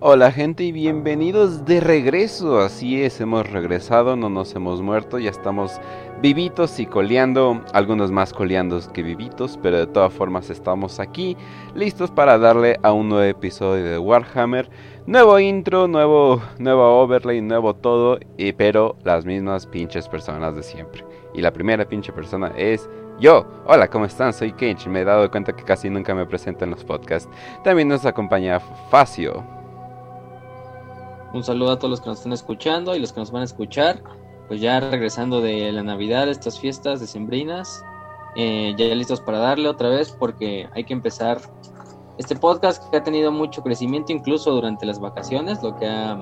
Hola gente y bienvenidos de regreso. Así es, hemos regresado, no nos hemos muerto, ya estamos vivitos y coleando, algunos más coleando que vivitos, pero de todas formas estamos aquí, listos para darle a un nuevo episodio de Warhammer. Nuevo intro, nuevo, nuevo overlay, nuevo todo, y, pero las mismas pinches personas de siempre. Y la primera pinche persona es yo. Hola, ¿cómo están? Soy Kench. Me he dado cuenta que casi nunca me presento en los podcasts. También nos acompaña Facio. Un saludo a todos los que nos están escuchando y los que nos van a escuchar. Pues ya regresando de la Navidad, estas fiestas decembrinas, eh, ya listos para darle otra vez porque hay que empezar este podcast que ha tenido mucho crecimiento incluso durante las vacaciones, lo que ha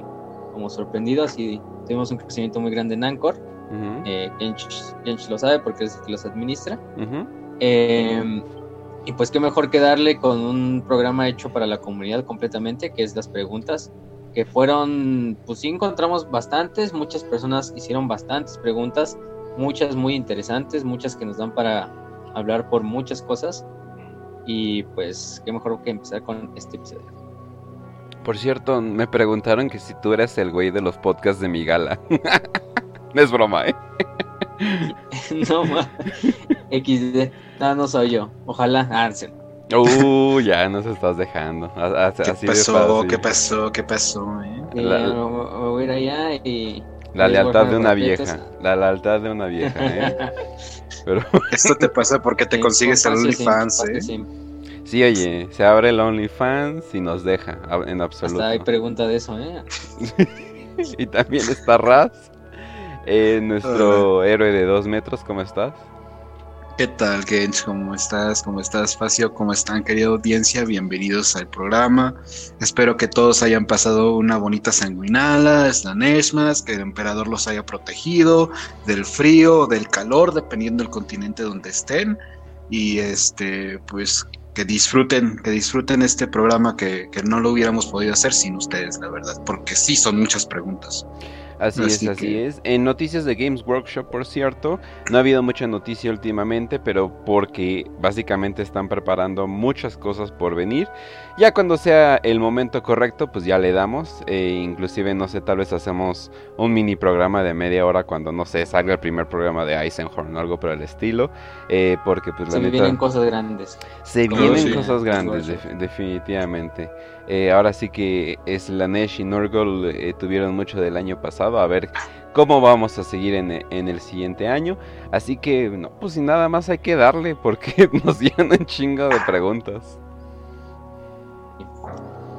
como sorprendido, así tuvimos un crecimiento muy grande en Anchor. Uh lo sabe porque es el que los administra. Em, y pues qué mejor que darle con un programa hecho para la comunidad completamente, que es las preguntas que fueron, pues sí encontramos bastantes, muchas personas hicieron bastantes preguntas, muchas muy interesantes, muchas que nos dan para hablar por muchas cosas. Y pues qué mejor que empezar con este episodio. Por cierto, me preguntaron que si tú eras el güey de los podcasts de mi gala. no es broma, ¿eh? no. XD. No, no soy yo. Ojalá. Arsen. Uh, ya nos estás dejando. ¿Qué pasó? ¿Qué pasó? ¿Qué pasó? Eh? La, voy a ir allá y. La lealtad de una vieja. La lealtad de una vieja, ¿eh? Pero... Esto te pasa porque te consigues el OnlyFans, ¿eh? Sí, oye, se abre el OnlyFans y nos deja, en absoluto. Hasta hay pregunta de eso, ¿eh? y también está Raz, eh, nuestro héroe de dos metros, ¿cómo estás? ¿Qué tal, Kench? ¿Cómo estás? ¿Cómo estás, Facio? ¿Cómo están, querida audiencia? Bienvenidos al programa. Espero que todos hayan pasado una bonita sanguinala, es la que el emperador los haya protegido del frío, del calor, dependiendo del continente donde estén. Y este, pues que disfruten, que disfruten este programa que, que no lo hubiéramos podido hacer sin ustedes, la verdad, porque sí son muchas preguntas. Así, es, así es. En noticias de Games Workshop, por cierto, no ha habido mucha noticia últimamente, pero porque básicamente están preparando muchas cosas por venir. Ya cuando sea el momento correcto, pues ya le damos. E inclusive, no sé, tal vez hacemos un mini programa de media hora cuando, no sé, salga el primer programa de Eisenhorn o algo por el estilo. Eh, porque pues Se vienen cosas grandes. Se vienen cosas grandes, definitivamente. Eh, ahora sí que Slanesh y Norgol eh, tuvieron mucho del año pasado. A ver cómo vamos a seguir en, el siguiente año. Así que, no, pues sin nada más hay que darle porque nos llenan chingo de preguntas.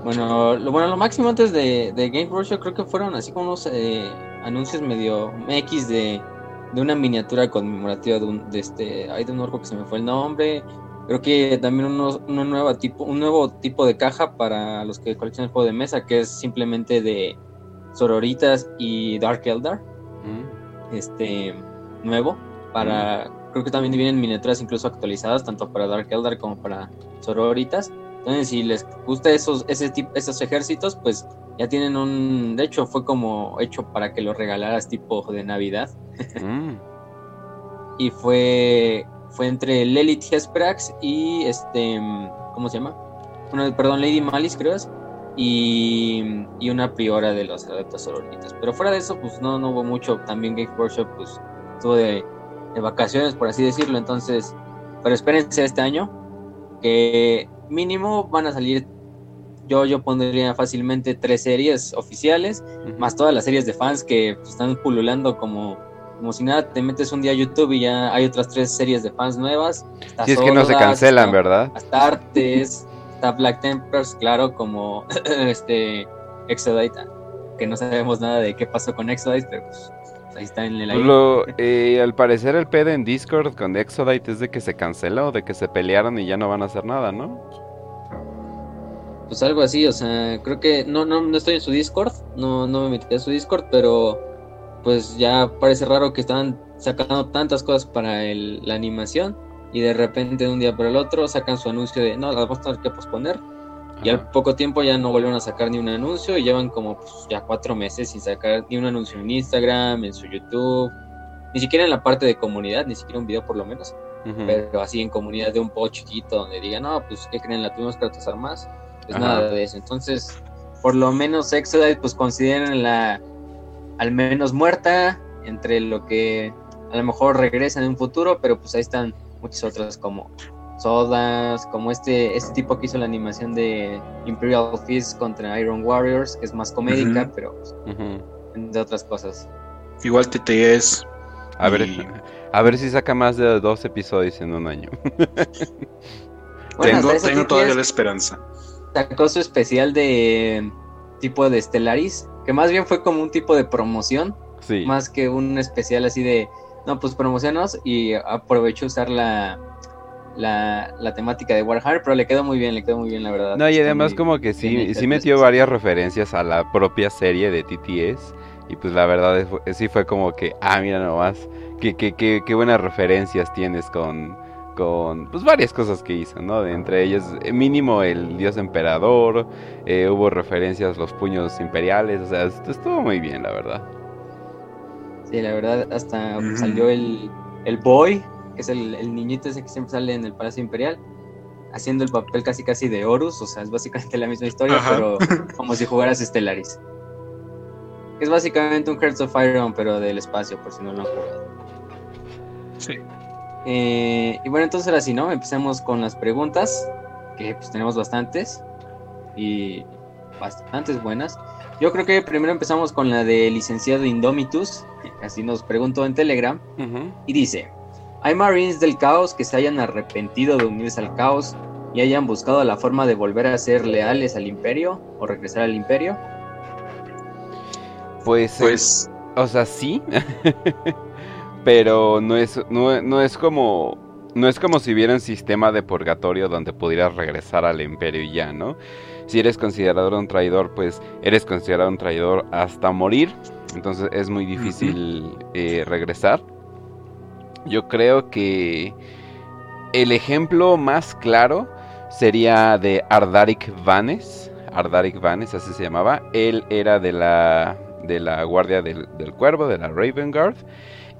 Bueno, lo, bueno, lo máximo antes de, de Game Workshop creo que fueron así como unos eh, anuncios medio X de, de una miniatura conmemorativa de, un, de este, hay de un orco que se me fue el nombre, Creo que también uno, nueva tipo, un nuevo tipo de caja para los que coleccionan el juego de mesa, que es simplemente de Sororitas y Dark Eldar. Mm. Este nuevo. Para. Mm. Creo que también vienen miniaturas incluso actualizadas, tanto para Dark Eldar como para Sororitas. Entonces, si les gusta esos, ese tipo, esos ejércitos, pues ya tienen un. De hecho, fue como hecho para que lo regalaras tipo de Navidad. Mm. y fue fue entre Lilith Hesprax y este, ¿cómo se llama? perdón, Lady Malice, creo y, y una priora de los adeptos sororitas. Pero fuera de eso, pues no, no hubo mucho. También Game Workshop, pues estuvo de, vacaciones, por así decirlo. Entonces, pero espérense este año, que mínimo van a salir. Yo, yo pondría fácilmente tres series oficiales, más todas las series de fans que pues, están pululando como como si nada, te metes un día a YouTube y ya hay otras tres series de fans nuevas. Si es que no se cancelan, ¿verdad? Astartes, está Black Templars, claro, como este Exodite, que no sabemos nada de qué pasó con Exodite, pero pues, ahí está en el aire. eh, al parecer el pedo en Discord con Exodite es de que se canceló, de que se pelearon y ya no van a hacer nada, ¿no? Pues algo así, o sea, creo que no, no, no estoy en su Discord, no, no me metí a su Discord, pero pues ya parece raro que están sacando tantas cosas para la animación y de repente de un día para el otro sacan su anuncio de no, las vamos a tener que posponer. Y al poco tiempo ya no volvieron a sacar ni un anuncio y llevan como pues, ya cuatro meses sin sacar ni un anuncio en Instagram, en su YouTube, ni siquiera en la parte de comunidad, ni siquiera un video por lo menos, pero así en comunidad de un poco chiquito donde digan, no, pues ¿qué creen? La tuvimos que retrasar más. Pues nada de eso. Entonces, por lo menos Exodite pues consideran la al menos muerta entre lo que a lo mejor regresa en un futuro, pero pues ahí están muchas otras como Sodas, como este, este tipo que hizo la animación de Imperial Fist contra Iron Warriors, que es más comédica, pero pues, de otras cosas. Igual TTS. A ver, a ver si saca más de dos episodios en un año. tengo, tengo todavía la esperanza. Sacó su especial de tipo de Stellaris, que más bien fue como un tipo de promoción, más que un especial así de, no, pues promocionos y aprovecho usar la, la, temática de Warhammer, pero le quedó muy bien, le quedó muy bien la verdad. No, y además como que sí, sí metió varias referencias a la propia serie de TTS y pues la verdad es, sí fue como que, ah, mira nomás, qué, qué, qué, qué buenas referencias tienes con, con pues varias cosas que hizo, ¿no? entre ellas, eh, mínimo el dios emperador, eh, hubo referencias a los puños imperiales, o sea, estuvo muy bien, la verdad. Sí, la verdad, hasta salió el, el boy, que es el, el, niñito ese que siempre sale en el Palacio Imperial, haciendo el papel casi casi de Horus, o sea, es básicamente la misma historia, pero como si jugaras Stellaris. Es básicamente un Hearts of Iron, pero del espacio, por si no lo han jugado. Sí. Eh, y bueno, entonces ahora sí, ¿no? Empecemos con las preguntas, que pues tenemos bastantes y bastantes buenas. Yo creo que primero empezamos con la de licenciado Indomitus, así nos preguntó en Telegram, y dice, ¿hay Marines del caos que se hayan arrepentido de unirse al caos y hayan buscado la forma de volver a ser leales al imperio o regresar al imperio? Pues, pues... o sea, sí. pero no es, no, es como no es como si hubiera un sistema de purgatorio donde pudieras regresar al imperio y ya, ¿no? Si eres considerado un traidor, pues eres considerado un traidor hasta morir. Entonces es muy difícil eh, regresar. Yo creo que el ejemplo más claro sería de Ardaric Vanes. Ardaric Vanes, así se llamaba. Él era de la de la Guardia del, Cuervo, de la Raven Guard.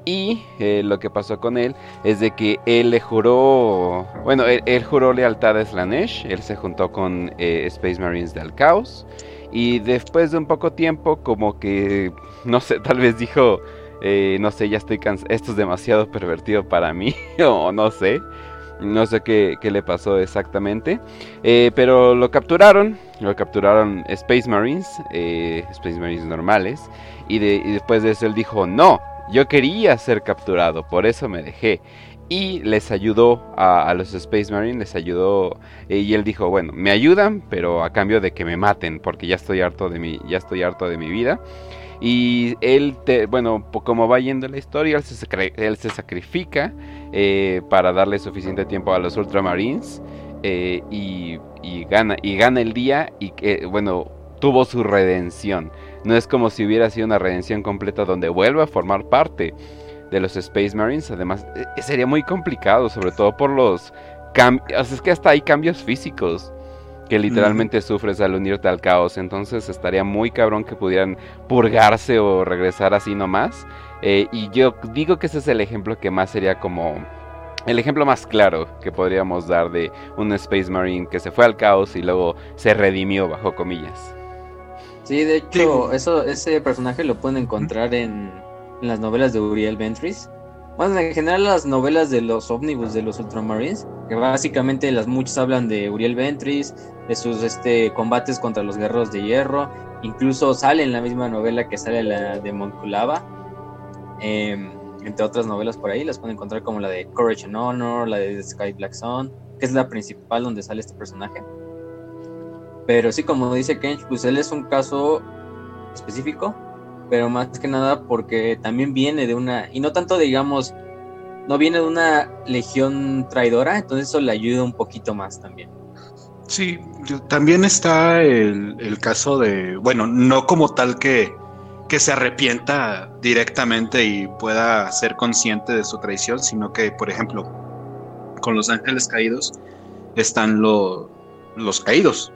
Y eh, lo que pasó con él es de que él le juró, bueno, él, juró lealtad a Slanesh, él se juntó con eh, Space Marines del Caos y después de un poco tiempo como que, no sé, tal vez dijo, eh, no sé, ya estoy cansado, esto es demasiado pervertido para mí, o no sé, no sé qué, le pasó exactamente. Eh, pero lo capturaron. Lo capturaron Space Marines. Eh, Space Marines normales. Y, después de eso él dijo, no, yo quería ser capturado. Por eso me dejé. Y les ayudó a, los Space Marines. Les ayudó. Y él dijo, bueno, me ayudan. Pero a cambio de que me maten. Porque ya estoy harto de mi, ya estoy harto de mi vida. Y él, te, bueno, como va yendo la historia, él se, él se sacrifica eh, para darle suficiente tiempo a los Ultramarines eh, y, gana, y gana el día y, que bueno, tuvo su redención. No es como si hubiera sido una redención completa donde vuelve a formar parte de los Space Marines. Además, eh, sería muy complicado, sobre todo por los cambios. es que hasta hay cambios físicos que literalmente sufres al unirte al caos. Entonces estaría muy cabrón que pudieran purgarse o regresar así nomás. Eh, y yo digo que ese es el ejemplo que más sería como el ejemplo más claro que podríamos dar de un Space Marine que se fue al caos y luego se redimió bajo comillas. Sí, de hecho, eso, ese personaje lo pueden encontrar en, en las novelas de Uriel Ventris. Bueno, en general las novelas de los ómnibus de los Ultramarines, que básicamente las muchas hablan de Uriel Ventris, de sus este, combates contra los guerreros de hierro, incluso sale en la misma novela que sale la de Monclava, em, entre otras novelas por ahí, las pueden encontrar como la de Courage and Honor, la de Sky Black Sun, que es la principal donde sale este personaje. Pero sí, como dice Kench, pues él es un caso específico, pero más que nada porque también viene de una, y no tanto digamos, no viene de una legión traidora, entonces eso le ayuda un poquito más también. Sí, también está el, caso de, bueno, no como tal que, que se arrepienta directamente y pueda ser consciente de su traición, sino que, por ejemplo, con los ángeles caídos están los caídos,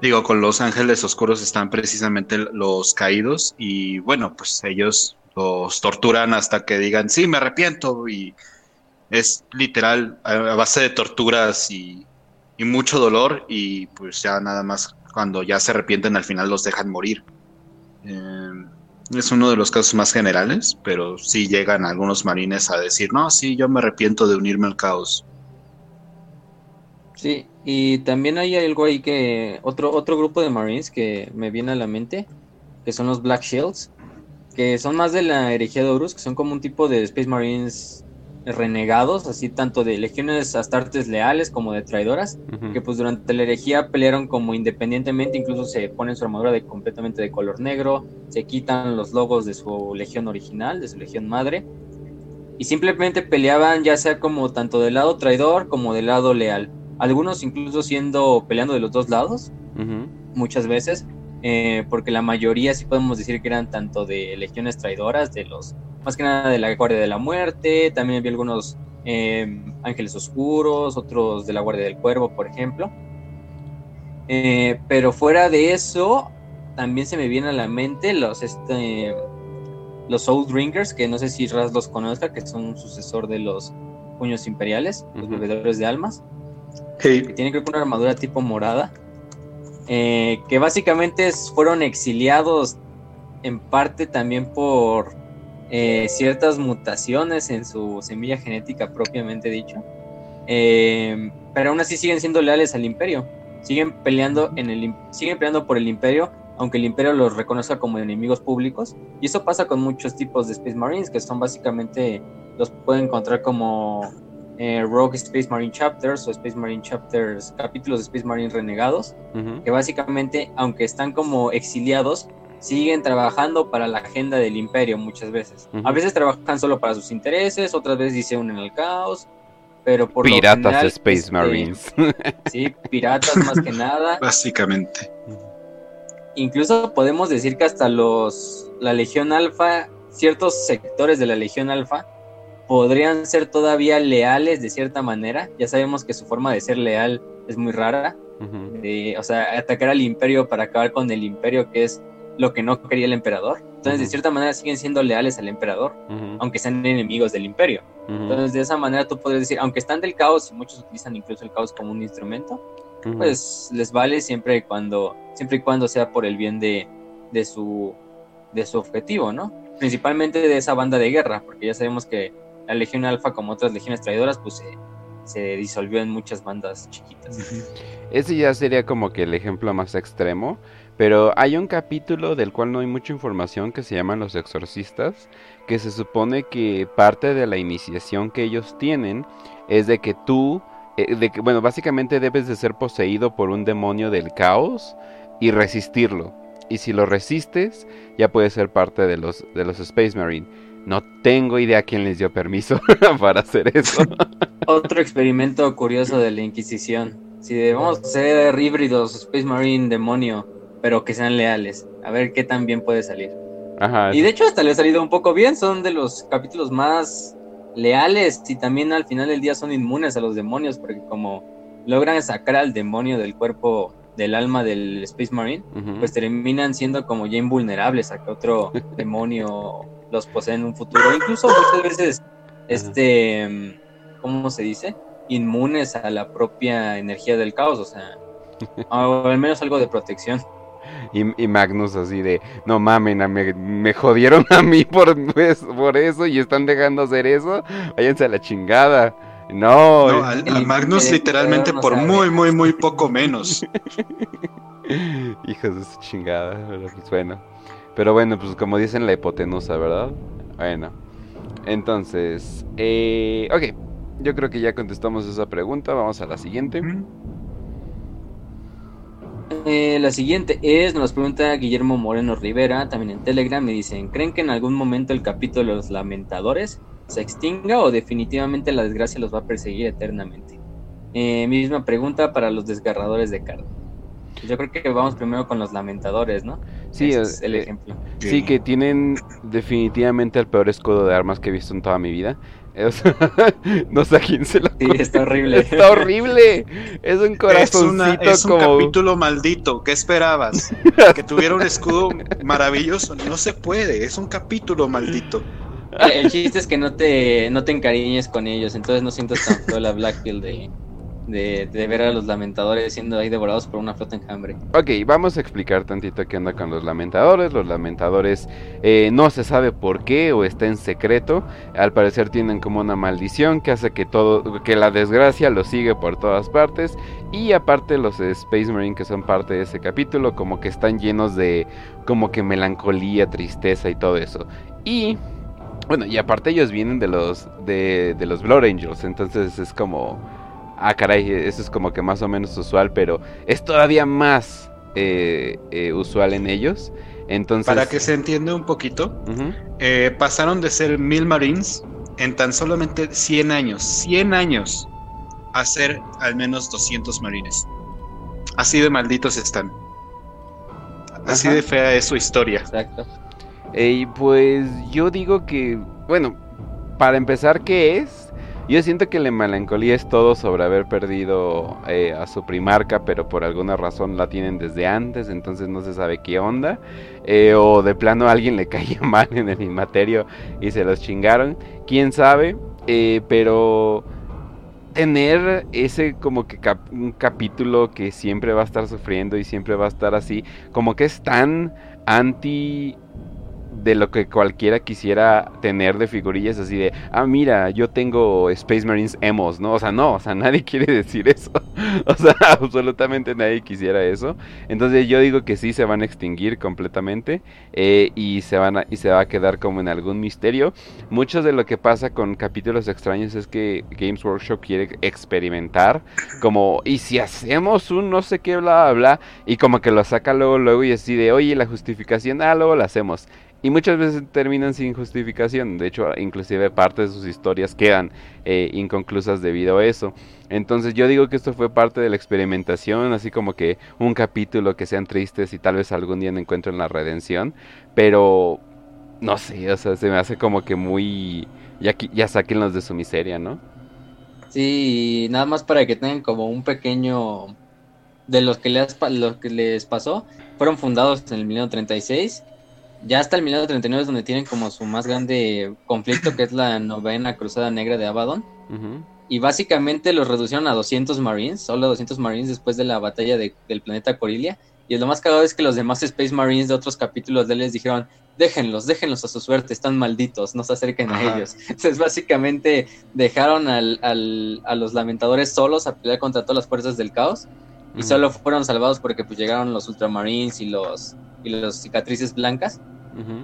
Digo, con los ángeles oscuros están precisamente los caídos y bueno, pues ellos los torturan hasta que digan, sí, me arrepiento y es literal a base de torturas y, mucho dolor y pues ya nada más cuando ya se arrepienten al final los dejan morir. Eh, es uno de los casos más generales, pero sí llegan algunos marines a decir, no, sí, yo me arrepiento de unirme al caos. Sí, y también hay algo ahí que, otro, otro grupo de marines que me viene a la mente, que son los Black Shields, que son más de la herejía de Horus, que son como un tipo de Space Marines renegados, así tanto de legiones astartes leales como de traidoras, que pues durante la herejía pelearon como independientemente, incluso se ponen su armadura de completamente de color negro, se quitan los logos de su legión original, de su legión madre, y simplemente peleaban ya sea como tanto del lado traidor como del lado leal. Algunos incluso siendo peleando de los dos lados, muchas veces, eh, porque la mayoría sí podemos decir que eran tanto de legiones traidoras, de los más que nada de la Guardia de la Muerte, también había algunos eh, Ángeles Oscuros, otros de la Guardia del Cuervo, por ejemplo. Eh, pero fuera de eso, también se me viene a la mente los, este, los Ringers, que no sé si Raz los conozca, que son un sucesor de los puños imperiales, los bebedores de almas. Que tienen creo que una armadura tipo morada. Eh, que básicamente fueron exiliados en parte también por eh, ciertas mutaciones en su semilla genética propiamente dicho. Eh, pero aún así siguen siendo leales al imperio. Siguen peleando, en el, siguen peleando por el imperio, aunque el imperio los reconozca como enemigos públicos. Y eso pasa con muchos tipos de Space Marines, que son básicamente, los pueden encontrar como eh, Rogue Space Marine Chapters o Space Marine Chapters, capítulos de Space Marine renegados, que básicamente, aunque están como exiliados, siguen trabajando para la agenda del imperio muchas veces. A veces trabajan solo para sus intereses, otras veces se unen al caos, pero por piratas Space este, Marines. Sí, piratas más que nada. Básicamente. Incluso podemos decir que hasta los la Legión Alfa, ciertos sectores de la Legión Alfa podrían ser todavía leales de cierta manera. Ya sabemos que su forma de ser leal es muy rara. o sea, atacar al imperio para acabar con el imperio que es lo que no quería el emperador. Entonces, de cierta manera, siguen siendo leales al emperador, aunque sean enemigos del imperio. Entonces, de esa manera, tú podrías decir, aunque están del caos, y muchos utilizan incluso el caos como un instrumento, pues les vale siempre y cuando, siempre y cuando sea por el bien de, de, su, de su objetivo, ¿no? Principalmente de esa banda de guerra, porque ya sabemos que la Legión Alfa, como otras legiones traidoras, pues se, se disolvió en muchas bandas chiquitas. Ese ya sería como que el ejemplo más extremo, pero hay un capítulo del cual no hay mucha información que se llama Los Exorcistas, que se supone que parte de la iniciación que ellos tienen es de que tú, eh, de que, bueno, básicamente debes de ser poseído por un demonio del caos y resistirlo. Y si lo resistes, ya puedes ser parte de los, de los Space Marine. No tengo idea quién les dio permiso para hacer eso. Otro experimento curioso de la Inquisición. Si debemos ser híbridos Space Marine demonio, pero que sean leales. A ver qué tan bien puede salir. Ajá, y de hecho hasta le ha salido un poco bien, son de los capítulos más leales y también al final del día son inmunes a los demonios porque como logran sacar al demonio del cuerpo del alma del Space Marine, pues terminan siendo como ya invulnerables a que otro demonio los posee en un futuro. Incluso muchas veces, este, ¿cómo se dice? Inmunes a la propia energía del caos, o sea, o al menos algo de protección. Y, Magnus así de, no mamen, me, me jodieron a mí por, pues, por eso y están dejando hacer eso, váyanse a la chingada. No, no Magnus literalmente por muy, muy, muy poco menos. Hijos de su chingada, pero pues bueno. Pero bueno, pues como dicen la hipotenusa, ¿verdad? Bueno, entonces, eh, ok, yo creo que ya contestamos esa pregunta, vamos a la siguiente. Eh, la siguiente es, nos pregunta Guillermo Moreno Rivera, también en Telegram, me dicen, ¿creen que en algún momento el capítulo de los lamentadores se extinga o definitivamente la desgracia los va a perseguir eternamente? Eh, misma pregunta para los desgarradores de carne. Yo creo que vamos primero con los lamentadores, ¿no? Sí, es el eh, ejemplo. Sí, que tienen definitivamente el peor escudo de armas que he visto en toda mi vida. no sé a quién se lo. Sí, está horrible. Está horrible. Es un corazoncito es, un capítulo maldito. ¿Qué esperabas? que tuviera un escudo maravilloso. No se puede. Es un capítulo maldito. El chiste es que no te, no te encariñes con ellos. Entonces no sientas tanto la Blackfield de, de, de, ver a los lamentadores siendo ahí devorados por una flota enjambre. Ok, vamos a explicar tantito qué onda con los lamentadores. Los lamentadores eh, no se sabe por qué o está en secreto. Al parecer tienen como una maldición que hace que todo, que la desgracia los sigue por todas partes. Y aparte los Space Marine que son parte de ese capítulo como que están llenos de como que melancolía, tristeza y todo eso. Y bueno, y aparte ellos vienen de los de, de los Blood Angels, entonces es como ah, caray, eso es como que más o menos usual, pero es todavía más eh, eh, usual en ellos. Entonces, Para que se entienda un poquito, eh, pasaron de ser mil Marines en tan solamente 100 años, 100 años, a ser al menos 200 Marines. Así de malditos están. Así de fea es su historia. Exacto. Y pues yo digo que, bueno, para empezar, ¿qué es? Yo siento que la melancolía es todo sobre haber perdido eh, a su primarca, pero por alguna razón la tienen desde antes, entonces no se sabe qué onda. Eh, o de plano alguien le caía mal en el inmaterio y se los chingaron. Quién sabe, eh, pero tener ese como que un capítulo que siempre va a estar sufriendo y siempre va a estar así, como que es tan anti de lo que cualquiera quisiera tener de figurillas así de, ah, mira, yo tengo Space Marines emos, ¿no? O sea, no, o sea, nadie quiere decir eso. o sea, absolutamente nadie quisiera eso. Entonces yo digo que sí se van a extinguir completamente eh, y, se van a, y se va a quedar como en algún misterio. Mucho de lo que pasa con capítulos extraños es que Games Workshop quiere experimentar como, y si hacemos un no sé qué, bla, bla, bla, y como que lo saca luego, luego y así de, oye, la justificación, ah, luego la hacemos. Y muchas veces terminan sin justificación. De hecho, inclusive parte de sus historias quedan eh, inconclusas debido a eso. Entonces yo digo que esto fue parte de la experimentación, así como que un capítulo que sean tristes y tal vez algún día encuentren la redención. Pero no sé, o sea, se me hace como que muy... Ya, ya sáquenlos de su miseria, ¿no? Sí, nada más para que tengan como un pequeño... De los que les, pasó, fueron fundados en el 1936 ya hasta el 1939 es donde tienen como su más grande conflicto, que es la novena cruzada negra de Abaddon. Y básicamente los reducieron a 200 Marines, solo 200 Marines después de la batalla del planeta Corilia. Y lo más cagado es que los demás Space Marines de otros capítulos de él les dijeron, déjenlos, déjenlos a su suerte, están malditos, no se acerquen a ellos. Entonces básicamente dejaron al, al, a los lamentadores solos a pelear contra todas las fuerzas del caos. Y solo fueron salvados porque pues llegaron los Ultramarines y los y las cicatrices blancas.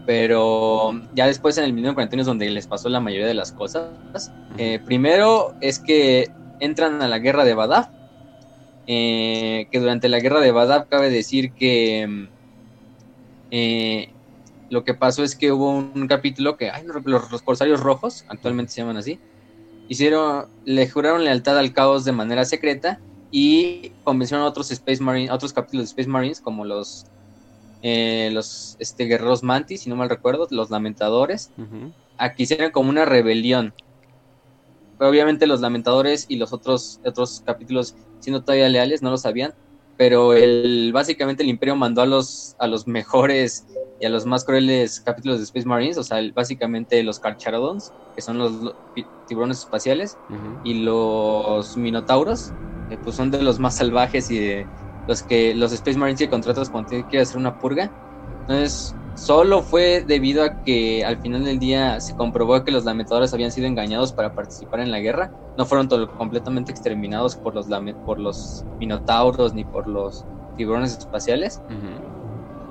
Pero ya después en el 1941 es donde les pasó la mayoría de las cosas. Eh, primero es que entran a la guerra de Badab. Eh, que durante la guerra de Badab cabe decir que eh, lo que pasó es que hubo un capítulo que los, los, corsarios rojos, actualmente se llaman así, hicieron, le juraron lealtad al caos de manera secreta y convencieron a otros Space Marines, otros capítulos de Space Marines como los eh, los este, guerreros mantis, si no mal recuerdo, los lamentadores, aquí hicieron como una rebelión. Pero obviamente los lamentadores y los otros, otros capítulos, siendo todavía leales, no lo sabían. Pero el, básicamente el imperio mandó a los, a los mejores y a los más crueles capítulos de Space Marines, o sea, básicamente los Carcharodons, que son los tiburones espaciales, y los Minotauros, que pues son de los más salvajes y de, los que los Space Marines que contratas cuando tienen que hacer una purga. Entonces, solo fue debido a que al final del día se comprobó que los lamentadores habían sido engañados para participar en la guerra. No fueron completamente exterminados por los, por los minotauros ni por los tiburones espaciales.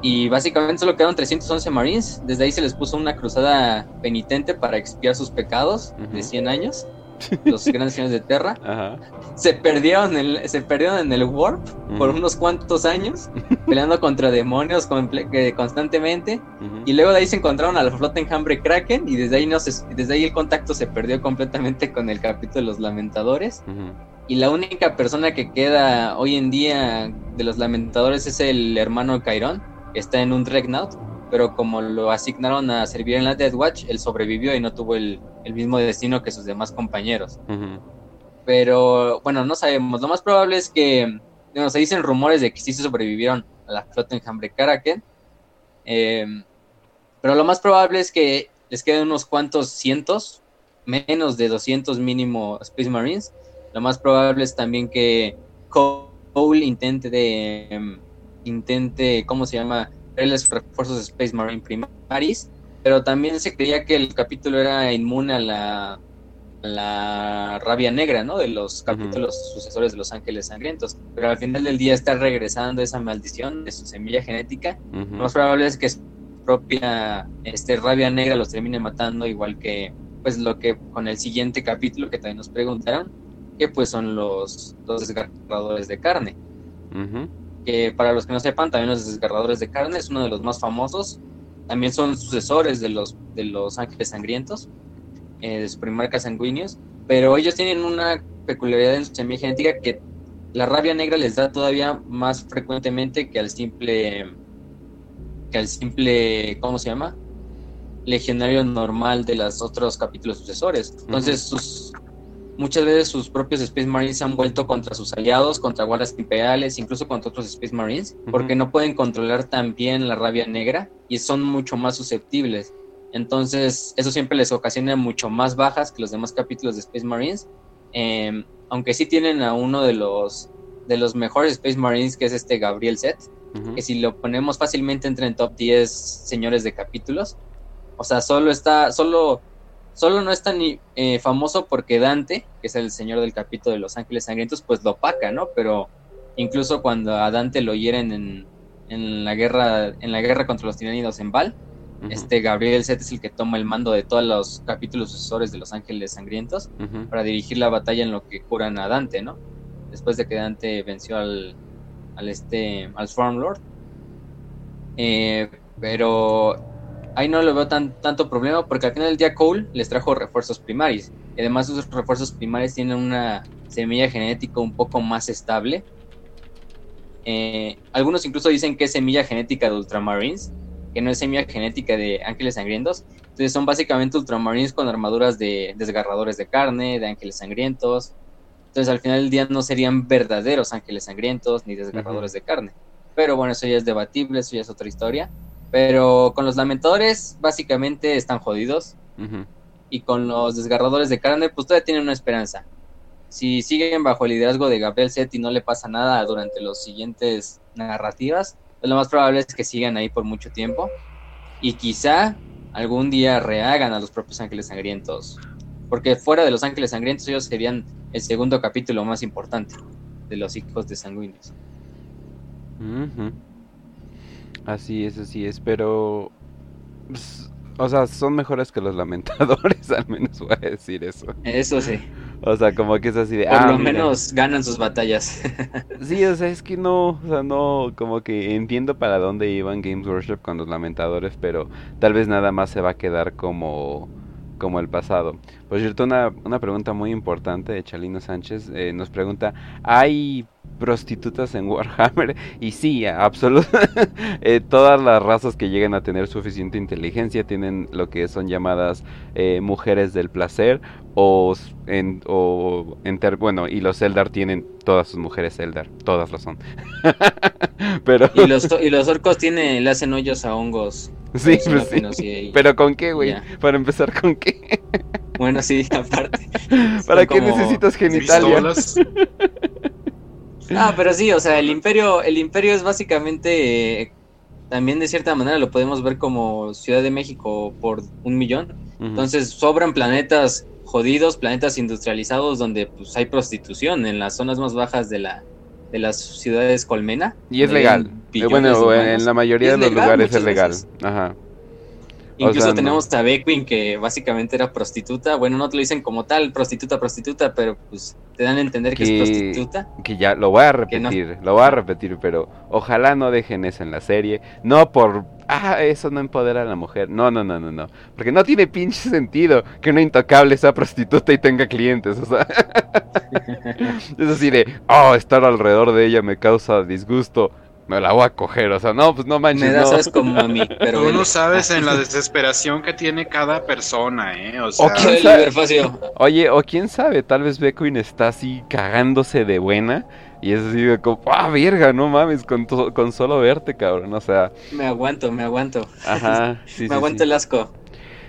Y básicamente solo quedaron 311 Marines. Desde ahí se les puso una cruzada penitente para expiar sus pecados de 100 años los grandes señores de Terra, se perdieron en, se perdieron en el Warp por unos cuantos años, peleando contra demonios constantemente, y luego de ahí se encontraron a la flota enjambre Kraken, y desde ahí, no se, desde ahí el contacto se perdió completamente con el capítulo de los Lamentadores. Y la única persona que queda hoy en día de los Lamentadores es el hermano Cairón, que está en un Dreadnought pero como lo asignaron a servir en la Death Watch, él sobrevivió y no tuvo el, mismo destino que sus demás compañeros. Pero bueno, no sabemos. Lo más probable es que, bueno, se dicen rumores de que sí se sobrevivieron a la flota enjambre Karaken. Em, pero lo más probable es que les queden unos cuantos cientos, menos de 200 mínimo Space Marines. lo más probable es también que Cole intente de em, intente, ¿cómo se llama? Los refuerzos de Space Marine Primaris, pero también se creía que el capítulo era inmune a la, la rabia negra, ¿no? De los capítulos sucesores de los Ángeles Sangrientos. Pero al final del día está regresando esa maldición de su semilla genética. Lo más probable es que su propia este, rabia negra los termine matando, igual que pues lo que con el siguiente capítulo que también nos preguntaron, que pues son los, dos desgarradores de carne. Que para los que no sepan, también los desgarradores de carne es uno de los más famosos. También son sucesores de los, de los ángeles sangrientos, eh, de su primarca sanguíneos. Pero ellos tienen una peculiaridad en su semilla genética que la rabia negra les da todavía más frecuentemente que al simple que al simple ¿cómo se llama? legionario normal de los otros capítulos sucesores. Entonces, sus, muchas veces sus propios Space Marines se han vuelto contra sus aliados, contra guardias imperiales, incluso contra otros Space Marines, porque no pueden controlar tan bien la rabia negra y son mucho más susceptibles. Entonces, eso siempre les ocasiona mucho más bajas que los demás capítulos de Space Marines. Em, aunque sí tienen a uno de los, de los mejores Space Marines, que es este Gabriel Set, que si lo ponemos fácilmente entra en top 10 señores de capítulos. O sea, solo está, solo, solo no es tan eh, famoso porque Dante, que es el señor del capítulo de los Ángeles Sangrientos, pues lo opaca, ¿no? Pero incluso cuando a Dante lo hieren en, en la guerra, en la guerra contra los tiranidos en Val, este Gabriel Set es el que toma el mando de todos los capítulos sucesores de los Ángeles Sangrientos para dirigir la batalla en lo que curan a Dante, ¿no? Después de que Dante venció al, al este al Lord. Eh, pero ahí no lo veo tan, tanto problema porque al final del día Cole les trajo refuerzos primarios. Y además esos refuerzos primarios tienen una semilla genética un poco más estable. Eh, algunos incluso dicen que es semilla genética de Ultramarines, que no es semilla genética de Ángeles Sangrientos. Entonces son básicamente Ultramarines con armaduras de desgarradores de carne, de Ángeles Sangrientos. Entonces al final del día no serían verdaderos Ángeles Sangrientos ni desgarradores de carne. Pero bueno, eso ya es debatible, eso ya es otra historia. Pero con los lamentadores básicamente están jodidos. Y con los desgarradores de carne, pues todavía tienen una esperanza. Si siguen bajo el liderazgo de Gabriel Set y no le pasa nada durante los siguientes narrativas, pues lo más probable es que sigan ahí por mucho tiempo. Y quizá algún día rehagan a los propios ángeles sangrientos. Porque fuera de los ángeles sangrientos, ellos serían el segundo capítulo más importante de los hijos de sanguíneos. Así es, así es, pero... Pues, o sea, son mejores que los lamentadores, al menos voy a decir eso. Eso sí. O sea, como que es así de... Por ah, lo menos ganan sus batallas. sí, o sea, es que no, o sea, no, como que entiendo para dónde iban Games Workshop con los lamentadores, pero tal vez nada más se va a quedar como como el pasado. Por cierto, una, una pregunta muy importante de Chalino Sánchez eh, nos pregunta, ¿hay prostitutas en Warhammer y sí, absolutamente eh, todas las razas que llegan a tener suficiente inteligencia tienen lo que son llamadas eh, mujeres del placer o en, o bueno y los Eldar tienen todas sus mujeres Eldar, todas lo son. pero y los y los orcos tienen le hacen hoyos a hongos. Sí, pues sí. Pero con qué, güey? Para empezar con qué? bueno, sí, aparte. ¿Para qué necesitas genitalias? Ah, pero sí, o sea, el imperio, el imperio es básicamente, también de cierta manera lo podemos ver como Ciudad de México por un millón. Entonces sobran planetas jodidos, planetas industrializados donde pues hay prostitución en las zonas más bajas de la de las ciudades colmena. Y es legal. Eh, bueno, en la mayoría de los lugares es legal. Ajá. Incluso tenemos a Beckwin que básicamente era prostituta. Bueno, no te lo dicen como tal, prostituta, prostituta, pero pues te dan a entender que, es prostituta. Que ya lo voy a repetir, lo voy a repetir, pero ojalá no dejen eso en la serie. No por, ah, eso no empodera a la mujer. No, no, no, no, no. Porque no tiene pinche sentido que una intocable sea prostituta y tenga clientes. O sea, es así de, oh, estar alrededor de ella me causa disgusto me la voy a coger, o sea, no, pues no manches. Me das como a mí, pero. Tú no sabes en la desesperación que tiene cada persona, ¿eh? O sea, Oye, o quién sabe, tal vez Beckwin está así cagándose de buena y es así de como, ah, verga, no mames, con, con solo verte, cabrón, o sea. Me aguanto, me aguanto. Ajá, sí, Me aguanto el asco.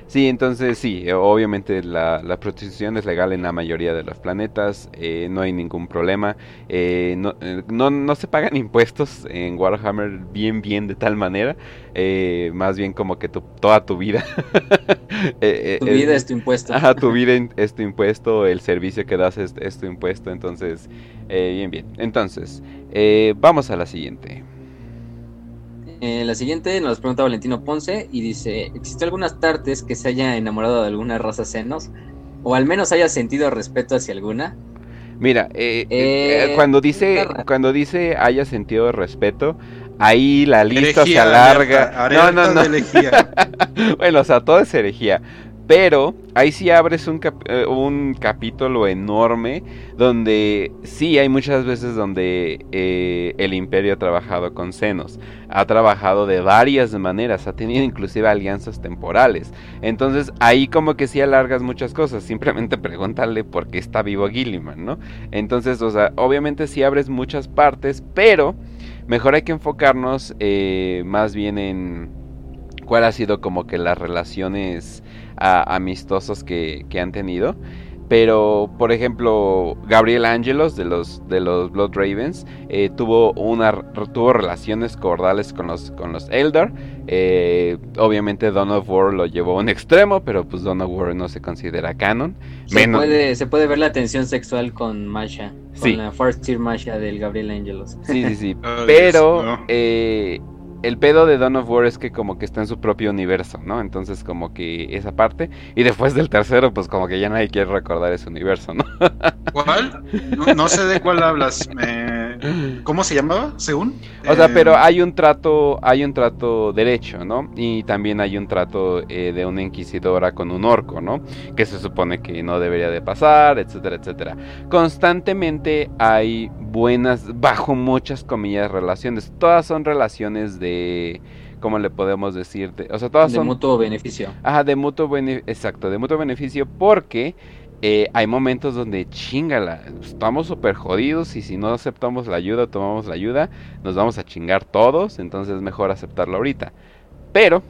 Sí, entonces sí, eh, obviamente la, la, prostitución es legal en la mayoría de los planetas, eh, no hay ningún problema, eh, no, no, no, se pagan impuestos en Warhammer bien, bien de tal manera, más bien como que tu, toda tu vida. tu vida es tu impuesto. Ajá, tu vida es tu impuesto, el servicio que das es, es tu impuesto, entonces, bien, bien. Entonces, vamos a la siguiente. Eh, la siguiente nos pregunta Valentino Ponce y dice: ¿Existe algunas tartes que se haya enamorado de alguna raza senos? ¿O al menos haya sentido respeto hacia alguna? Mira, eh, eh, cuando dice cuando dice haya sentido respeto, ahí la lista se alarga. no, no, no. bueno, o sea, todo es herejía. Pero ahí sí abres un, eh, un capítulo enorme donde sí hay muchas veces donde eh, el imperio ha trabajado con senos, ha trabajado de varias maneras, ha tenido inclusive alianzas temporales. Entonces ahí como que sí alargas muchas cosas, simplemente pregúntale por qué está vivo Gilliman, ¿no? Entonces, obviamente sí abres muchas partes, pero mejor hay que enfocarnos eh, más bien en cuál ha sido como que las relaciones amistosos que, han tenido. Pero, por ejemplo, Gabriel Angelos de los, de los Blood Ravens eh, tuvo, una, tuvo relaciones cordales con los, con los Eldar. Eh, obviamente Dawn of War lo llevó a un extremo, pero pues Dawn of War no se considera canon. Se, puede, se puede ver la tensión sexual con Masha, con la First Year Masha del Gabriel Angelos. Sí, sí, sí. pero eh, el pedo de Dawn of War es que como que está en su propio universo, ¿no? Entonces como que esa parte. Y después del tercero, pues como que ya nadie quiere recordar ese universo, ¿no? ¿Cuál? No, sé de cuál hablas. ¿Cómo se llamaba? ¿Según? O sea, pero eh, hay un trato, hay un trato derecho, ¿no? Y también hay un trato eh, de una inquisidora con un orco, ¿no? Que se supone que no debería de pasar, etcétera, etcétera. Constantemente hay buenas, bajo muchas comillas, relaciones. Todas son relaciones de ¿cómo le podemos decir? De, o sea, todas de mutuo beneficio. Ajá, de mutuo beneficio, exacto, de mutuo beneficio porque eh, hay momentos donde chingala, estamos súper jodidos y si no aceptamos la ayuda, tomamos la ayuda, nos vamos a chingar todos, entonces es mejor aceptarlo ahorita. Pero,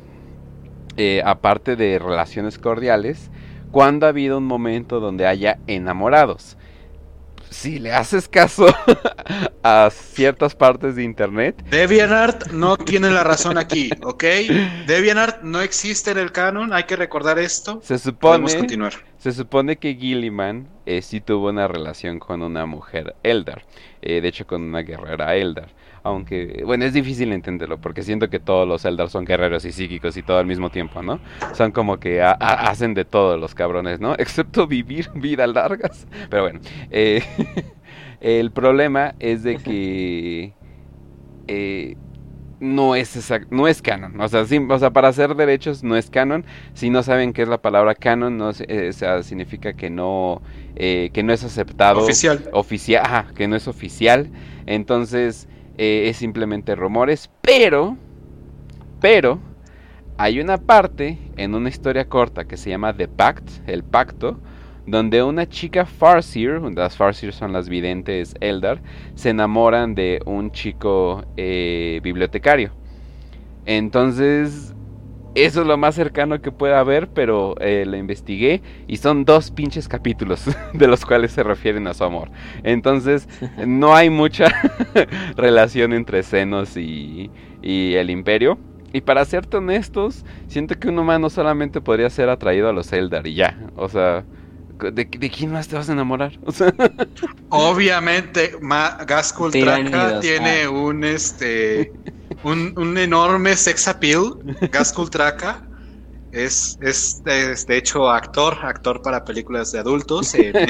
eh, aparte de relaciones cordiales, cuando ha habido un momento donde haya enamorados? Si le haces caso a ciertas partes de internet. DeviantArt no tiene la razón aquí, ¿ok? DeviantArt no existe en el canon, hay que recordar esto. Se supone, continuar. Se supone que Gilliman eh, sí tuvo una relación con una mujer Eldar, eh, de hecho con una guerrera Eldar. Aunque, bueno, es difícil entenderlo porque siento que todos los Eldar son guerreros y psíquicos y todo al mismo tiempo, ¿no? Son como que hacen de todo los cabrones, ¿no? Excepto vivir vidas largas. Pero bueno, eh, el problema es de que eh, no es no es canon. O sea, o sea, para hacer derechos no es canon. Si no saben qué es la palabra canon, no eh, significa que no que no es aceptado oficial. Oficial, ajá, que no es oficial. Entonces eh, es simplemente rumores, pero, pero, hay una parte en una historia corta que se llama The Pact, el pacto, donde una chica Farseer, las Farseer son las videntes Eldar, se enamoran de un chico eh, bibliotecario. Entonces, eso es lo más cercano que pueda haber, pero eh, lo investigué y son dos pinches capítulos de los cuales se refieren a su amor. Entonces, no hay mucha relación entre Senos y, el Imperio. Y para ser honestos, siento que un humano solamente podría ser atraído a los Eldar y ya. O sea, ¿De, quién más te vas a enamorar? Obviamente, Gaskul Traka tiene un este un, enorme sex appeal. Gaskul Traka es, es, de hecho actor, actor para películas de adultos. Eh.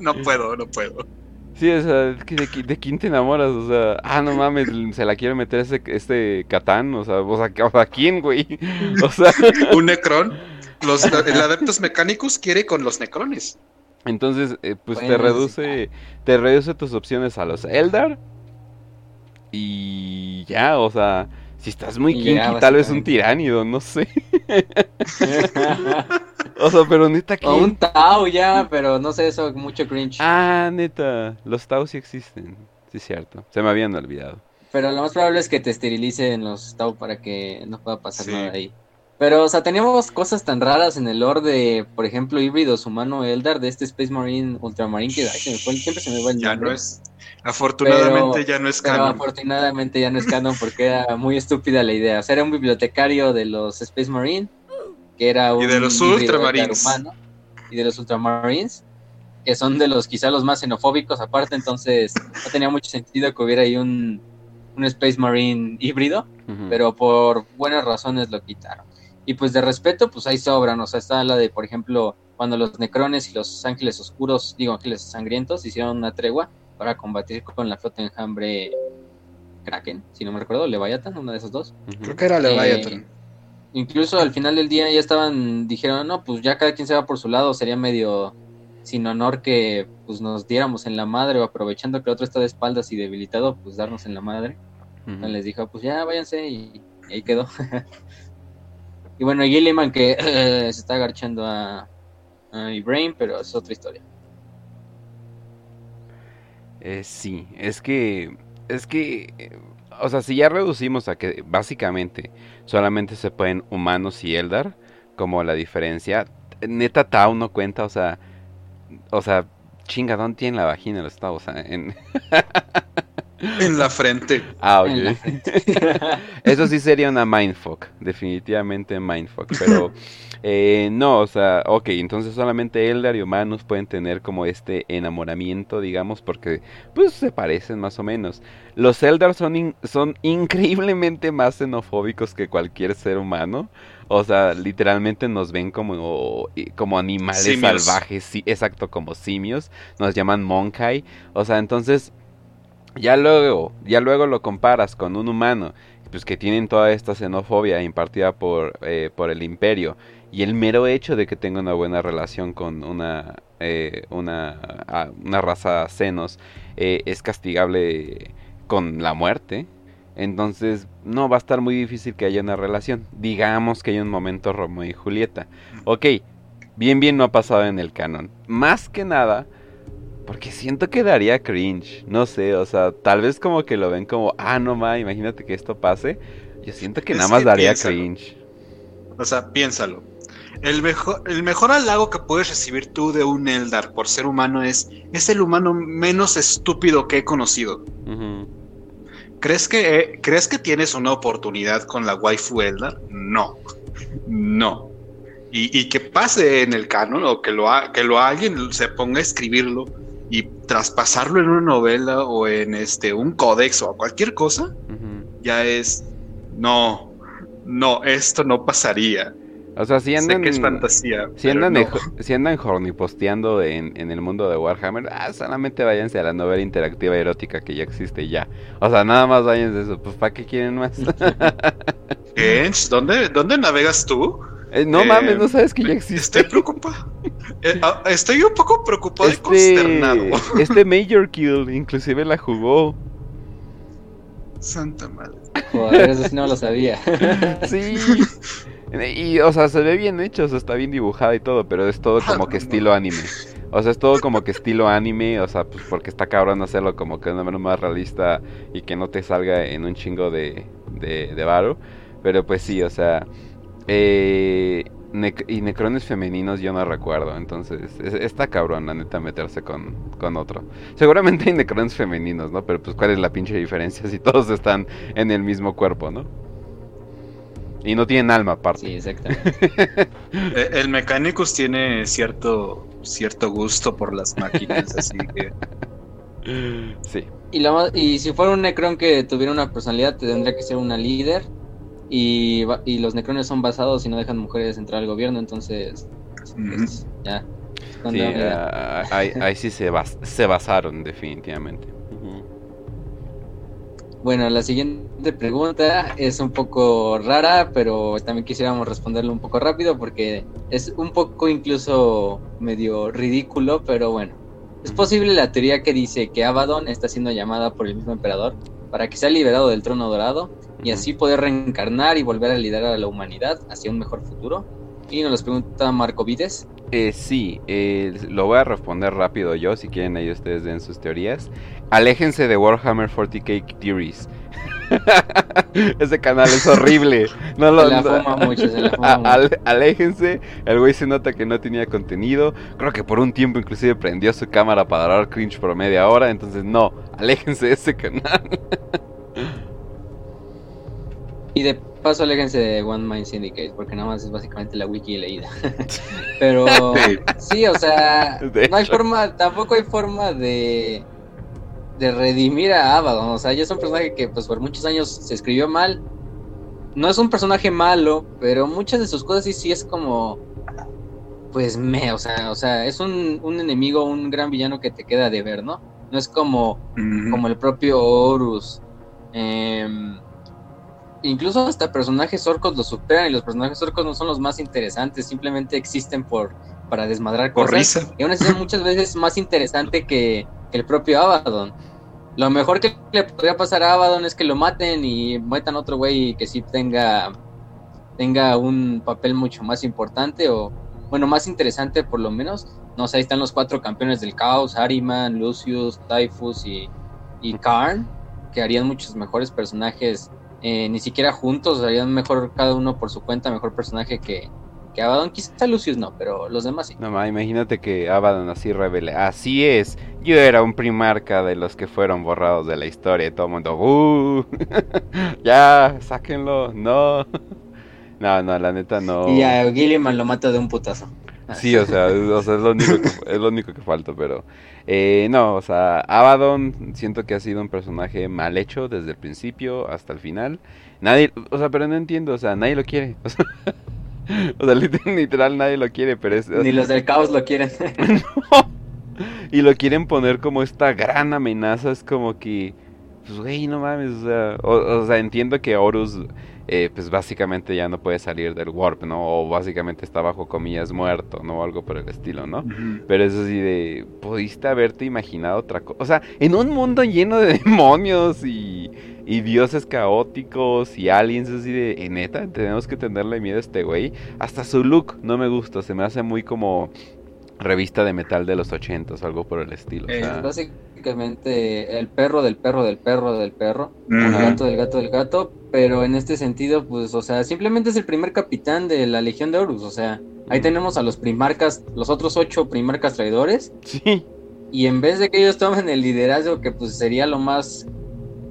no puedo, no puedo. Sí, o sea, ¿de, quién te enamoras? O sea, ah, no mames, se la quiere meter este, este Catán, o sea, o sea, ¿a quién, güey? O sea, un Necron. Los, el Adeptos Mecánicos quiere con los Necrones. Entonces, eh, pues te reduce, te reduce tus opciones a los Eldar. Y ya, o sea, si estás muy kinky, tal vez un tiránido, no sé. o sea, pero neta que. un Tau ya, pero no sé, eso mucho cringe. Ah, neta, los Tau sí existen. Sí, es cierto. Se me habían olvidado. Pero lo más probable es que te esterilicen los Tau para que no pueda pasar nada ahí. Pero, o sea, teníamos cosas tan raras en el lore de, por ejemplo, híbridos humano Eldar de este Space Marine Ultramarine que, ay, se me fue, siempre se me va el Ya nombre. no es. Afortunadamente Pero- ya no es Pero canon. afortunadamente ya no es canon porque era muy estúpida la idea. O sea, era un bibliotecario de los Space Marine, que era un Y de los Ultramarines. humano, y de los Ultramarines, que son de los quizá los más xenofóbicos aparte, entonces no tenía mucho sentido que hubiera ahí un, un Space Marine híbrido, pero por buenas razones lo quitaron. Y pues de respeto, pues ahí sobran, o sea, está la de, por ejemplo, cuando los Necrones y los Ángeles Oscuros, digo Ángeles Sangrientos, hicieron una tregua para combatir con la flota enjambre Kraken, si no me recuerdo, Leviathan, una de esos dos. Creo que era Leviathan. Eh, Incluso al final del día ya estaban, dijeron, no, pues ya cada quien se va por su lado, sería medio sin honor que pues nos diéramos en la madre o aprovechando que el otro está de espaldas y debilitado, pues darnos en la madre. Entonces les dijo, pues ya váyanse y, y ahí quedó. y bueno, Gilliman que se está agarchando a, a Ibrahim, pero es otra historia. Eh, sí, es que, es que, eh, o sea, si ya reducimos a que básicamente solamente se pueden humanos y Eldar, como la diferencia, neta Tau no cuenta, o sea, o sea, chinga, ¿dónde tiene la vagina el Estado? O sea, en... En la frente. Ah, ok. Eso sí sería una mindfuck, definitivamente mindfuck, pero eh, no, o sea, ok, entonces solamente Eldar y humanos pueden tener como este enamoramiento, digamos, porque pues se parecen más o menos. Los Eldar son, in- son increíblemente más xenofóbicos que cualquier ser humano, o sea, literalmente nos ven como, como animales Simios. salvajes, sí, exacto, como simios, nos llaman Monkai, o sea, entonces... Ya luego, ya luego lo comparas con un humano, pues que tienen toda esta xenofobia impartida por, eh, por el imperio, y el mero hecho de que tenga una buena relación con una, eh, una, una raza senos eh, es castigable con la muerte. Entonces, no va a estar muy difícil que haya una relación. Digamos que hay un momento Romeo y Julieta. Ok, bien, bien no ha pasado en el canon. Más que nada, porque siento que daría cringe. No sé, o sea, tal vez como que lo ven como, ah, no ma, imagínate que esto pase. Yo siento que Es nada más que daría piénsalo. cringe. O sea, piénsalo. El mejor, el mejor halago que puedes recibir tú de un Eldar por ser humano es, es el humano menos estúpido que he conocido. ¿Crees que, eh, ¿Crees que tienes una oportunidad con la waifu Eldar? No. No. Y, y que pase en el canon o que lo, ha- que lo alguien se ponga a escribirlo y traspasarlo en una novela o en este un códex o cualquier cosa, ya es no, no, esto no pasaría. O sea, si Sé andan, que es fantasía. si andan, no. si andan horniposteando en, en el mundo de Warhammer, ah, solamente váyanse a la novela interactiva erótica que ya existe ya. O sea, nada más váyanse a eso. Pues, ¿para qué quieren más? ¿dónde, ¿Dónde navegas tú? Eh, no Eh, mames, no sabes que ya Estoy existe. preocupado. Eh, ah, estoy un poco preocupado y Este, consternado. este Major Kill inclusive la jugó. Santa madre. Joder, eso sí no lo sabía. Sí. Y, o sea, se ve bien hecho, o sea, está bien dibujada y todo, pero es todo como que Ah, estilo anime. O sea, es todo como que estilo anime, o sea, pues porque está cabrón hacerlo como que de una manera más realista y que no te salga en un chingo de, de, de varo. Pero pues sí, o sea, eh, nec- y necrones femeninos yo no recuerdo, entonces es- está cabrón, la neta, meterse con, con otro. Seguramente hay necrones femeninos, ¿no? Pero pues cuál es la pinche diferencia si todos están en el mismo cuerpo, ¿no? Y no tienen alma aparte. Sí, exactamente. Eh, El Mechanicus tiene cierto, cierto gusto por las máquinas, así que. Sí. Y, lo más- y si fuera un Necron que tuviera una personalidad, tendría que ser una líder. Y, los Necrones son basados y no dejan mujeres entrar al gobierno, entonces. pues, ya. Cuando Sí, ah, ahí, ahí sí se, bas- se basaron definitivamente. Bueno, la siguiente pregunta es un poco rara, pero también quisiéramos responderlo un poco rápido porque es un poco incluso medio ridículo, pero bueno. Es posible la teoría que dice que Abaddon está siendo llamada por el mismo emperador para que sea liberado del trono dorado y así poder reencarnar y volver a liderar a la humanidad hacia un mejor futuro. Y nos los pregunta Marco Vides. Eh, sí, eh, lo voy a responder rápido yo, si quieren ahí ustedes den sus teorías. Aléjense de Warhammer 40k Theories. Ese canal es horrible. No lo, Se la no- fuma mucho, se la fuma mucho. aléjense. El güey se nota que no tenía contenido. Creo que por un tiempo inclusive prendió su cámara para dar cringe por media hora. Entonces no, aléjense de ese canal. Y de paso, aléjense de One Mind Syndicate, porque nada más es básicamente la wiki leída. Pero Sí. sí, o sea, no hay forma, tampoco hay forma de, de redimir a Abaddon. O sea, ya es un personaje que pues por muchos años se escribió mal. No es un personaje malo, pero muchas de sus cosas sí, sí es como, pues me, o sea, o sea, es un, un enemigo, un gran villano que te queda de ver, ¿no? No es como como el propio Horus. Em, incluso hasta personajes orcos lo superan y los personajes orcos no son los más interesantes, simplemente existen por para desmadrar Por cosas. risa. Y aún así son muchas veces más interesante que, que el propio Abaddon. Lo mejor que le podría pasar a Abaddon es que lo maten y metan otro güey que sí tenga tenga un papel mucho más importante o bueno, más interesante por lo menos. No sé, ahí están los cuatro campeones del caos, Harriman, Lucius, Typhus y, y Karn, que harían muchos mejores personajes, eh, ni siquiera juntos, harían mejor cada uno por su cuenta, mejor personaje que, que Abaddon. Quizá Lucius no, pero los demás sí. No ma, imagínate que Abaddon así revele. Así es, yo era un primarca de los que fueron borrados de la historia. Y todo el mundo, ¡uh! ya, sáquenlo, no. No, no, la neta no. Y a Gilliman lo mata de un putazo. Sí, o sea, es, o sea, es lo único que, es lo único que falta, pero eh, no, o sea, Abaddon siento que ha sido un personaje mal hecho desde el principio hasta el final. Nadie, o sea, pero no entiendo, o sea, nadie lo quiere. O sea, o sea, lit- literal nadie lo quiere, pero es Ni los del caos lo quieren. y lo quieren poner como esta gran amenaza, es como que pues güey, no mames, o sea, o, o sea, entiendo que Horus eh, pues básicamente ya no puede salir del warp, ¿no? O básicamente está bajo comillas muerto, ¿no? O algo por el estilo, ¿no? Pero eso sí de, pudiste haberte imaginado otra cosa. O sea, en un mundo lleno de demonios y, y dioses caóticos y aliens, así de, "Eh, neta, tenemos que tenerle miedo a este güey. Hasta su look no me gusta, se me hace muy como revista de metal de los ochentas, algo por el estilo. o Eh, sea, Básicamente el perro del perro del perro del perro. El Ujú. gato del gato del gato, pero en este sentido, pues, o sea, simplemente es el primer capitán de la Legión de Horus, o sea, ahí Ujú. tenemos a los primarcas, los otros ocho primarcas traidores, Sí, y en vez de que ellos tomen el liderazgo, que pues sería lo más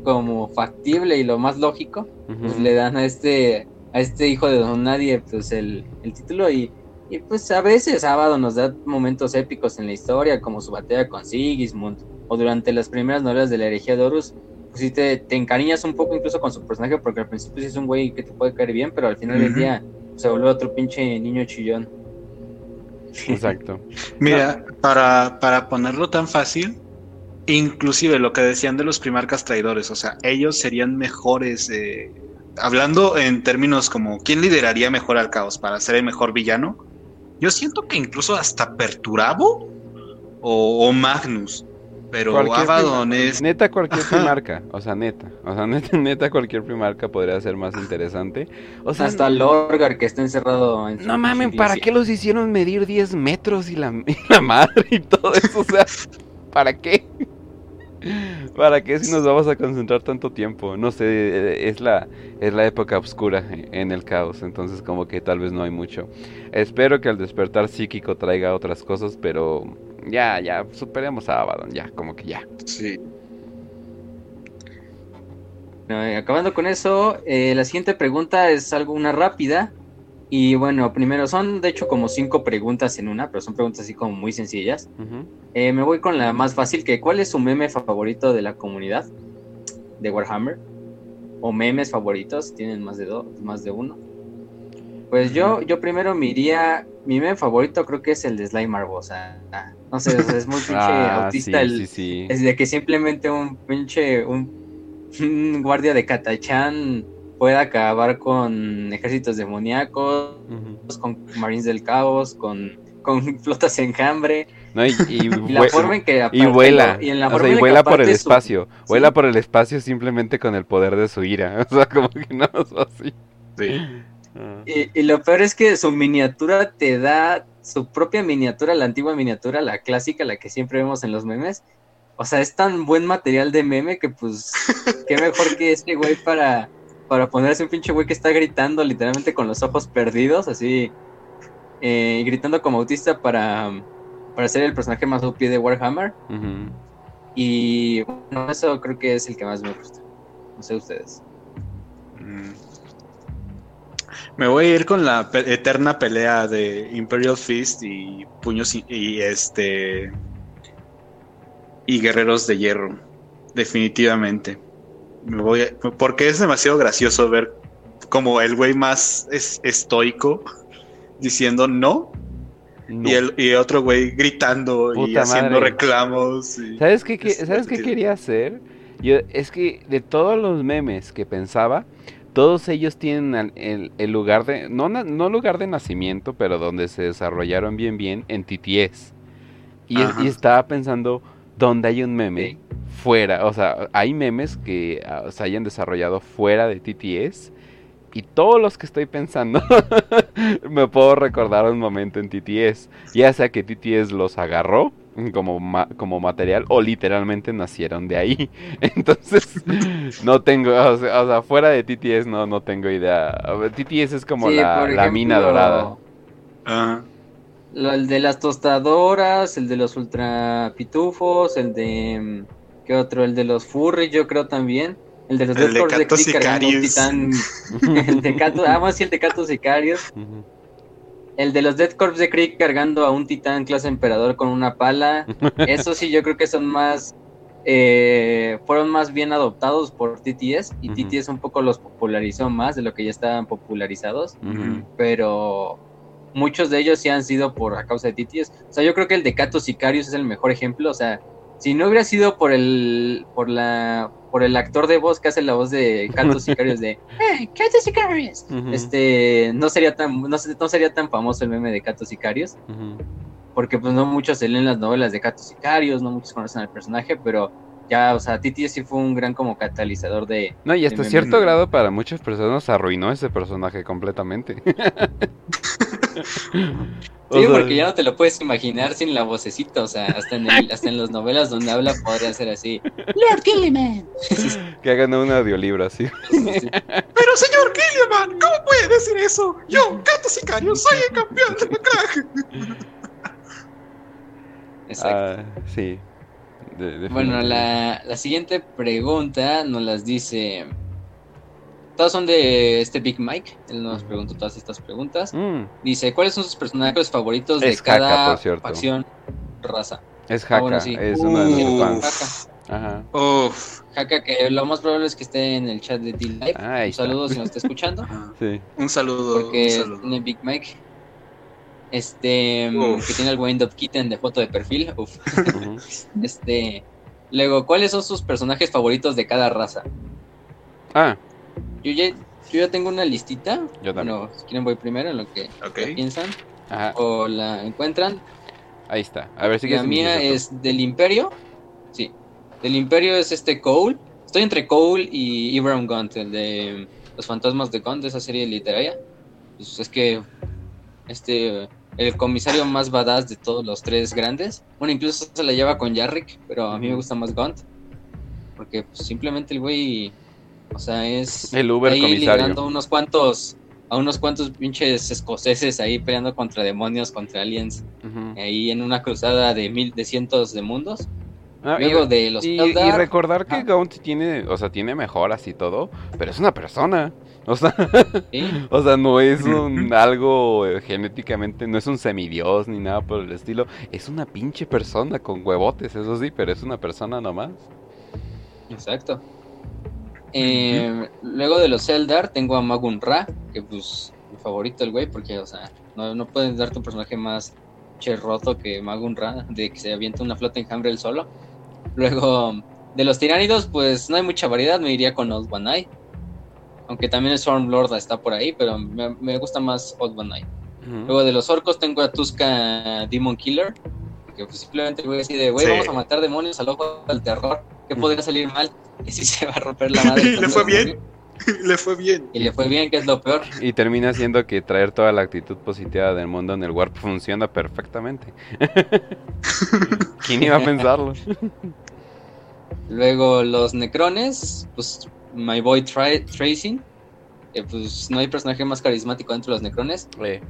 como factible y lo más lógico, pues le dan a este, a este hijo de Don Nadie, pues el, el título y, y, pues a veces Sábado nos da momentos épicos en la historia, como su batalla con Sigismund, o durante las primeras novelas de la herejía de Horus, pues sí te, te encariñas un poco incluso con su personaje, porque al principio sí es un güey que te puede caer bien, pero al final del día se vuelve otro pinche niño chillón. exacto. Mira, para, para ponerlo tan fácil, inclusive lo que decían de los primarcas traidores, o sea, ellos serían mejores, eh, hablando en términos como, ¿quién lideraría mejor al caos para ser el mejor villano? Yo siento que incluso hasta Perturabo o, o Magnus, pero Cualquier Abaddon es... Neta cualquier Ajá. primarca, o sea, neta, o sea, neta, neta cualquier primarca podría ser más interesante. O sea, Hasta Lorgar que está encerrado en su No mames, pinche ¿para qué los hicieron medir 10 metros y la, y la madre y todo eso? O sea, ¿para qué? ¿Para qué si nos vamos a concentrar tanto tiempo? No sé, es la, es la época oscura en el caos, entonces como que tal vez no hay mucho. Espero que al despertar psíquico traiga otras cosas, pero ya, ya, superemos a Abaddon, ya, como que ya. Sí. Acabando con eso, eh, la siguiente pregunta es algo una rápida. Y bueno, primero son de hecho como cinco preguntas en una, pero son preguntas así como muy sencillas. Eh, me voy con la más fácil, que ¿cuál es su meme favorito de la comunidad de Warhammer? O memes favoritos, tienen más de dos, más de uno. Pues yo, yo primero me iría, mi meme favorito creo que es el de Slime Barbosa. No sé, es muy pinche Ah, autista sí, el, sí, sí. es de que simplemente un pinche, un, un guardia de Katachan pueda acabar con ejércitos demoníacos, con marines del caos, con, con flotas enjambre. No, y, y, Y la vue- forma en que y vuela, y en la o forma sea, y en que vuela por el su- espacio, vuela Sí. por el espacio simplemente con el poder de su ira, o sea, como que no es así. Sí. Ah. Y, y lo peor es que su miniatura te da su propia miniatura, la antigua miniatura, la clásica, la que siempre vemos en los memes. O sea, es tan buen material de meme que pues, qué mejor que este güey para, para ponerse un pinche güey que está gritando literalmente con los ojos perdidos, así, eh, gritando como autista para, para ser el personaje más OP de Warhammer. Y bueno, eso creo que es el que más me gusta. No sé ustedes. Mm. Me voy a ir con la pe- eterna pelea de Imperial Fist y puños y, y, este y guerreros de hierro, definitivamente. Me voy a- porque es demasiado gracioso ver como el güey más es, estoico diciendo no, No. y el y otro güey gritando y haciendo madre. reclamos. y- ¿Sabes qué, qué- es ¿sabes qué quería hacer? Yo, es que de todos los memes que pensaba, todos ellos tienen el, el lugar de, no, no lugar de nacimiento, pero donde se desarrollaron bien bien en TTS. Y, es- Ajá. y estaba pensando, donde hay un meme fuera, o sea, hay memes que ah, se hayan desarrollado fuera de TTS. Y todos los que estoy pensando, me puedo recordar un momento en TTS. Ya sea que TTS los agarró como, ma- como material o literalmente nacieron de ahí. Entonces, no tengo, o sea, o sea, fuera de TTS no, no tengo idea. TTS es como Sí, la, la mina dorada. Ajá. Lo- el de las tostadoras, el de los ultra pitufos, el de. mm, ¿Qué otro? El de los furries, yo creo también. El de los El Death de Corps de Sicarius. titán. el de Catos, ah, bueno, sí, el de Catos Sicarios. El de los Death Corps de Krieg cargando a un titán clase emperador con una pala. Eso sí, yo creo que son más. eh, fueron más bien adoptados por TTS y Ujú. TTS un poco los popularizó más de lo que ya estaban popularizados. Pero muchos de ellos sí han sido por a causa de TTS. O sea, yo creo que el de Cato Sicarius es el mejor ejemplo. O sea, si no hubiera sido por el por la por el actor de voz que hace la voz de Cato Sicarius de "Hey, Cato Sicarius", este no sería tan no, no sería tan famoso el meme de Cato Sicarius porque pues no muchos se leen las novelas de Cato Sicarius, no muchos conocen al personaje, pero ya, o sea, TTS sí fue un gran como catalizador de No, y hasta cierto grado para muchas personas arruinó ese personaje completamente. O Sí, sea, porque ya no te lo puedes imaginar sin la vocecita, o sea, hasta en, el- hasta en las novelas donde habla podría ser así. Lord Gilliman. Que hagan un audiolibro así. Sí. Pero señor Gilliaman, ¿cómo puede decir eso? Yo, Gato Sicario, soy el campeón de la crack. Exacto. Ah, sí. De- Bueno, la, la siguiente pregunta nos las dice. Todas son de este Big Mike. Él nos preguntó todas estas preguntas. Mm, Dice: ¿Cuáles son sus personajes favoritos de Es cada facción, raza? es Ah, Haka, bueno, sí. es uno de Uh. fans. Ajá. Uf. Haka, que lo más probable es que esté en el chat de D-Live. Ah, Un está. saludo si nos está escuchando. Sí. Un saludo, Porque un saludo. tiene Big Mike. Este, mm, Uf. que tiene el Wind-Up Kitten de foto de perfil. Uf. Este, luego, ¿cuáles son sus personajes favoritos de cada raza? Ah, Yo ya, yo ya tengo una listita. yo también. Bueno, si quieren voy primero en lo que piensan Ajá, o la encuentran. ahí está. A ver si la mía es del Imperio. Sí, del Imperio es este Cole. Estoy entre Cole y Ibram Gunt, el de Los Fantasmas de Gunt, de esa serie literaria. Pues es que este el comisario más badass de todos los tres grandes. Bueno, incluso se la lleva con Yarrick, pero a mí me gusta más Gunt. Porque pues, simplemente el güey, o sea, es El Uber ahí liderando unos cuantos, a unos cuantos pinches escoceses ahí peleando contra demonios, contra aliens, Ujú. ahí en una cruzada de mil, de cientos de mundos. Ah, y Luego re- de los y, Eldar, y recordar que Ajá. Gaunt tiene, o sea, tiene mejoras y todo, pero es una persona. O sea, ¿sí? o sea, no es un algo eh, genéticamente, no es un semidios ni nada por el estilo. Es una pinche persona con huevotes, eso sí, pero es una persona nomás. Exacto. Eh, luego de los Eldar tengo a Magun Ra, que pues mi favorito el güey, porque o sea, no, no puedes darte un personaje más cherroto que Magun Ra, de que se avienta una flota enjambre él solo. Luego de los tiránidos, pues no hay mucha variedad, me iría con Old One Eye. Aunque también el Stormlord está por ahí, pero me, me gusta más Old One Eye. Luego de los orcos tengo a Tuska Demon Killer. Que pues, simplemente el güey así de, güey, Sí. vamos a matar demonios al ojo del terror. ¿Qué podría salir mal? Y si se va a romper la madre. Y le fue bien. Le fue bien. Y le fue bien, que es lo peor. Y termina siendo que traer toda la actitud positiva del mundo en el Warp funciona perfectamente. ¿Quién iba a pensarlo? Luego los necrones, pues My Boy Tra- Tracing. porque pues no hay personaje más carismático dentro de los necrones. Eh,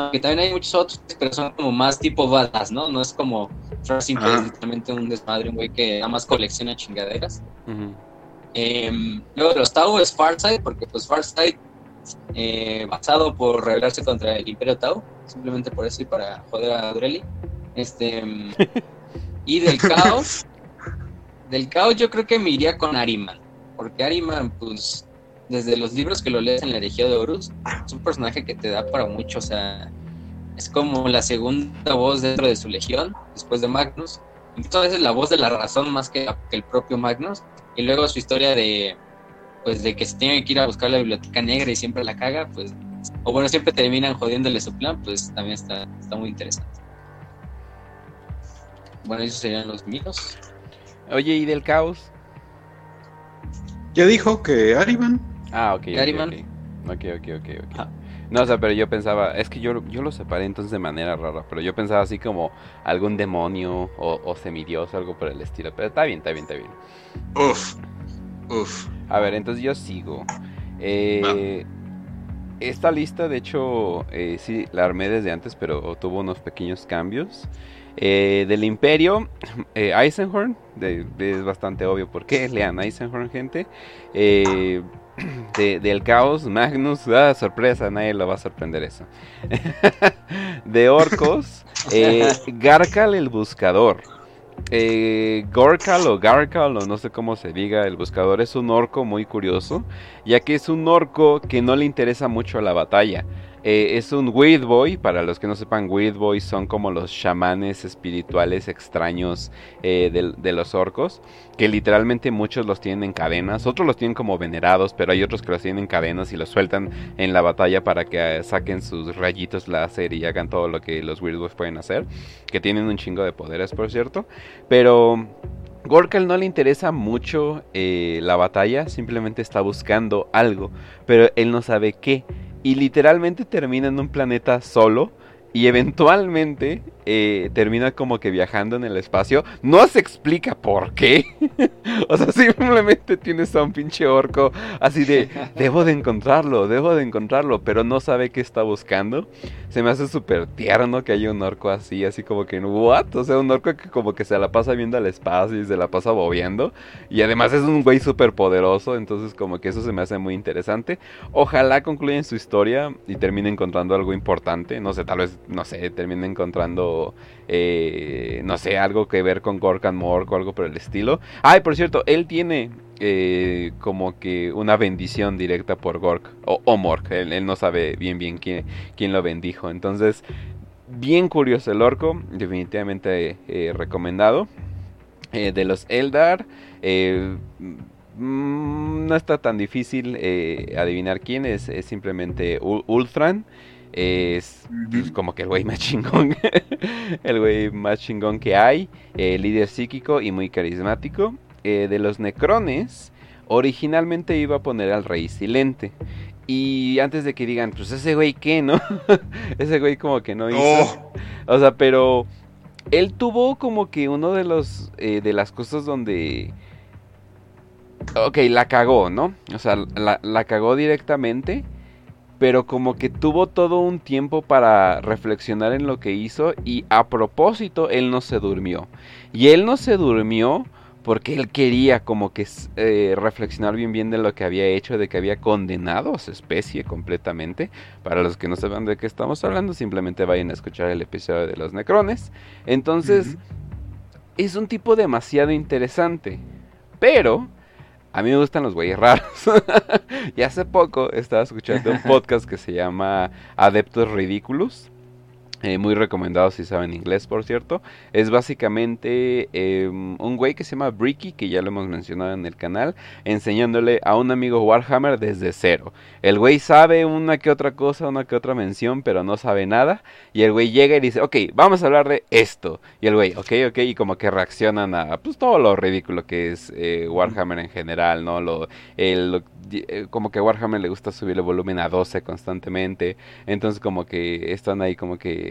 Aunque también hay muchos otros, pero son como más tipo balas, ¿no? No es como Frosting, que Ajá. es literalmente un desmadre, un güey que nada más colecciona chingaderas. Em, luego de los Tau es Farsight, porque pues Farsight, eh, basado por rebelarse contra el Imperio Tau, simplemente por eso y para joder a Durelli. Este, em, y del caos, del caos yo creo que me iría con Ariman, porque Ariman, pues, desde los libros que lo lees en la herejía de Horus, es un personaje que te da para mucho, o sea, es como la segunda voz dentro de su legión, después de Magnus, incluso a veces la voz de la razón más que, que el propio Magnus, y luego su historia de, pues, de que se tiene que ir a buscar la biblioteca negra y siempre la caga, pues, o bueno, siempre terminan jodiéndole su plan, pues también está, está muy interesante. Bueno, esos serían los míos. Oye, ¿y del caos? Ya dijo que Ariman. Ah, ok. ok, Gariman. Ok, ok, ok, ok. ok. Ajá. No, o sea, pero yo pensaba, es que yo, yo lo separé entonces de manera rara, pero yo pensaba así como algún demonio o, o semidios, algo por el estilo. Pero está bien, está bien, está bien. Uf. Uf. A ver, entonces yo sigo. Eh, esta lista, de hecho, eh, sí, la armé desde antes, pero tuvo unos pequeños cambios. Eh, del Imperio, eh, Eisenhorn, de- de- es bastante obvio por qué. Lean Eisenhorn, gente. Eh, de- del Caos, Magnus, ah, sorpresa, nadie lo va a sorprender eso. de Orcos, eh, Garkal el Buscador. Eh, Gorkal o Garkal o no sé cómo se diga, el buscador es un orco muy curioso, ya que es un orco que no le interesa mucho la batalla. Eh, es un Weird Boy, para los que no sepan, Weird Boys son como los chamanes espirituales extraños eh, de, los orcos, que literalmente muchos los tienen en cadenas, otros los tienen como venerados, pero hay otros que los tienen en cadenas y los sueltan en la batalla para que eh, saquen sus rayitos láser y hagan todo lo que los Weird Boys pueden hacer, que tienen un chingo de poderes, por cierto. Pero Gorkal no le interesa mucho la batalla, simplemente está buscando algo, pero él no sabe qué. Y literalmente termina en un planeta solo. Y eventualmente eh, termina como que viajando en el espacio. No se explica por qué. o sea, simplemente tienes a un pinche orco así de, debo de encontrarlo, debo de encontrarlo, pero no sabe qué está buscando. Se me hace súper tierno que haya un orco así, así como que, ¿what? O sea, un orco que como que se la pasa viendo al espacio y se la pasa bobeando. Y además es un güey súper poderoso, entonces como que eso se me hace muy interesante. Ojalá concluyan su historia y termine encontrando algo importante. No sé, tal vez, no sé, termine encontrando, eh, no sé, algo que ver con Gorkan Mork o algo por el estilo. Ay, por cierto, él tiene eh, como que una bendición directa por Gork o, Mork. Él, no sabe bien bien quién, quién lo bendijo. Entonces, bien curioso el orco, definitivamente eh, recomendado. De los Eldar, mm, no está tan difícil adivinar quién es, es simplemente Ul- Ultran. Es pues, como que el güey más chingón, el güey más chingón que hay, eh, líder psíquico y muy carismático. Eh, de los Necrones, originalmente iba a poner al Rey Silente. Y antes de que digan, pues ese güey qué, ¿no? ese güey como que no hizo. Oh. O sea, pero él tuvo como que uno de los eh, de las cosas donde ok, la cagó, ¿no? O sea, la, la cagó directamente, pero como que tuvo todo un tiempo para reflexionar en lo que hizo y a propósito él no se durmió. Y él no se durmió porque él quería como que eh, reflexionar bien bien de lo que había hecho, de que había condenado a su especie completamente. Para los que no sepan de qué estamos hablando, simplemente vayan a escuchar el episodio de los necrones. Entonces, es un tipo demasiado interesante. Pero a mí me gustan los güeyes raros. y hace poco estaba escuchando un podcast que se llama Adeptos Ridículos. Eh, muy recomendado si saben inglés, por cierto. Es básicamente eh, un güey que se llama Bricky, que ya lo hemos mencionado en el canal, enseñándole a un amigo Warhammer desde cero. El güey sabe una que otra cosa, una que otra mención, pero no sabe nada. Y el güey llega y dice, ok, vamos a hablar de esto. Y el güey, ok, ok, y como que reaccionan a pues todo lo ridículo que es eh, Warhammer en general, ¿no? Lo, el, lo- eh, como que a Warhammer le gusta subir el volumen a 12 constantemente. Entonces como que están ahí como que...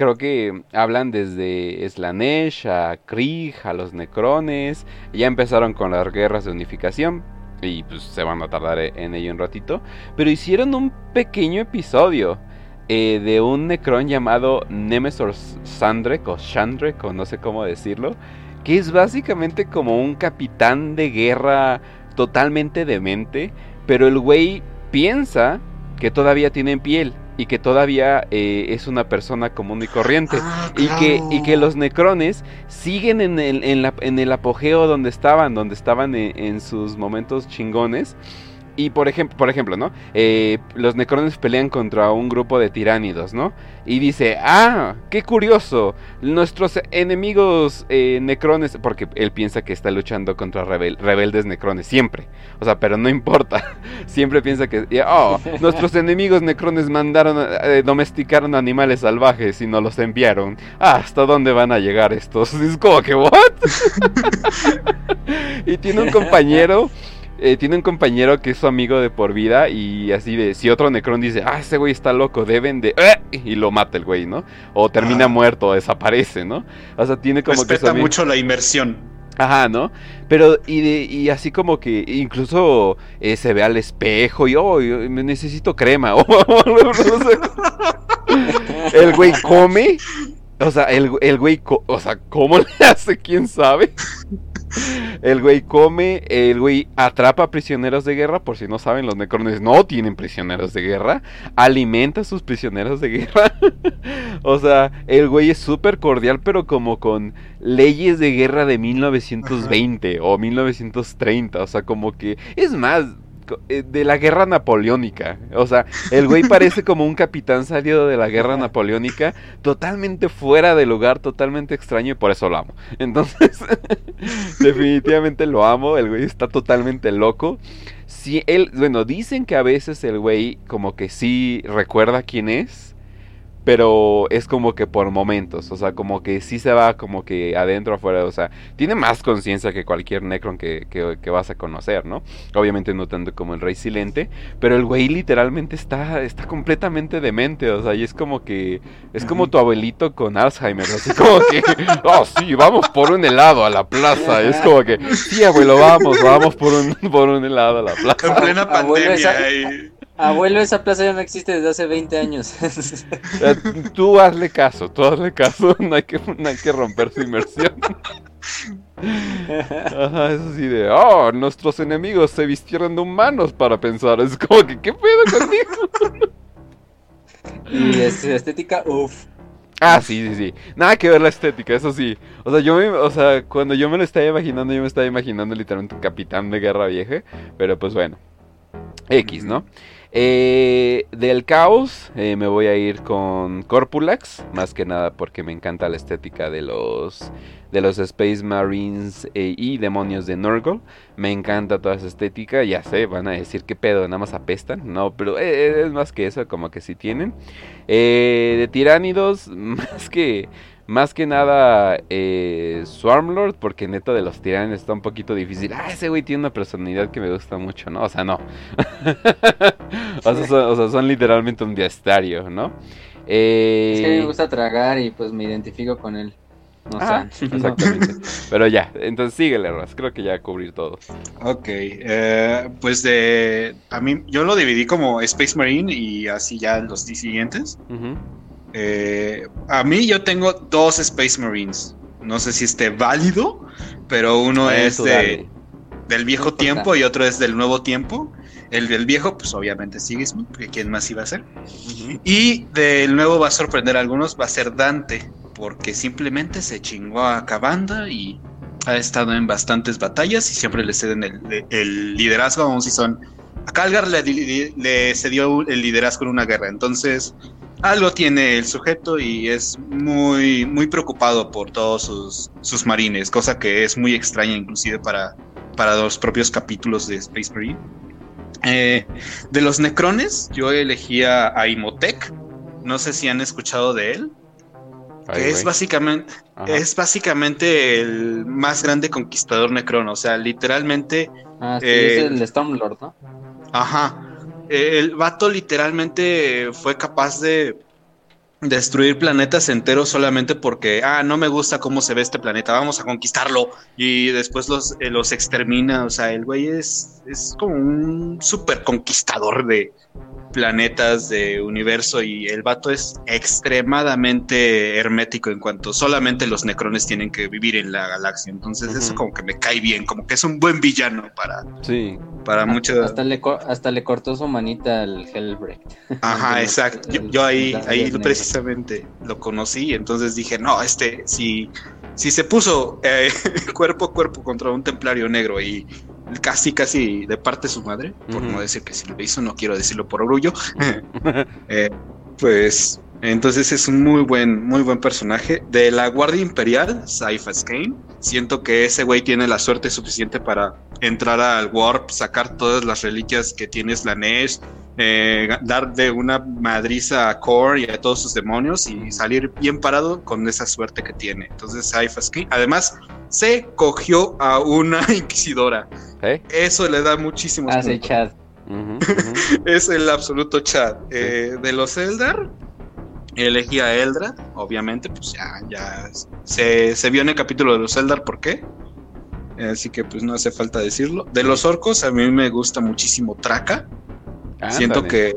Creo que hablan desde Slanesh a Krieg, a los Necrones. Ya empezaron con las guerras de unificación. y pues se van a tardar e, en ello un ratito. Pero hicieron un pequeño episodio eh, de un Necron llamado Nemesor Sandrek o Shandrek o no sé cómo decirlo, que es básicamente como un capitán de guerra totalmente demente, pero el güey piensa que todavía tiene piel y que todavía eh, es una persona común y corriente. Ah, y, que, y que los necrones siguen en el, en la- en el apogeo donde estaban, donde estaban en, en sus momentos chingones. Y por ejemplo, por ejemplo, ¿no? Eh, los necrones pelean contra un grupo de tiránidos, ¿no? Y dice, ah, qué curioso, nuestros enemigos eh, necrones, porque él piensa que está luchando contra rebel- rebeldes necrones, siempre. O sea, pero no importa, siempre piensa que, oh, nuestros enemigos necrones mandaron, eh, domesticaron animales salvajes y nos los enviaron. Ah, ¿hasta dónde van a llegar estos? Es como que, ¿what? y tiene un compañero eh, tiene un compañero que es su amigo de por vida y así de, si otro Necron dice, ah, ese güey está loco, deben de... ¡eh! Y lo mata el güey, ¿no? O termina Ah. muerto, o desaparece, ¿no? O sea, tiene como que... su Respeta mucho la inmersión. Ajá, ¿no? Pero, y, de, y así como que incluso eh, se ve al espejo y, oh, yo me necesito crema. el güey come. O sea, el, el güey, o sea, ¿cómo le hace? ¿Quién sabe? El güey come, el güey atrapa prisioneros de guerra, por si no saben, los necrones no tienen prisioneros de guerra, alimenta a sus prisioneros de guerra. o sea, el güey es súper cordial, pero como con leyes de guerra de 1920 o 1930, o sea, como que es más de la guerra napoleónica. O sea, el güey parece como un capitán salido de la guerra napoleónica, totalmente fuera de lugar, totalmente extraño y por eso lo amo. Entonces, definitivamente lo amo, el güey está totalmente loco. Si él, bueno, dicen que a veces el güey como que sí recuerda quién es, pero es como que por momentos, o sea, como que sí se va como que adentro, afuera, o sea, tiene más conciencia que cualquier Necron que, que- que vas a conocer, ¿no? Obviamente no tanto como el Rey Silente, pero el güey literalmente está, está completamente demente, o sea, y es como que, es como tu abuelito con Alzheimer, así como que, oh sí, vamos por un helado a la plaza, es como que, sí abuelo, vamos, vamos por un, por un helado a la En plaza. plena Abuelo, esa- pandemia. y- Abuelo, esa plaza ya no existe desde hace 20 años. Tú hazle caso, tú hazle caso, no hay que, no hay que romper su inmersión. Ajá, es así de, oh, nuestros enemigos se vistieron de humanos para pensar. Es como que, ¿qué pedo contigo? y es estética, uff. Ah, sí, sí, sí. Nada que ver la estética, eso sí. O sea, yo me, o sea, cuando yo me lo estaba imaginando, yo me estaba imaginando literalmente un capitán de guerra vieja. Pero pues bueno. X, ¿no? Eh, del caos eh, me voy a ir con Corpulax, más que nada porque me encanta la estética de los de los Space Marines eh, y demonios de Nurgle. Me encanta toda esa estética, ya sé, van a decir que pedo, nada más apestan, no, pero eh, es más que eso, como que sí tienen. De tiránidos, más que más que nada eh, Swarmlord, porque neta de los tiránidos está un poquito difícil. Ah, ese güey tiene una personalidad que me gusta mucho, ¿no? O sea, no. o, sea, son, o sea, son literalmente un diastario, ¿no? Eh, Es que a mí me gusta tragar y pues me identifico con él. O Ah, sea, no. exactamente. Pero ya, entonces síguele, Ras. Creo que ya cubrir todo. Ok, eh, pues de a mí yo lo dividí como Space Marine y así ya los siguientes. Ujú. Eh, a mí yo tengo dos Space Marines. No sé si esté válido, pero uno es de, del viejo tiempo y otro es del nuevo tiempo. El del viejo, pues obviamente Sigismund, porque quién más iba a ser. Y del nuevo va a sorprender a algunos, va a ser Dante, porque simplemente se chingó a Cabanda y ha estado en bastantes batallas y siempre le ceden el, el liderazgo, vamos si son... A Calgar le, le- le cedió el liderazgo en una guerra, entonces algo tiene el sujeto y es muy, muy preocupado por todos sus, sus marines, cosa que es muy extraña inclusive para, para los propios capítulos de Space Marine. Eh, de los Necrones, yo elegía a Imhotep. No sé si han escuchado de él. Ay, que es básicamente, Ajá. es básicamente el más grande conquistador Necron. O sea, literalmente, Ah, sí, Eh, es el Stormlord, ¿no? ajá. El vato literalmente fue capaz de destruir planetas enteros solamente porque, ah, no me gusta cómo se ve este planeta, vamos a conquistarlo y después los, eh, los extermina. O sea, el güey es, es como un super conquistador de, planetas de universo y el vato es extremadamente hermético en cuanto solamente los necrones tienen que vivir en la galaxia. Entonces eso como que me cae bien, como que es un buen villano para, sí. para muchos. Hasta le, hasta le cortó su manita al Hellbreak. Ajá, exacto. Yo, ahí, ahí precisamente lo conocí, entonces dije, no, este, si, si se puso eh, cuerpo a cuerpo contra un templario negro y casi, casi de parte de su madre, por no decir que si lo hizo, no quiero decirlo por orgullo. Eh, pues entonces es un muy buen, muy buen personaje. De la Guardia Imperial, Cyphas Kane. Siento que ese güey tiene la suerte suficiente para entrar al Warp, sacar todas las reliquias que tiene Slanesh, eh, dar de una madriza a Core y a todos sus demonios y salir bien parado con esa suerte que tiene. Entonces Cyphas Kane. Además, se cogió a una inquisidora. ¿Eh? Eso le da muchísimo. Hace Chad. es el absoluto Chad. Eh, de los Eldar, elegí a Eldra, obviamente, pues ya, ya se, vio en el capítulo de los Eldar, ¿por qué? Así que pues no hace falta decirlo. De los orcos, a mí me gusta muchísimo Traca. Siento que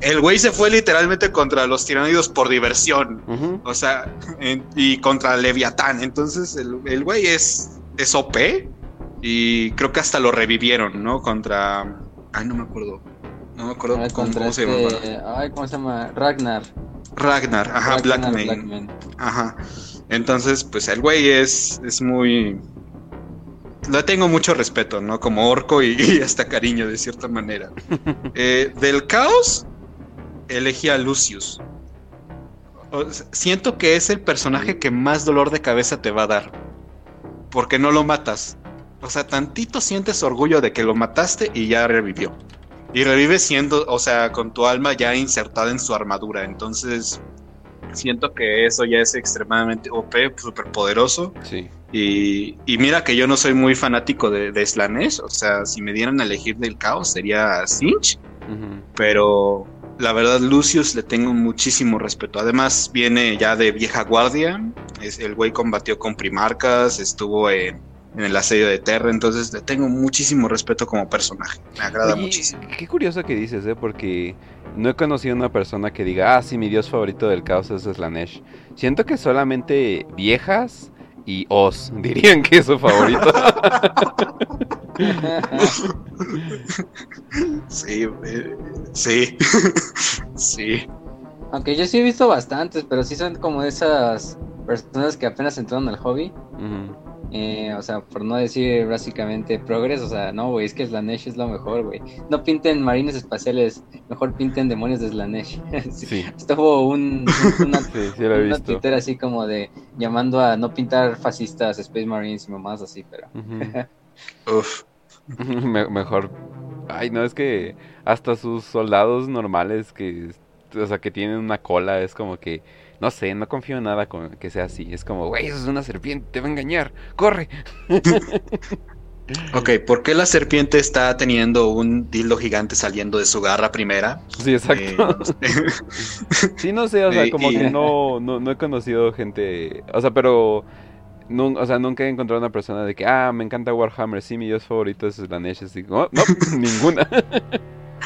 el güey se fue literalmente contra los tiranidos por diversión. O sea, y contra Leviatán. Entonces el, el güey es, es OP. Y creo que hasta lo revivieron, ¿no? Contra. Ay, no me acuerdo. No me acuerdo ah, cómo, se llama. Este, ay, ¿cómo se llama? Ragnar. Ragnar, ajá, Blackman. Ajá. Entonces, pues el güey es, es muy. Le tengo mucho respeto, ¿no? Como orco y, hasta cariño, de cierta manera. Eh, del caos, elegí a Lucius. siento que es el personaje que más dolor de cabeza te va a dar. Porque no lo matas. O sea, tantito sientes orgullo de que lo mataste y ya revivió. Y revive siendo, o sea, con tu alma ya insertada en su armadura. Entonces, siento que eso ya es extremadamente OP, súper poderoso. Sí. Y, mira que yo no soy muy fanático de, Slanesh. O sea, si me dieran a elegir del caos sería Sinch. Pero la verdad, Lucius le tengo muchísimo respeto. Además, viene ya de vieja guardia. Es, el güey combatió con primarcas, estuvo en en el asedio de Terra, entonces le tengo muchísimo respeto como personaje, me agrada muchísimo. Qué curioso que dices, ¿eh? porque no he conocido una persona que diga, ah, sí, mi dios favorito del caos es Slanesh. Siento que solamente viejas y Oz dirían que es su favorito. sí, eh, sí, sí. Aunque yo sí he visto bastantes, pero sí son como esas personas que apenas entraron al hobby. Eh, o sea, por no decir básicamente progreso, o sea, no, güey, es que Slanesh es lo mejor, güey. No pinten marines espaciales, mejor pinten demonios de Slanesh. sí. Estuvo un, una, sí, así como de llamando a no pintar fascistas, Space Marines y mamás así, pero. Uf. mejor. Ay, no, es que hasta sus soldados normales que, o sea, que tienen una cola, es como que no sé, no confío en nada con que sea así. Es como, güey, eso es una serpiente, te va a engañar, corre. ok, ¿por qué la serpiente está teniendo un dildo gigante saliendo de su garra primera? Sí, exacto. Eh, sí, no sé, o sea, como que no, no, he conocido gente, o sea, pero... No, o sea, nunca he encontrado una persona de que, ah, me encanta Warhammer, sí, mi dios favorito es Slanesh, así, no, no, ninguna.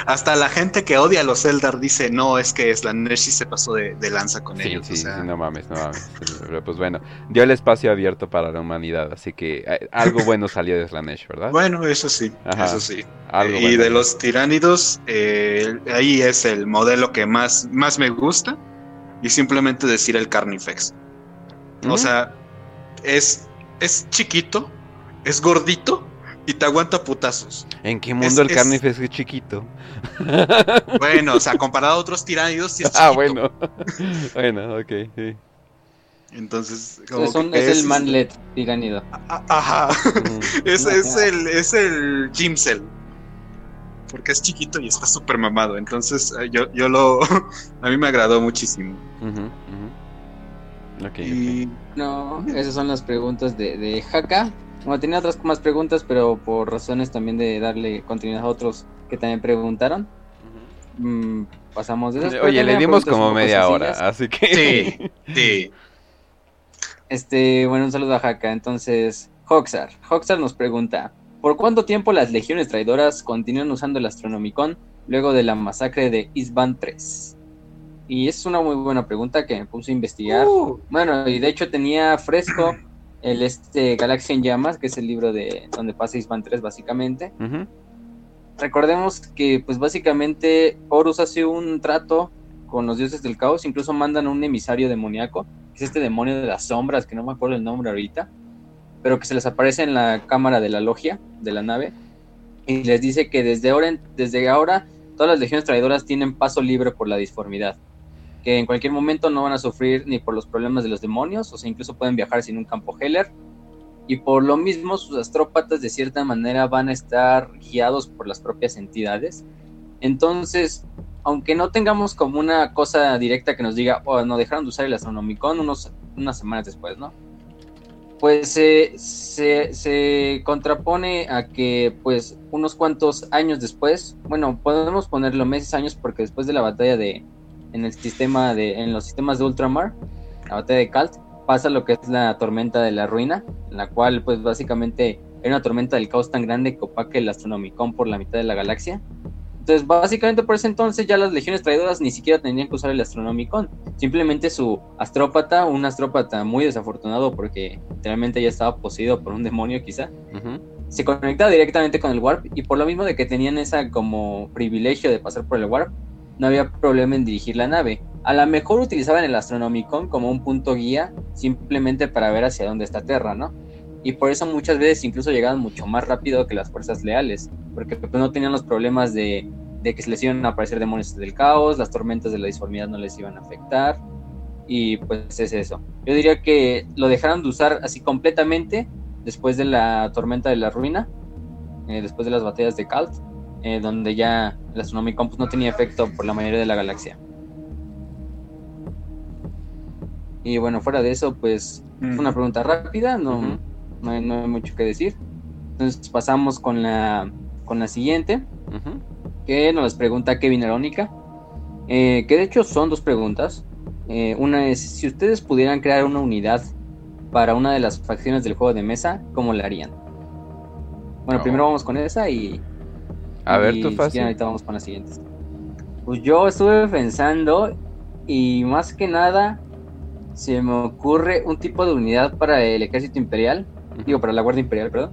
Hasta la gente que odia a los Eldar dice, no, es que Slanesh sí se pasó de, lanza con ellos. Sí, sí, no mames, no mames. Pero pues bueno, dio el espacio abierto para la humanidad, así que eh, algo bueno salió de Slanesh, ¿verdad? Bueno, eso sí, eso sí. y de los tiránidos, eh, ahí es el modelo que más, más me gusta, y simplemente decir el Carnifex. O sea, es, es chiquito, es gordito, y te aguanta putazos. ¿En qué mundo el Carnifex es chiquito? Bueno, o sea, comparado a otros tiránidos, sí es ah, chiquito. Ah, bueno. bueno, ok, sí. Entonces, es, es, el manlet tiránido. Ajá. es, es, el, es el Jimsel. Porque es chiquito y está súper mamado. Entonces, eh, yo, yo lo. a mí me agradó muchísimo. Okay, No, esas son las preguntas de, de Haka. Bueno, tenía otras más preguntas, pero por razones también de darle continuidad a otros que también preguntaron. Mm, pasamos de esas. Oye, le dimos como media hora, así que... Sí, sí. Este, bueno, un saludo a Haka. Entonces, Hoxar. Hoxar nos pregunta, ¿por cuánto tiempo las legiones traidoras continúan usando el Astronomicon luego de la masacre de Isban 3? Y es una muy buena pregunta que me puse a investigar. Uh. Bueno, y de hecho tenía fresco el este Galaxia en Llamas, que es el libro de donde pasa Isban 3 básicamente. Recordemos que pues básicamente Horus hace un trato con los dioses del caos, incluso mandan un emisario demoníaco, que es este demonio de las sombras, que no me acuerdo el nombre ahorita, pero que se les aparece en la cámara de la logia de la nave y les dice que desde ahora, desde ahora todas las legiones traidoras tienen paso libre por la disformidad, en cualquier momento no van a sufrir ni por los problemas de los demonios, o sea, incluso pueden viajar sin un campo Heller, y por lo mismo sus astrópatas de cierta manera van a estar guiados por las propias entidades. Entonces, aunque no tengamos como una cosa directa que nos diga, oh, no dejaron de usar el Astronomicon unos, unas semanas después, ¿no? Pues eh, se, se contrapone a que, pues, unos cuantos años después, bueno, podemos ponerlo meses, años, porque después de la batalla de, en el sistema de, en los sistemas de Ultramar, la batalla de Kalt, pasa lo que es la tormenta de la ruina, en la cual, pues, básicamente era una tormenta del caos tan grande que opaque el Astronomicon por la mitad de la galaxia. Entonces, básicamente por ese entonces ya las legiones traidoras ni siquiera tendrían que usar el Astronomicon. Simplemente su astrópata, un astrópata muy desafortunado porque literalmente ya estaba poseído por un demonio quizá, se conectaba directamente con el Warp y por lo mismo de que tenían esa como privilegio de pasar por el Warp, no había problema en dirigir la nave. A lo mejor utilizaban el Astronomicon como un punto guía simplemente para ver hacia dónde está Terra, ¿no? Y por eso muchas veces incluso llegaban mucho más rápido que las fuerzas leales, porque pues, no tenían los problemas de, de que se les iban a aparecer demonios del caos, las tormentas de la disformidad no les iban a afectar, y pues es eso. Yo diría que lo dejaron de usar así completamente después de la tormenta de la ruina, eh, después de las batallas de Kalt, eh, donde ya el Astronomicon pues, no tenía efecto por la mayoría de la galaxia. Y bueno, fuera de eso, pues Mm. es una pregunta rápida, no, no, hay, no hay mucho que decir. Entonces pasamos con la, con la siguiente, que nos pregunta Kevin Arónica, eh, que de hecho son dos preguntas. Eh, una es, si ustedes pudieran crear una unidad para una de las facciones del juego de mesa, ¿cómo la harían? Bueno, Oh. primero vamos con esa y... A ver, tú fácil. ahorita vamos con las siguientes. Pues yo estuve pensando y más que nada se me ocurre un tipo de unidad para el ejército imperial, digo, para la guardia imperial, perdón,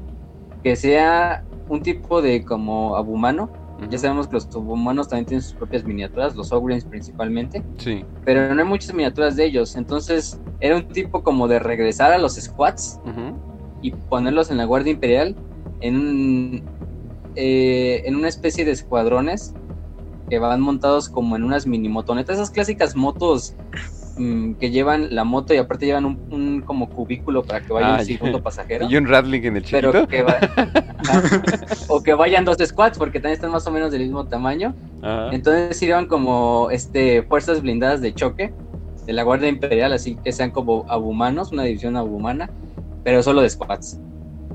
que sea un tipo de como abumano. Ya sabemos que los subhumanos también tienen sus propias miniaturas, los Ogrins principalmente, Sí. pero no hay muchas miniaturas de ellos. Entonces era un tipo como de regresar a los squads Ujú. y ponerlos en la Guardia Imperial en, eh, en una especie de escuadrones que van montados como en unas mini motonetas, esas clásicas motos mm, que llevan la moto y aparte llevan un, un como cubículo para que vaya Ah, un segundo pasajero. Y un Radling en el chiquito. Pero que va- Ajá. o que vayan dos squads porque también están más o menos del mismo tamaño. Ajá. Entonces iban como este fuerzas blindadas de choque de la Guardia Imperial, así que sean como abumanos, una división abumana, pero solo de squads.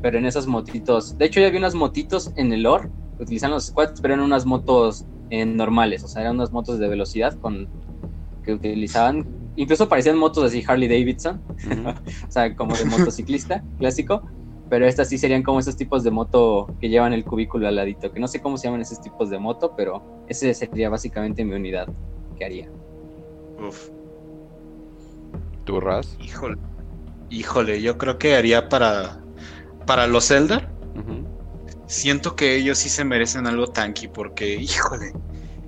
Pero en esas motitos, de hecho ya había unas motitos en el lore que utilizan los squads, pero eran unas motos eh, normales, o sea, eran unas motos de velocidad con que utilizaban, incluso parecían motos así Harley Davidson, o sea, como de motociclista clásico, pero estas sí serían como esos tipos de moto que llevan el cubículo al ladito, que no sé cómo se llaman esos tipos de moto, pero ese sería básicamente mi unidad que haría. Uf, ¿Tú, híjole. Híjole, yo creo que haría para, para los Zelda. Ujú. Siento que ellos sí se merecen algo tanky porque, híjole,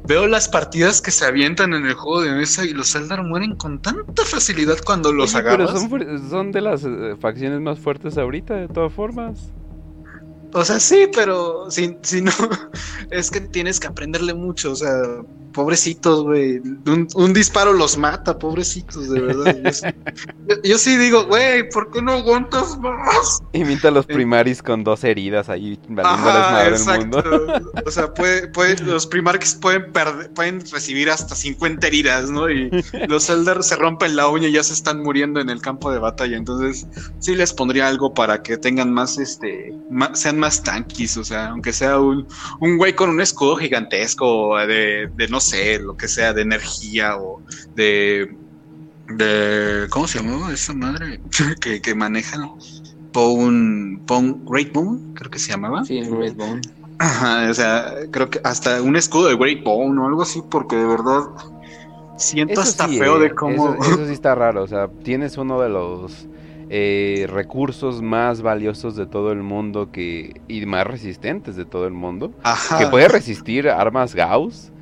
veo las partidas que se avientan en el juego de mesa y los Eldar mueren con tanta facilidad cuando los Oye, pero son, son de las eh, facciones más fuertes ahorita, de todas formas. O sea, sí, pero si, si no, es que tienes que aprenderle mucho, o sea, pobrecitos, güey. Un, un disparo los mata, pobrecitos, de verdad. Yo sí, yo- yo sí digo, güey, ¿por qué no aguantas más? Imita a los primaris con dos heridas ahí, valiéndoles madre el mundo. O sea, puede, puede- los primarchs pueden, perder- pueden recibir hasta 50 heridas, ¿no? Y los Eldar se rompen la uña y ya se están muriendo en el campo de batalla. Entonces, sí les pondría algo para que tengan más, este, ma- sean más tanquis, o sea, aunque sea un, un güey con un escudo gigantesco de, de, no sé, lo que sea, de energía o de, de ¿cómo se llamaba esa madre que, que manejan? Pone, Great Bone, creo que se llamaba. Sí, Great Bone. Ajá, o sea, creo que hasta un escudo de Great Bone o algo así, porque de verdad siento hasta feo de eh, cómo. Eso, sí está raro, o sea, tienes uno de los eh, recursos más valiosos de todo el mundo que y más resistentes de todo el mundo, Ajá. que puede resistir armas Gauss.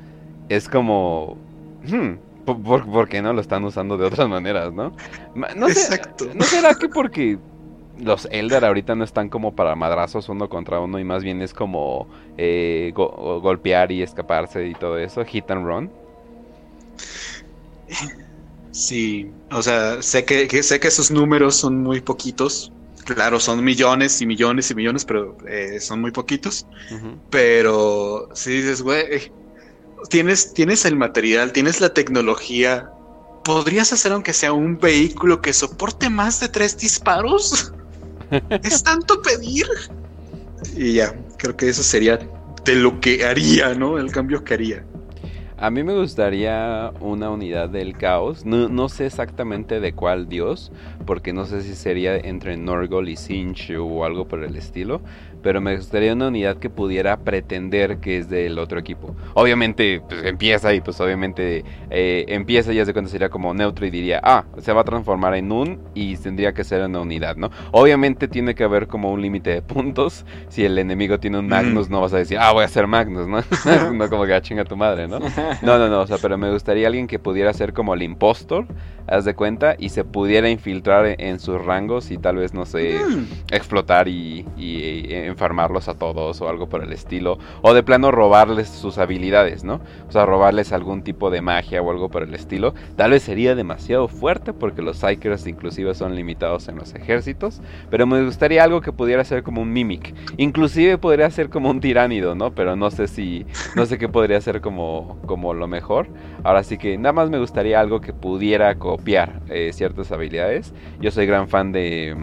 Es como. Hmm, ¿por, qué no lo están usando de otras maneras, no? no Exacto. ¿No será que porque los Elder ahorita no están como para madrazos uno contra uno y más bien es como eh, golpear y escaparse y todo eso, hit and run. Sí, o sea, sé que, sé que esos números son muy poquitos. Claro, son millones y millones y millones, pero eh, son muy poquitos. Pero si dices, güey, tienes, tienes el material, tienes la tecnología, ¿podrías hacer aunque sea un vehículo que soporte más de tres disparos? ¿Es tanto pedir? Y ya, creo que eso sería de lo que haría, ¿no? El cambio que haría. A mí me gustaría una unidad del caos. No, no, sé exactamente de cuál dios, porque no sé si sería entre Norgol y Sinch o algo por el estilo pero me gustaría una unidad que pudiera pretender que es del otro equipo. Obviamente, pues empieza y pues obviamente eh, empieza y ya se cuenta sería como neutro y diría, ah, se va a transformar en un y tendría que ser una unidad, ¿no? Obviamente tiene que haber como un límite de puntos. Si el enemigo tiene un Magnus, no vas a decir, ah, voy a ser Magnus, ¿no? no como que a ah, chinga tu madre, ¿no? No, no, no, o sea, pero me gustaría alguien que pudiera ser como el impostor, haz de cuenta, y se pudiera infiltrar en, sus rangos y tal vez, no sé, mm. explotar y, y enfermarlos a todos o algo por el estilo. O de plano robarles sus habilidades, ¿no? O sea, robarles algún tipo de magia o algo por el estilo. Tal vez sería demasiado fuerte porque los Psychers inclusive son limitados en los ejércitos. Pero me gustaría algo que pudiera ser como un Mimic. Inclusive podría ser como un tiránido, ¿no? Pero no sé si... No sé qué podría ser como, como lo mejor. Ahora sí que nada más me gustaría algo que pudiera copiar eh, ciertas habilidades. Yo soy gran fan de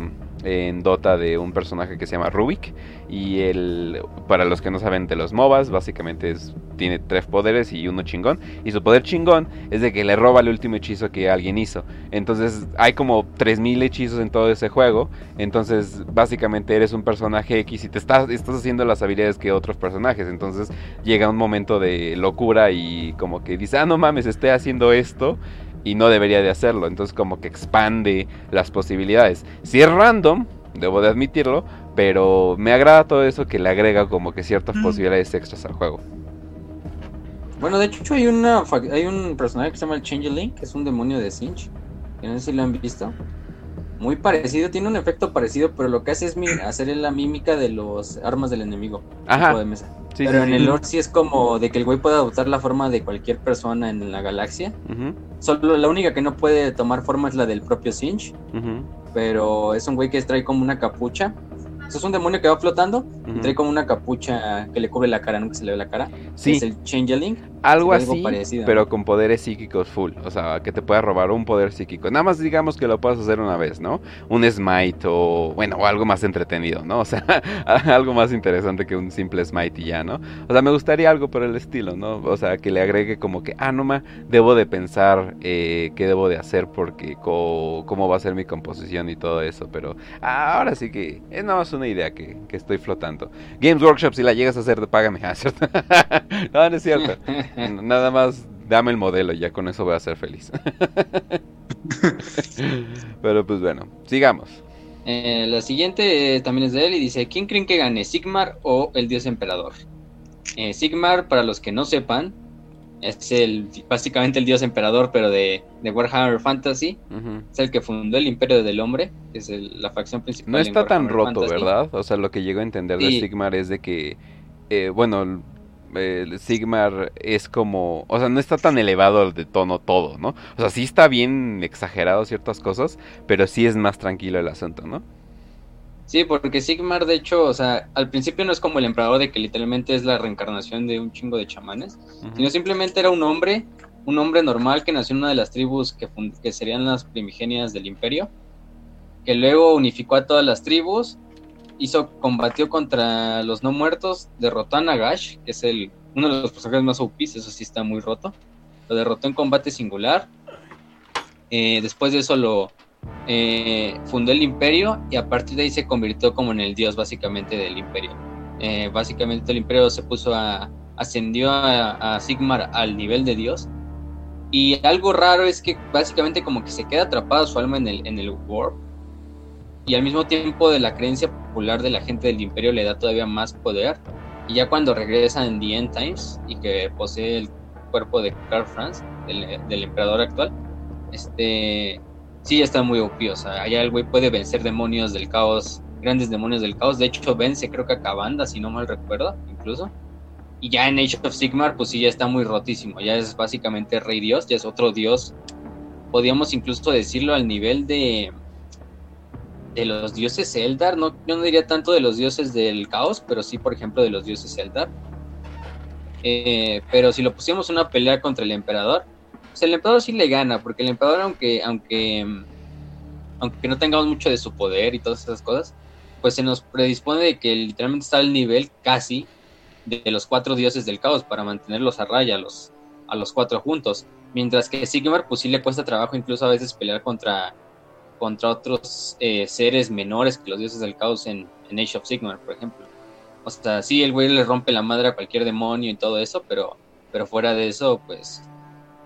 en Dota de un personaje que se llama Rubik. Y él, para los que no saben de los MOBAs, básicamente es, tiene tres poderes y uno chingón. Y su poder chingón es de que le roba el último hechizo que alguien hizo. Entonces hay como 3000 hechizos en todo ese juego. Entonces básicamente eres un personaje X y te estás, estás haciendo las habilidades que otros personajes. Entonces llega un momento de locura y como que dice, ah, no mames, estoy haciendo esto y no debería de hacerlo. Entonces como que expande las posibilidades. Si es random, debo de admitirlo, pero me agrada todo eso que le agrega como que ciertas mm. posibilidades extras al juego. Bueno, de hecho hay una hay un personaje que se llama el Changeling, que es un demonio de Sinch, que no sé si lo han visto. Muy parecido, tiene un efecto parecido, pero lo que hace es hacer la mímica de los armas del enemigo. Ajá. De mesa. Pero en el lore sí es como de que el güey puede adoptar la forma de cualquier persona en la galaxia. Solo la única que no puede tomar forma es la del propio Sinch. Pero es un güey que trae como una capucha es un demonio que va flotando y trae como una capucha que le cubre la cara, nunca se le ve la cara. Sí. Es el Changeling. Algo así, pero con poderes psíquicos full. O sea, que te pueda robar un poder psíquico. Nada más digamos que lo puedas hacer una vez, ¿no? Un smite o, bueno, o algo más entretenido, ¿no? O sea, algo más interesante que un simple smite y ya, ¿no? O sea, me gustaría algo por el estilo, ¿no? O sea, que le agregue como que, ah, no ma, debo de pensar eh, qué debo de hacer porque cómo va a ser mi composición y todo eso. Pero ahora sí que es nada más una idea que, que estoy flotando. Games Workshop, si la llegas a hacer, págame, ¿cierto? no, no es cierto. Nada más dame el modelo y ya con eso voy a ser feliz. Pero pues bueno, sigamos. Eh, la siguiente eh, también es de él y dice, ¿quién creen que gane, Sigmar o el dios emperador? Eh, Sigmar, para los que no sepan, es el básicamente el dios emperador, pero de, Warhammer Fantasy. Es el que fundó el Imperio del Hombre, que es la facción principal. No está tan roto, ¿verdad? O sea, lo que llego a entender de Sigmar es de que, bueno, el Sigmar es como, o sea, no está tan elevado de tono todo, ¿no? O sea, sí está bien exagerado ciertas cosas, pero sí es más tranquilo el asunto, ¿no? Sí, porque Sigmar, de hecho, o sea, al principio no es como el emperador de que literalmente es la reencarnación de un chingo de chamanes, sino simplemente era un hombre, un hombre normal que nació en una de las tribus que, que serían las primigenias del imperio, que luego unificó a todas las tribus hizo, combatió contra los no muertos, derrotó a Nagash, que es el, uno de los personajes más OP, eso sí está muy roto. Lo derrotó en combate singular. Eh, después de eso lo eh, fundó el imperio y a partir de ahí se convirtió como en el dios básicamente del imperio. Eh, básicamente el imperio se puso a, ascendió a, Sigmar al nivel de dios. Y algo raro es que básicamente como que se queda atrapado su alma en el, en el Warp y al mismo tiempo de la creencia popular de la gente del imperio le da todavía más poder. Y ya cuando regresa en The End Times y que posee el cuerpo de Karl Franz, del, emperador actual, este sí está muy OP. O sea, allá el güey puede vencer demonios del caos, grandes demonios del caos. De hecho, vence creo que a Kabanda, si no mal recuerdo, incluso. Y ya en Age of Sigmar, pues sí, ya está muy rotísimo. Ya es básicamente Rey Dios, ya es otro Dios. Podríamos incluso decirlo al nivel de de los dioses Eldar, no, yo no diría tanto de los dioses del caos, pero sí, por ejemplo, de los dioses Eldar. Eh, pero si lo pusiéramos una pelea contra el emperador, el emperador sí le gana, porque el emperador, aunque, aunque, aunque no tengamos mucho de su poder y todas esas cosas, pues se nos predispone de que literalmente está al nivel casi de, los cuatro dioses del caos para mantenerlos a raya, a los, a los cuatro juntos. Mientras que Sigmar, pues sí le cuesta trabajo incluso a veces pelear contra contra otros eh, seres menores que los dioses del caos en, Age of Sigmar, por ejemplo. O sea, sí, el güey le rompe la madre a cualquier demonio y todo eso, pero, pero fuera de eso, pues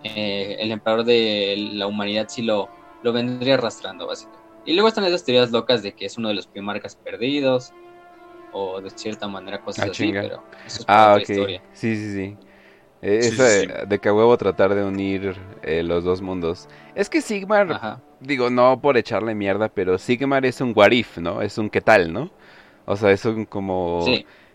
eh, el emperador de la humanidad sí lo, lo vendría arrastrando, básicamente. Y luego están esas teorías locas de que es uno de los primarcas perdidos, o de cierta manera cosas ah, así, pero eso es ah, historia. Sí, sí, sí. Eh, eso de, que a huevo tratar de unir los dos mundos. Es que Sigmar, digo, no por echarle mierda, pero Sigmar es un Warif, ¿no? Es un qué tal, ¿no? O sea, es un como...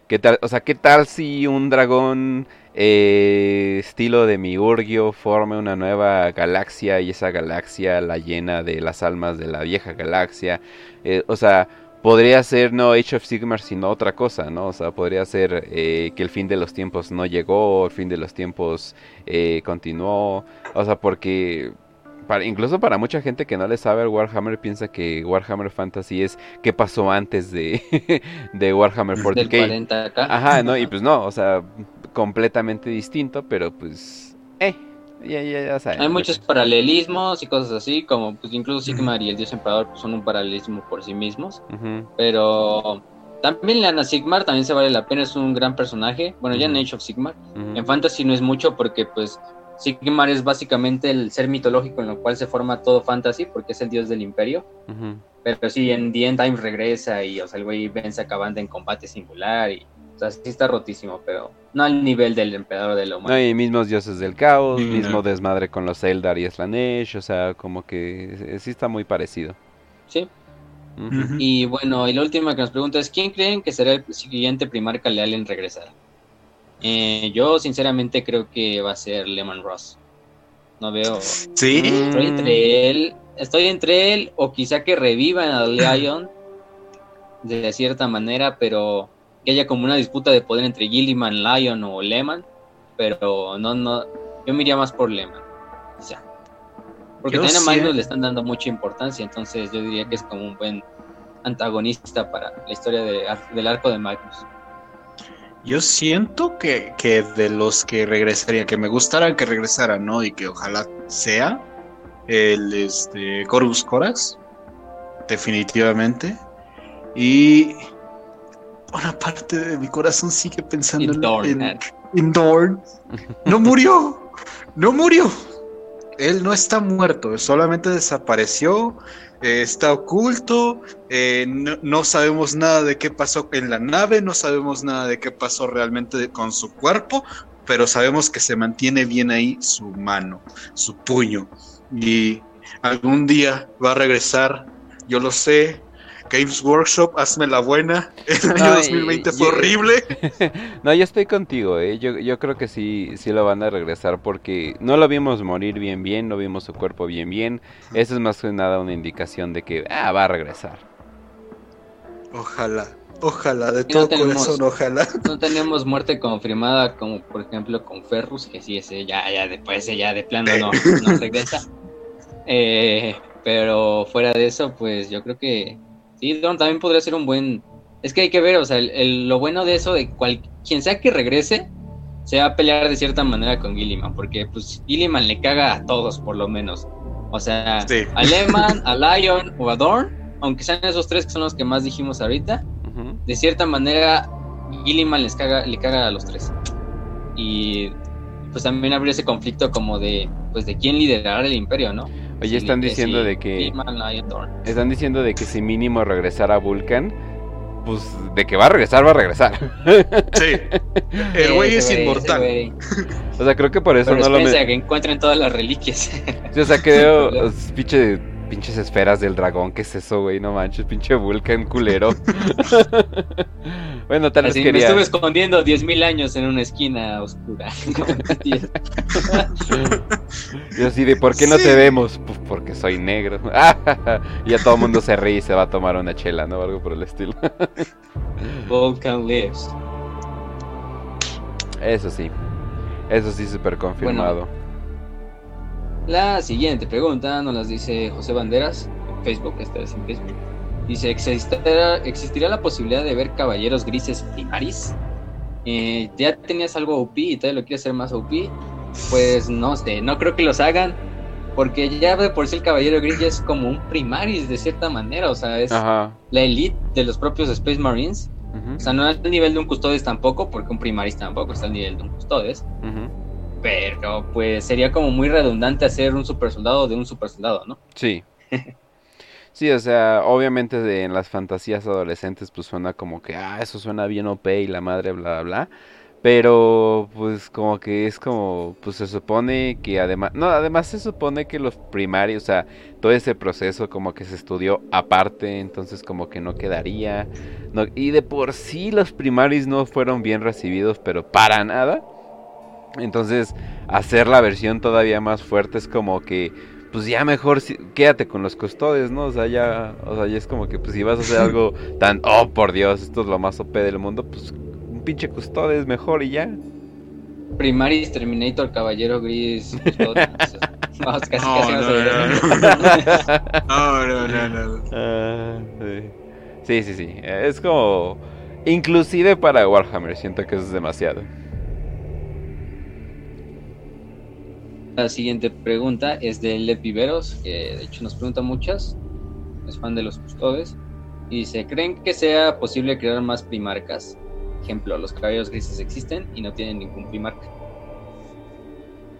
¿qué tal? O sea, ¿qué tal si un dragón eh, estilo de Miurgio forme una nueva galaxia y esa galaxia la llena de las almas de la vieja galaxia? Eh, o sea, podría ser no Age of Sigmar sino otra cosa, ¿no? O sea, podría ser eh, que el fin de los tiempos no llegó, el fin de los tiempos continuó, o sea, porque incluso para mucha gente que no le sabe al Warhammer piensa que Warhammer Fantasy es qué pasó antes de, de Warhammer 40k. Ajá, no, y pues no, o sea, completamente distinto, pero pues, eh, ya, ya, ya saben. Hay muchos paralelismos y cosas así, como pues incluso Sigmar y el Dios Emperador pues, son un paralelismo por sí mismos, pero también Lana Sigmar también se vale la pena, es un gran personaje, bueno, ya en Age of Sigmar, en Fantasy no es mucho porque pues Sigmar es básicamente el ser mitológico en el cual se forma todo fantasy, porque es el dios del imperio. Pero sí, en The End Time regresa y, o sea, el güey vence a Cabanda en combate singular y, o sea, sí está rotísimo, pero no al nivel del emperador de la humanidad. No, y mismos dioses del caos, mismo desmadre con los Eldar y Slanesh, o sea, como que sí está muy parecido. Sí. Y bueno, y la última que nos pregunta es, ¿quién creen que será el siguiente primarca leal en regresar? Eh, yo sinceramente creo que va a ser Lemon Ross. No veo. Sí. Estoy entre él. Estoy entre él o quizá que revivan a Lion de cierta manera, pero que haya como una disputa de poder entre Gilliman, Lion o Lehman. Pero no, no. Yo me iría más por Lehman. sea Porque también a Magnus le están dando mucha importancia, entonces yo diría que es como un buen antagonista para la historia del arco de Magnus. Yo siento que, de los que regresaría, que me gustara que regresara, ¿no? Y que ojalá sea el este, Corvus Corax, definitivamente. Y una parte de mi corazón sigue pensando en, en Dorn. No murió, no murió. Él no está muerto, solamente desapareció eh, está oculto, eh, no, sabemos nada de qué pasó en la nave, no sabemos nada de qué pasó realmente con su cuerpo, pero sabemos que se mantiene bien ahí su mano, su puño, y algún día va a regresar, yo lo sé, Games Workshop, hazme la buena. El año 2020 fue horrible. no, yo estoy contigo, ¿eh? yo, yo creo que sí, sí lo van a regresar porque no lo vimos morir bien, bien, no vimos su cuerpo bien, bien. Eso es más que nada una indicación de que ah, va a regresar. Ojalá, ojalá, de todo corazón, ojalá. No tenemos muerte confirmada, como por ejemplo con Ferrus, que sí, ese ya, ya después, ya de plano no, no regresa. Eh, pero fuera de eso, pues yo creo que Sí, Don también podría ser un buen Es que hay que ver, o sea, el, lo bueno de eso, de cual, quien sea que regrese, se va a pelear de cierta manera con Gilliman, porque pues Gilliman le caga a todos, por lo menos. O sea, a Lehman, a Lion o a Dorn, aunque sean esos tres que son los que más dijimos ahorita, de cierta manera Gilliman les caga, le caga a los tres. Y pues también habría ese conflicto como de, pues de quién liderará el imperio, ¿no? Oye, están diciendo de que... Están diciendo de que si mínimo regresar a Vulcan, pues de que va a regresar, va a regresar. Sí. El güey es inmortal. o sea, creo que por eso no lo... que encuentren todas las reliquias. sí, o sea, creo... pinche pinches esferas del dragón, ¿qué es eso, güey? No manches, pinche Vulcan culero. bueno, tal vez quería... Me estuve escondiendo 10.000 años en una esquina oscura. y así de, ¿por qué no te vemos? Pues porque soy negro. y ya todo el mundo se ríe y se va a tomar una chela, ¿no? Algo por el estilo. Vulcan lives. Eso sí. Eso sí, súper confirmado. La siguiente pregunta nos las dice José Banderas en Facebook, esta vez en Facebook. Dice, ¿existirá, ¿existirá la posibilidad de ver caballeros grises primaris? Eh, ¿Ya tenías algo OP y todavía lo quieres hacer más OP? Pues no sé, no creo que los hagan. Porque ya de por sí el caballero gris ya es como un primaris de cierta manera. O sea, es la elite de los propios Space Marines. O sea, no al nivel de un custodes tampoco, porque un primaris tampoco está al nivel de un custodes. Pero pues sería como muy redundante hacer un super soldado de un super soldado, ¿no? Sí. Sí, o sea, obviamente en las fantasías adolescentes pues suena como que, ah, eso suena bien OP y la madre, bla, bla, bla. Pero pues como que es como, pues se supone que además, no, además se supone que los primarios, o sea, todo ese proceso como que se estudió aparte, entonces como que no quedaría. No, y de por sí los primarios no fueron bien recibidos, pero para nada. Entonces, hacer la versión todavía más fuerte es como que, pues ya mejor quédate con los custodes, ¿no? O sea, ya, o sea, ya es como que, pues si vas a hacer algo tan, oh, por Dios, esto es lo más OP del mundo, pues un pinche custodes mejor y ya. Primaris, Terminator, Caballero Gris, Vamos, casi, no, casi no, no, no, no, ah, sí, sí, sí. Es como, inclusive para Warhammer, siento que eso es demasiado. La siguiente pregunta es de Lev Viveros, que de hecho nos pregunta muchas, es fan de los custodes, y dice, ¿creen que sea posible crear más primarcas? Ejemplo, los caballeros grises existen y no tienen ningún primarca.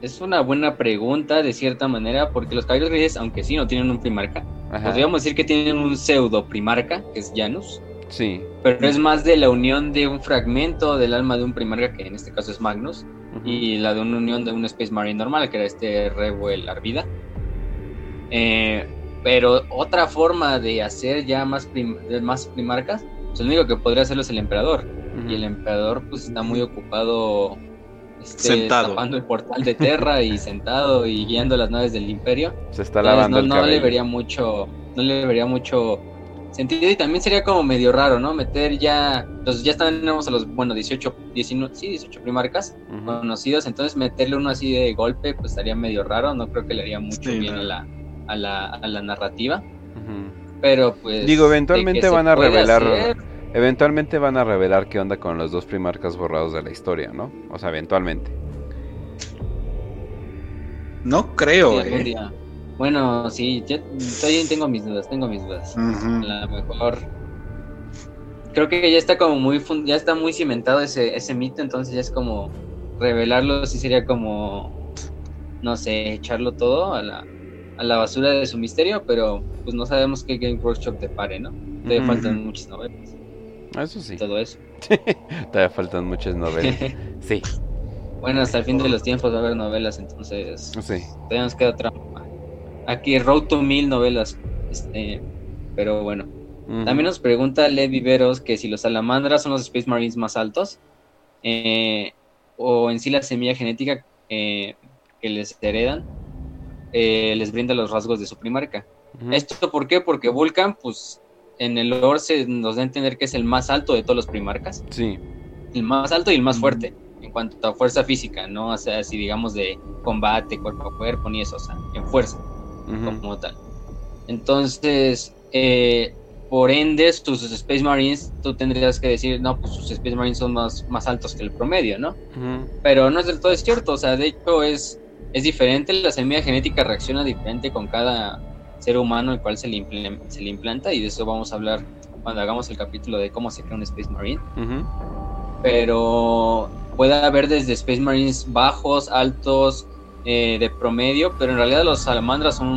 Es una buena pregunta de cierta manera, porque los caballeros grises, aunque sí no tienen un primarca, podríamos decir que tienen un pseudo primarca, que es Janus. Sí. Pero es más de la unión de un fragmento del alma de un primarca, que en este caso es Magnus, y la de una unión de un Space Marine normal, que era este Revuel Arvida. Eh, pero otra forma de hacer ya más, más primarcas, pues el único que podría hacerlo es el emperador. Y el emperador pues está muy ocupado este, sentado. tapando el portal de Terra y sentado y guiando las naves del imperio. Se está lavando no, no le vería mucho, no le vería mucho sentido y también sería como medio raro, ¿no? Meter ya, entonces ya tenemos a los, bueno, 18, 19, sí, 18 primarcas conocidos, entonces meterle uno así de golpe, pues estaría medio raro, no creo que le haría mucho bien a, la, a, la, a la narrativa. Pero pues... Digo, eventualmente van a revelar... Eventualmente van a revelar qué onda con los dos primarcas borrados de la historia, ¿no? O sea, eventualmente. No creo, eh. Bueno, sí, yo todavía tengo mis dudas, tengo mis dudas. A lo mejor creo que ya está como muy ya está muy cimentado ese, ese mito, entonces ya es como revelarlo sí sería como no sé, echarlo todo a la, a la basura de su misterio, pero pues no sabemos qué Game Workshop te pare, ¿no? Todavía faltan muchas novelas. Eso sí. Todo eso. Todavía faltan muchas novelas. sí. Bueno, hasta el fin de los tiempos va a haber novelas, entonces. Sí. Todavía nos queda otra Aquí Road to Mil novelas. Este, pero bueno. También nos pregunta Levi Veros que si los salamandras son los Space Marines más altos. Eh, o en sí la semilla genética eh, que les heredan eh, les brinda los rasgos de su primarca. ¿Esto por qué? Porque Vulcan, pues en el lore se nos da a entender que es el más alto de todos los primarcas. Sí. El más alto y el más fuerte en cuanto a fuerza física, no o sea, si digamos de combate cuerpo a cuerpo ni eso, o sea, en fuerza como tal. Entonces, eh, por ende, sus Space Marines, tú tendrías que decir, no, pues sus Space Marines son más, más altos que el promedio, ¿no? Pero no es del todo cierto, o sea, de hecho es, es diferente, la semilla genética reacciona diferente con cada ser humano el cual se le, se le implanta y de eso vamos a hablar cuando hagamos el capítulo de cómo se crea un Space Marine. Pero puede haber desde Space Marines bajos, altos, eh, de promedio, pero en realidad los salamandras son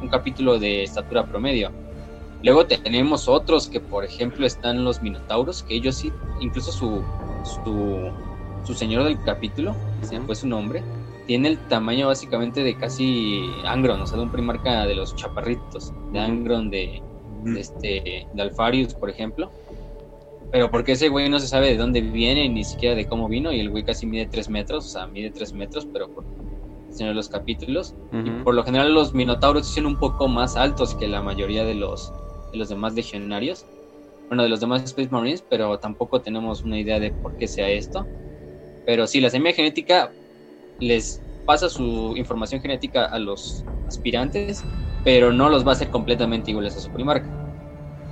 un capítulo de estatura promedio. Luego tenemos otros que, por ejemplo, están los minotauros, que ellos sí, incluso su, su, señor del capítulo, se fue su nombre, tiene el tamaño básicamente de casi Angron, o sea, de un primarca de los chaparritos, de Angron, de, este, de Alfarius, por ejemplo. Pero porque ese güey no se sabe de dónde viene, ni siquiera de cómo vino, y el güey casi mide 3 metros, o sea, mide 3 metros, pero por tener los capítulos. Y por lo general los minotauros son un poco más altos que la mayoría de los, de los demás legionarios, bueno, de los demás Space Marines, pero tampoco tenemos una idea de por qué sea esto. Pero sí, la semilla genética les pasa su información genética a los aspirantes, pero no los va a hacer completamente iguales a su primarca.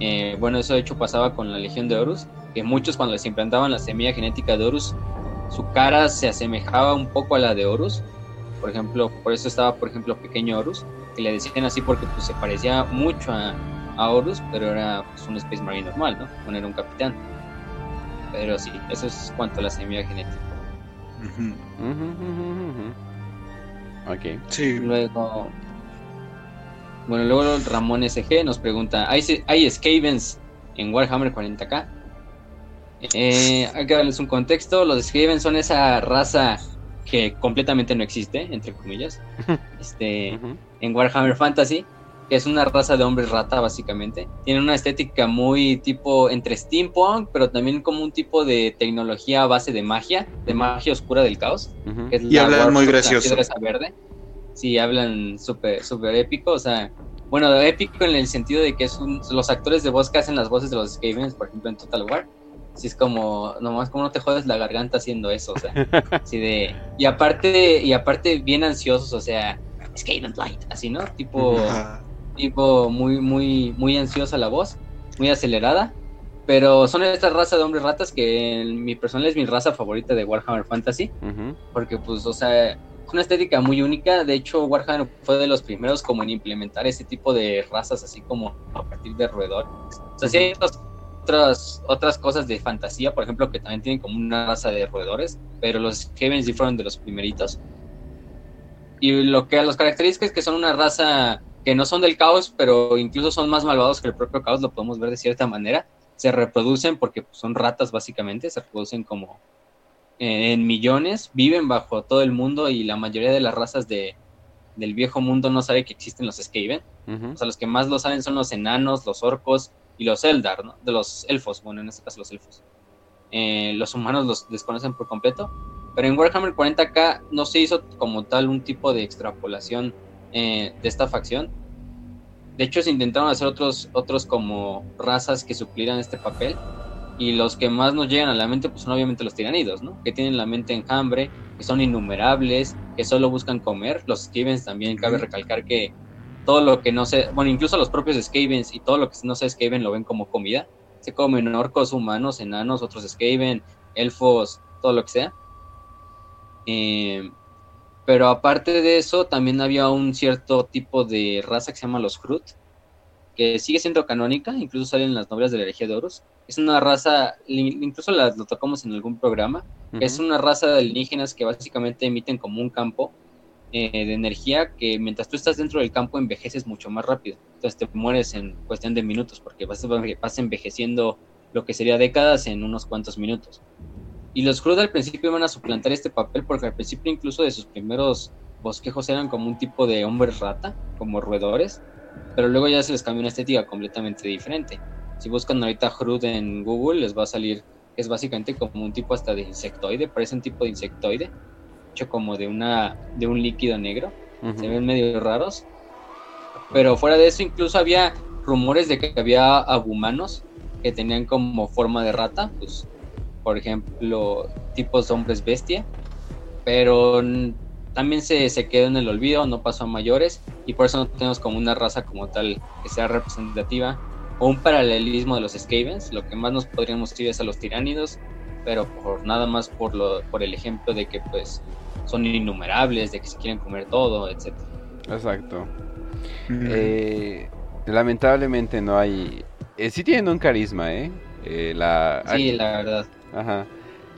Eh, bueno, eso de hecho pasaba con la Legión de Horus, que muchos cuando les implantaban la semilla genética de Horus, su cara se asemejaba un poco a la de Horus. Por ejemplo, por eso estaba, por ejemplo, Pequeño Horus, que le decían así porque pues, se parecía mucho a, a Horus, pero era pues, un Space Marine normal, ¿no? Poner un capitán. Pero sí, eso es cuanto a la semilla genética. Ok. Sí. Luego. Bueno, luego Ramón SG nos pregunta: ¿hay, hay Skavens en Warhammer 40k? Eh, hay que darles un contexto. Los Skavens son esa raza que completamente no existe, entre comillas, este, en Warhammer Fantasy que es una raza de hombres rata básicamente. Tiene una estética muy tipo entre steampunk, pero también como un tipo de tecnología a base de magia, de magia oscura del caos. y hablan muy gracioso. verde. Sí, hablan súper super épico, o sea, bueno, épico en el sentido de que es los actores de voz que hacen las voces de los Skavens, por ejemplo, en Total War. Sí, es como, nomás como no te jodes la garganta haciendo eso, o sea, así de... Y aparte, y aparte bien ansiosos, o sea, Skaven Light, así, ¿no? Tipo tipo muy, muy, muy ansiosa la voz, muy acelerada. Pero son esta raza de hombres ratas que en mi personal es mi raza favorita de Warhammer Fantasy. Porque, pues, o sea, es una estética muy única. De hecho, Warhammer fue de los primeros como en implementar ese tipo de razas, así como a partir de roedor. O sea, sí hay otras, otras cosas de fantasía, por ejemplo, que también tienen como una raza de roedores. Pero los Heavens sí fueron de los primeritos. Y lo que a los características es que son una raza que no son del caos, pero incluso son más malvados que el propio caos, lo podemos ver de cierta manera. Se reproducen porque pues, son ratas básicamente, se reproducen como en millones, viven bajo todo el mundo y la mayoría de las razas de, del viejo mundo no sabe que existen los Skaven. O sea, los que más lo saben son los enanos, los orcos y los Eldar, ¿no? De los elfos, bueno, en este caso los elfos. Eh, los humanos los desconocen por completo. Pero en Warhammer 40k no se hizo como tal un tipo de extrapolación eh, de esta facción. De hecho, se intentaron hacer otros, otros como razas que suplieran este papel. Y los que más nos llegan a la mente, pues son obviamente los tiranidos, ¿no? Que tienen la mente enjambre, que son innumerables, que solo buscan comer. Los Skavens también, cabe recalcar que todo lo que no se, bueno, incluso los propios Skavens y todo lo que no se Skaven lo ven como comida. Se comen orcos, humanos, enanos, otros Skaven, elfos, todo lo que sea. Eh, pero aparte de eso, también había un cierto tipo de raza que se llama los Hrut, que sigue siendo canónica, incluso salen en las novelas de la herejía de Horus. Es una raza, incluso la, lo tocamos en algún programa, es una raza de alienígenas que básicamente emiten como un campo eh, de energía que mientras tú estás dentro del campo envejeces mucho más rápido. Entonces te mueres en cuestión de minutos porque vas, vas envejeciendo lo que sería décadas en unos cuantos minutos. Y los Cruz al principio iban a suplantar este papel porque al principio incluso de sus primeros bosquejos eran como un tipo de hombres rata, como roedores, pero luego ya se les cambió una estética completamente diferente. Si buscan ahorita Hrud en Google les va a salir que es básicamente como un tipo hasta de insectoide, parece un tipo de insectoide, hecho como de una de un líquido negro. Se ven medio raros. Pero fuera de eso incluso había rumores de que había abumanos que tenían como forma de rata, pues por ejemplo, tipos hombres bestia, pero también se, se, quedó en el olvido, no pasó a mayores, y por eso no tenemos como una raza como tal que sea representativa o un paralelismo de los Skavens. Lo que más nos podríamos ir es a los tiránidos, pero por nada más por, lo, por el ejemplo de que pues son innumerables, de que se quieren comer todo, etc. Exacto. Eh, lamentablemente no hay... Eh, sí tienen un carisma, ¿eh? eh la... Sí, la verdad. Ajá.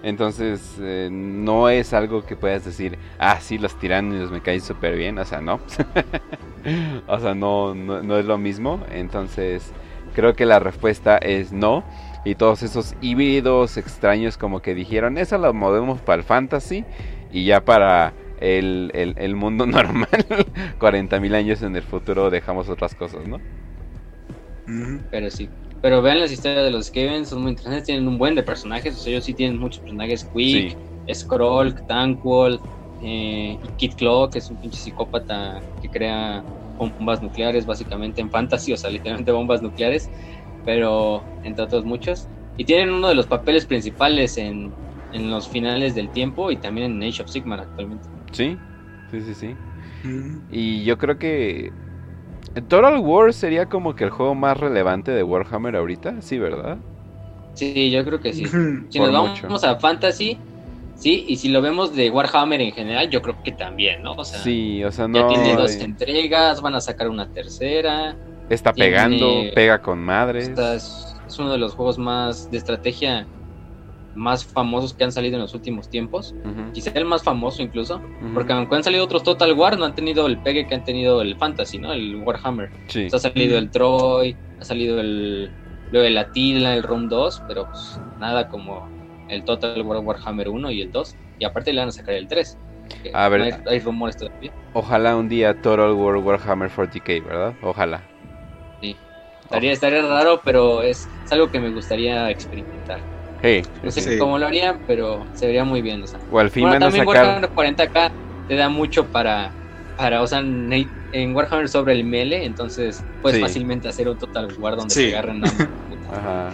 Entonces, eh, no es algo que puedas decir, ah, sí, los tiránidos me caen súper bien. O sea, no. o sea, no, no, es lo mismo. Entonces, creo que la respuesta es no. Y todos esos híbridos extraños como que dijeron, eso lo movemos para el fantasy y ya para el, el, mundo normal, 40.000 años en el futuro dejamos otras cosas, ¿no? Pero sí, pero vean las historias de los Skaven, son muy interesantes, tienen un buen de personajes, o sea, ellos sí tienen muchos personajes, Quick, Scroll, Tankwall, eh, y Kid Claw, que es un pinche psicópata que crea bombas nucleares básicamente en fantasy, o sea, literalmente bombas nucleares, pero entre otros muchos. Y tienen uno de los papeles principales en, en los finales del tiempo y también en Age of Sigmar actualmente. Sí, sí, sí, sí. Y yo creo que Total War sería como que el juego más relevante de Warhammer ahorita, sí, ¿verdad? Sí, yo creo que sí. Si nos vamos a Fantasy, sí, y si lo vemos de Warhammer en general, yo creo que también, ¿no? O sea, sí, o sea, no. Ya tiene dos entregas, van a sacar una tercera. Está pegando, pega con madres. es uno de los juegos más de estrategia más famosos que han salido en los últimos tiempos. Quizá el más famoso incluso. Porque aunque han salido otros Total War, no han tenido el pegue que han tenido el Fantasy, ¿no? El Warhammer. ha salido el Troy, ha salido el... El Attila, el Rom 2, pero pues nada como el Total War Warhammer 1 y el 2. Y aparte le van a sacar el 3. A ver, hay, rumores todavía. Ojalá un día Total War Warhammer 40k, ¿verdad? Ojalá. Sí. Estaría, estaría raro, pero es algo que me gustaría experimentar no sé cómo lo harían, pero se vería muy bien. O, al fin bueno, también Warhammer 40k te da mucho para, para o sea, en Warhammer sobre el mele, entonces puedes fácilmente hacer un Total War donde se agarren Ajá.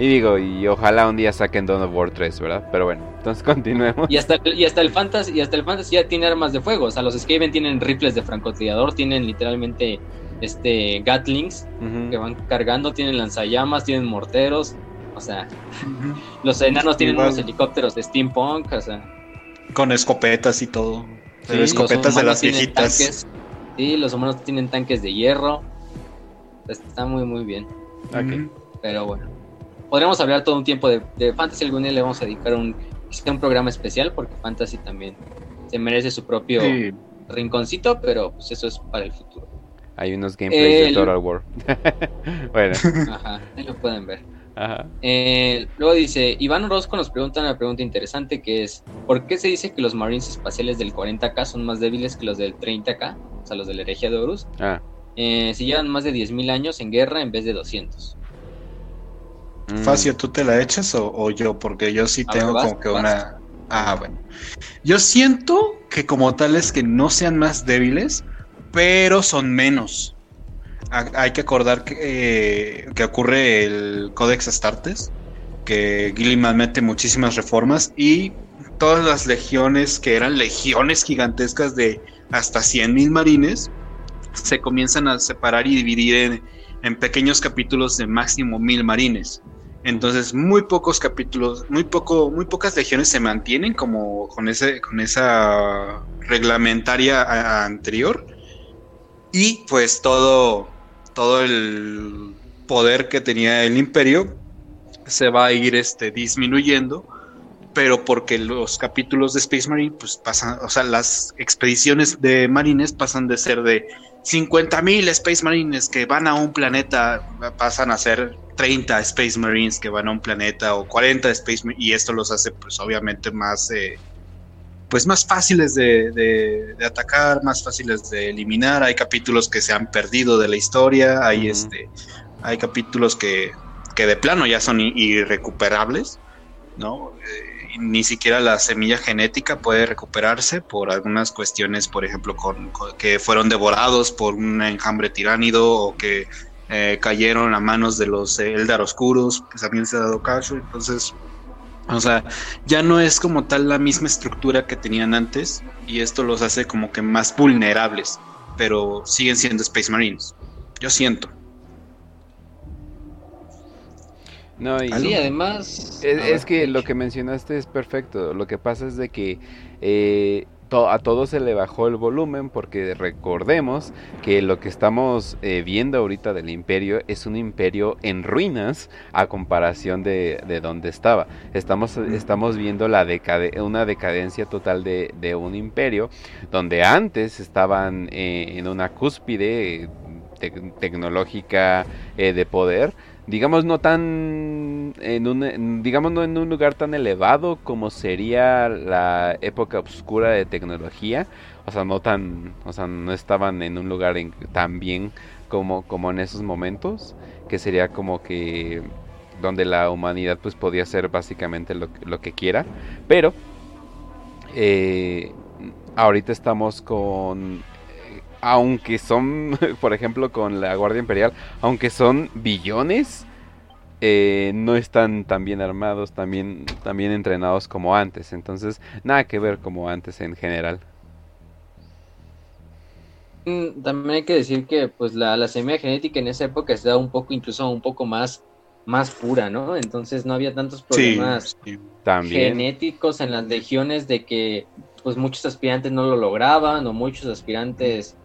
Y digo, y ojalá un día saquen Dawn of War 3, ¿verdad? Pero bueno, entonces continuemos. Y hasta, y hasta el Fantasy, y hasta el Fantasy ya tiene armas de fuego. O sea, los Skaven tienen rifles de francotirador, tienen literalmente este Gatlings que van cargando, tienen lanzallamas, tienen morteros, o sea, los enanos tienen unos helicópteros de steampunk, o sea. Con escopetas y todo. Pero escopetas de las viejitas. sí, los humanos tienen tanques de hierro. Está muy, muy bien. Pero bueno. Podríamos hablar todo un tiempo de, Fantasy. Algún día le vamos a dedicar un, un programa especial porque Fantasy también se merece su propio rinconcito, pero pues eso es para el futuro. Hay unos gameplays de Total War. bueno. Ajá, ahí lo pueden ver. Eh, luego dice, Iván Orozco nos pregunta una pregunta interesante que es, ¿por qué se dice que los Marines espaciales del 40K son más débiles que los del 30K? O sea, los de la herejía de Horus. Ah. Eh, si llevan más de 10.000 años en guerra en vez de 200. Mm. Facio, ¿tú te la echas o, yo? Porque yo sí tengo como que una... Ah, bueno. Yo siento que como tal es que no sean más débiles, pero son menos hay que acordar que, eh, que ocurre el Codex Astartes, que Gilliman mete muchísimas reformas y todas las legiones, que eran legiones gigantescas de hasta 100.000 marines, se comienzan a separar y dividir en, en pequeños capítulos de máximo 1.000 marines. Entonces, muy pocos capítulos, muy poco, muy pocas legiones se mantienen como con ese, con esa reglamentaria anterior. Y pues todo, todo el poder que tenía el imperio se va a ir este, disminuyendo, pero porque los capítulos de Space Marine, pues pasan, o sea, las expediciones de marines pasan de ser de 50.000 Space Marines que van a un planeta, pasan a ser 30 Space Marines que van a un planeta o 40 Space Marines, y esto los hace pues obviamente más... Eh, pues más fáciles de, atacar, más fáciles de eliminar. Hay capítulos que se han perdido de la historia, hay este, hay capítulos que, que, de plano ya son irrecuperables, ¿no? Eh, ni siquiera la semilla genética puede recuperarse por algunas cuestiones, por ejemplo, con, que fueron devorados por un enjambre tiránido o que eh, cayeron a manos de los Eldar Oscuros, pues también se ha dado caso, entonces o sea, ya no es como tal la misma estructura que tenían antes y esto los hace como que más vulnerables, pero siguen siendo Space Marines. Yo siento. No, y sí, además... Es, que lo que mencionaste es perfecto. Lo que pasa es de que eh, a todo se le bajó el volumen porque recordemos que lo que estamos eh, viendo ahorita del imperio es un imperio en ruinas a comparación de, de donde estaba. Estamos, estamos viendo la una decadencia total de, un imperio donde antes estaban eh, en una cúspide tecnológica eh, de poder digamos no tan en un digamos no en un lugar tan elevado como sería la época oscura de tecnología. O sea no tan o sea no estaban en un lugar tan bien como como en esos momentos que sería como que donde la humanidad pues podía hacer básicamente lo, lo que quiera. Pero eh, ahorita estamos con aunque son, por ejemplo, con la Guardia Imperial, aunque son billones, eh, no están tan bien armados, también, también entrenados como antes. Entonces, nada que ver como antes en general. Mm, también hay que decir que pues la, la semilla genética en esa época estaba un poco, incluso un poco más, más pura, ¿no? Entonces no había tantos problemas genéticos en las legiones de que pues muchos aspirantes no lo lograban o muchos aspirantes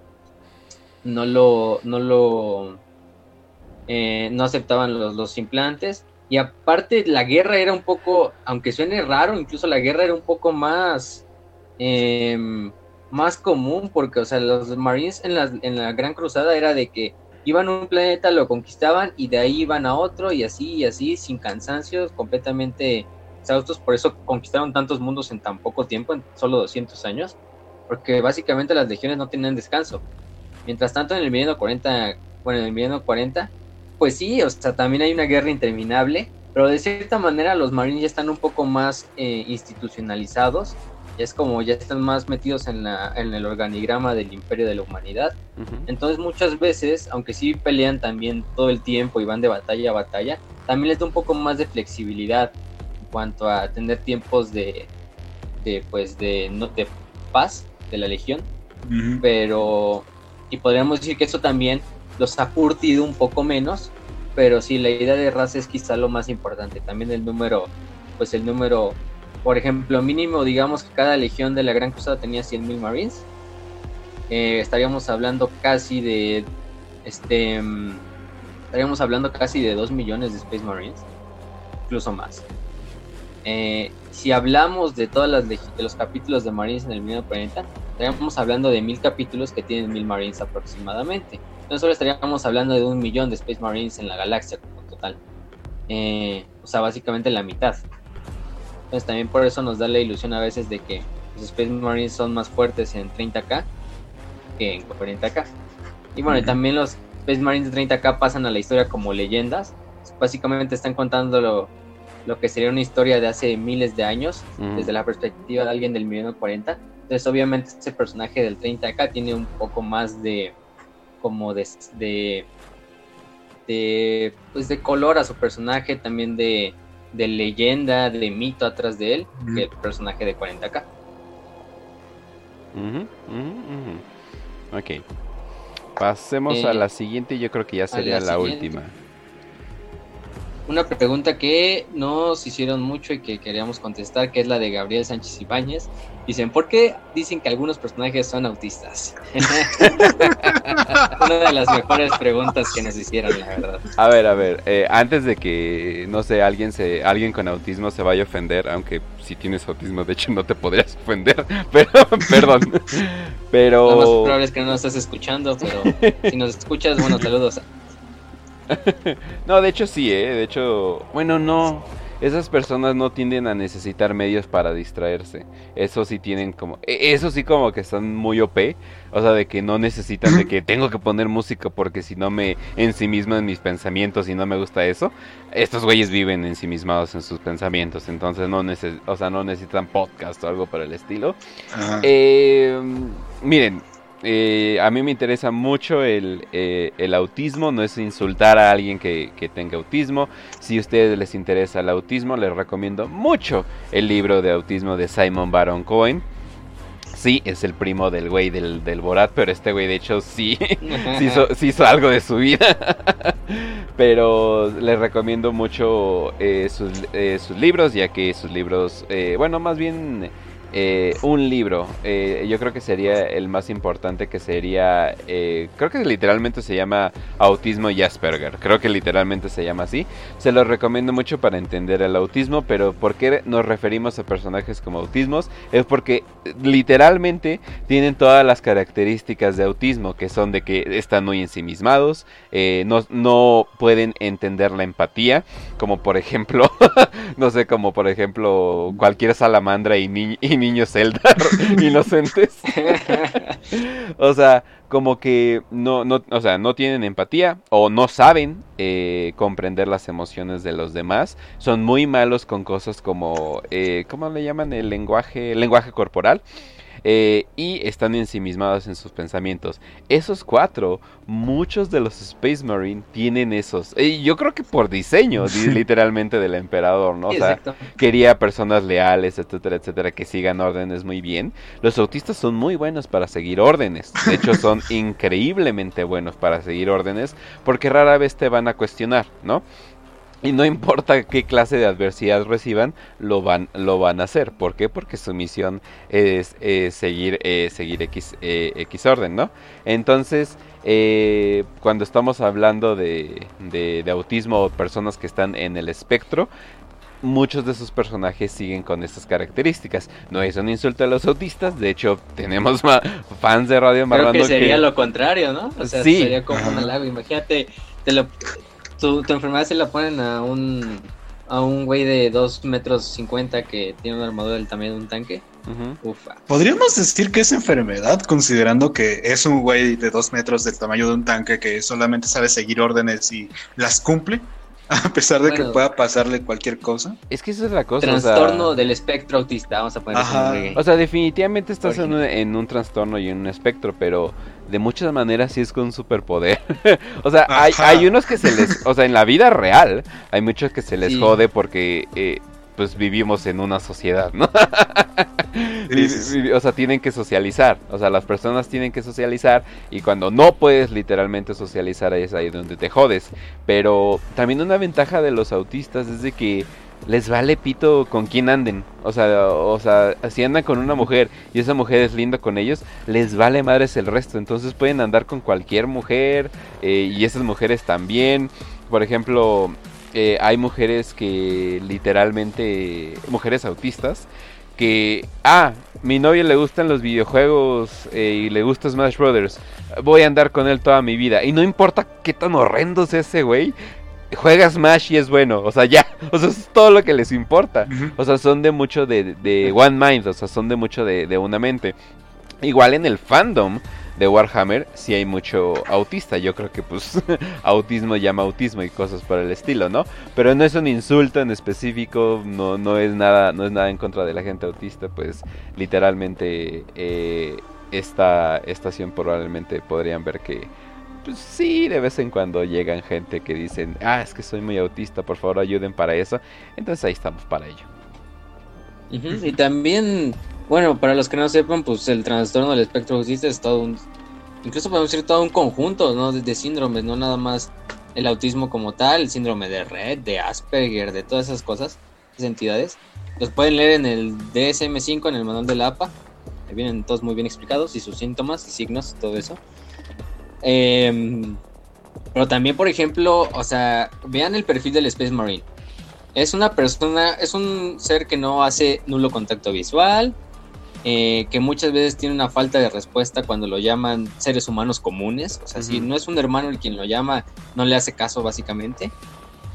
no lo, no lo, eh, no aceptaban los, los implantes. Y aparte la guerra era un poco, aunque suene raro, incluso la guerra era un poco más, em, más común, porque, o sea, los Marines en la, en la Gran Cruzada era de que iban a un planeta, lo conquistaban y de ahí iban a otro y así y así, sin cansancios, completamente exhaustos. Por eso conquistaron tantos mundos en tan poco tiempo, en solo 200 años, porque básicamente las legiones no tenían descanso. Mientras tanto, en el milenio 40, bueno, en el milenio 40, pues sí, o sea, también hay una guerra interminable, pero de cierta manera los marines ya están un poco más eh, institucionalizados, ya es como ya están más metidos en, la, en el organigrama del imperio de la humanidad. Entonces muchas veces, aunque sí pelean también todo el tiempo y van de batalla a batalla, también les da un poco más de flexibilidad en cuanto a tener tiempos de, de pues de, de paz de la legión. Pero y podríamos decir que eso también los ha curtido un poco menos, pero sí, la idea de raza es quizá lo más importante. También el número, pues el número, por ejemplo, mínimo, digamos que cada legión de la Gran Cruzada tenía 100.000 Marines. Eh, estaríamos hablando casi de, este, estaríamos hablando casi de 2 millones de Space Marines, incluso más. Eh, si hablamos de todas las de los capítulos de Marines en el mismo planeta, estaríamos hablando de mil capítulos que tienen mil Marines aproximadamente. Entonces solo estaríamos hablando de un millón de Space Marines en la galaxia como total. Eh, o sea, básicamente la mitad. Entonces también por eso nos da la ilusión a veces de que los Space Marines son más fuertes en 30k que en 40k. Y bueno, también los Space Marines de 30k pasan a la historia como leyendas. Básicamente están contando lo, lo que sería una historia de hace miles de años, desde la perspectiva de alguien del milenio 40 entonces, obviamente, ese personaje del 30 acá tiene un poco más de. como de. de, pues de color a su personaje, también de, de leyenda, de mito atrás de él, que el personaje de 40k. ok. Pasemos a eh, la siguiente, yo creo que ya sería la última una pregunta que nos hicieron mucho y que queríamos contestar, que es la de Gabriel Sánchez Ibáñez. Dicen, ¿por qué dicen que algunos personajes son autistas? Una de las mejores preguntas que nos hicieron, la verdad. A ver, a ver, eh, antes de que, no sé, alguien, se, alguien con autismo se vaya a ofender, aunque si tienes autismo, de hecho, no te podrías ofender, pero, perdón, pero... Lo más probable es que no nos estés escuchando, pero si nos escuchas, bueno, saludos. no, de hecho sí, ¿eh? De hecho, bueno, no. Esas personas no tienden a necesitar medios para distraerse. Eso sí tienen como... E, eso sí como que están muy OP. O sea, de que no necesitan de que tengo que poner música porque si no me ensimismo en mis pensamientos y no me gusta eso. Estos güeyes viven ensimismados en sus pensamientos. Entonces no, o sea, no necesitan podcast o algo por el estilo. Eh, miren, eh, a mí me interesa mucho eh, el, autismo, no es insultar a alguien que, tenga autismo. Si a ustedes les interesa el autismo, les recomiendo mucho el libro de autismo de Simon Baron Cohen. sí es el primo del güey del, del Borat, pero este güey de hecho sí, sí, hizo, sí, hizo, algo de su vida. pero les recomiendo mucho eh, sus, eh, sus, libros, ya que sus libros, eh, bueno, más bien eh, un libro. Eh, yo creo que sería el más importante que sería, eh, creo que literalmente se llama Autismo y Asperger. Creo que literalmente se llama así. Se lo recomiendo mucho para entender el autismo, pero ¿por qué nos referimos a personajes como autismos? Es porque literalmente tienen todas las características de autismo, que son de que están muy ensimismados, no, no pueden entender la empatía, como por ejemplo, no sé, como por ejemplo cualquier salamandra y, ni y niños Zelda inocentes. o sea, como que no, no, o sea, no tienen empatía o no saben eh, comprender las emociones de los demás. Son muy malos con cosas como, eh, ¿cómo le llaman? El lenguaje, el lenguaje corporal. Eh, y están ensimismados en sus pensamientos. Esos cuatro, muchos de los Space Marine tienen esos. Y yo creo que por diseño, literalmente del emperador, ¿no? O sea, quería personas leales, etcétera, etcétera, que sigan órdenes muy bien. Los autistas son muy buenos para seguir órdenes. De hecho, son increíblemente buenos para seguir órdenes porque rara vez te van a cuestionar, ¿no? Y no importa qué clase de adversidad reciban, lo van, lo van a hacer. ¿Por qué? Porque su misión es seguir, eh, seguir X, eh, X orden, ¿no? Entonces, eh, cuando estamos hablando de, de, autismo o personas que están en el espectro, muchos de sus personajes siguen con estas características. No es un insulto a los autistas, de hecho tenemos fans de Radio Creo que sería lo contrario, ¿no? O sea, sería como un halago. Imagínate, te lo, tu, enfermedad se la ponen a un a un güey de 2 metros 50 que tiene una armadura del tamaño de un tanque. Ufa. Podríamos decir que es enfermedad, considerando que es un güey de 2 metros del tamaño de un tanque que solamente sabe seguir órdenes y las cumple. A pesar de que pueda pasarle cualquier cosa. Es que esa es la cosa. Trastorno del espectro autista, vamos a poner O sea, definitivamente estás en un, en un, trastorno y en un espectro, pero de muchas maneras sí es con superpoder. o sea, hay, hay, unos que se les... O sea, en la vida real hay muchos que se les jode porque... Eh, pues vivimos en una sociedad, ¿no? o sea, tienen que socializar, o sea, las personas tienen que socializar y cuando no puedes literalmente socializar es ahí donde te jodes. Pero también una ventaja de los autistas es de que les vale pito con quién anden. O sea, o sea, si andan con una mujer y esa mujer es linda con ellos, les vale madres el resto. Entonces pueden andar con cualquier mujer eh, y esas mujeres también. Por ejemplo, eh, hay mujeres que literalmente, mujeres autistas, que, ah, mi novia le gustan los videojuegos eh, y le gusta Smash Brothers, voy a andar con él toda mi vida. Y no importa qué tan horrendo sea ese güey, juega Smash y es bueno, o sea, ya, o sea, es todo lo que les importa. O sea, son de mucho de, de One Mind, o sea, son de mucho de, de una mente. Igual en el fandom de Warhammer si hay mucho autista. Yo creo que pues autismo llama autismo y cosas por el estilo, ¿no? Pero no es un insulto en específico, no, no es nada, no es nada en contra de la gente autista, pues literalmente eh, esta estación probablemente podrían ver que pues sí, de vez en cuando llegan gente que dicen, ah, es que soy muy autista, por favor ayuden para eso. Entonces ahí estamos para ello. Y también bueno, para los que no sepan, pues el trastorno del espectro autista es todo un, incluso podemos decir todo un conjunto, ¿no? De, síndromes, no nada más el autismo como tal, el síndrome de Red, de Asperger, de todas esas cosas, esas entidades. Los pueden leer en el DSM-5, en el manual de la APA. Vienen todos muy bien explicados y sus síntomas y signos, todo eso. Em, pero también, por ejemplo, o sea, vean el perfil del Space Marine. Es una persona, es un ser que no hace nulo contacto visual, eh, que muchas veces tiene una falta de respuesta cuando lo llaman seres humanos comunes. O sea, si no es un hermano el quien lo llama, no le hace caso básicamente.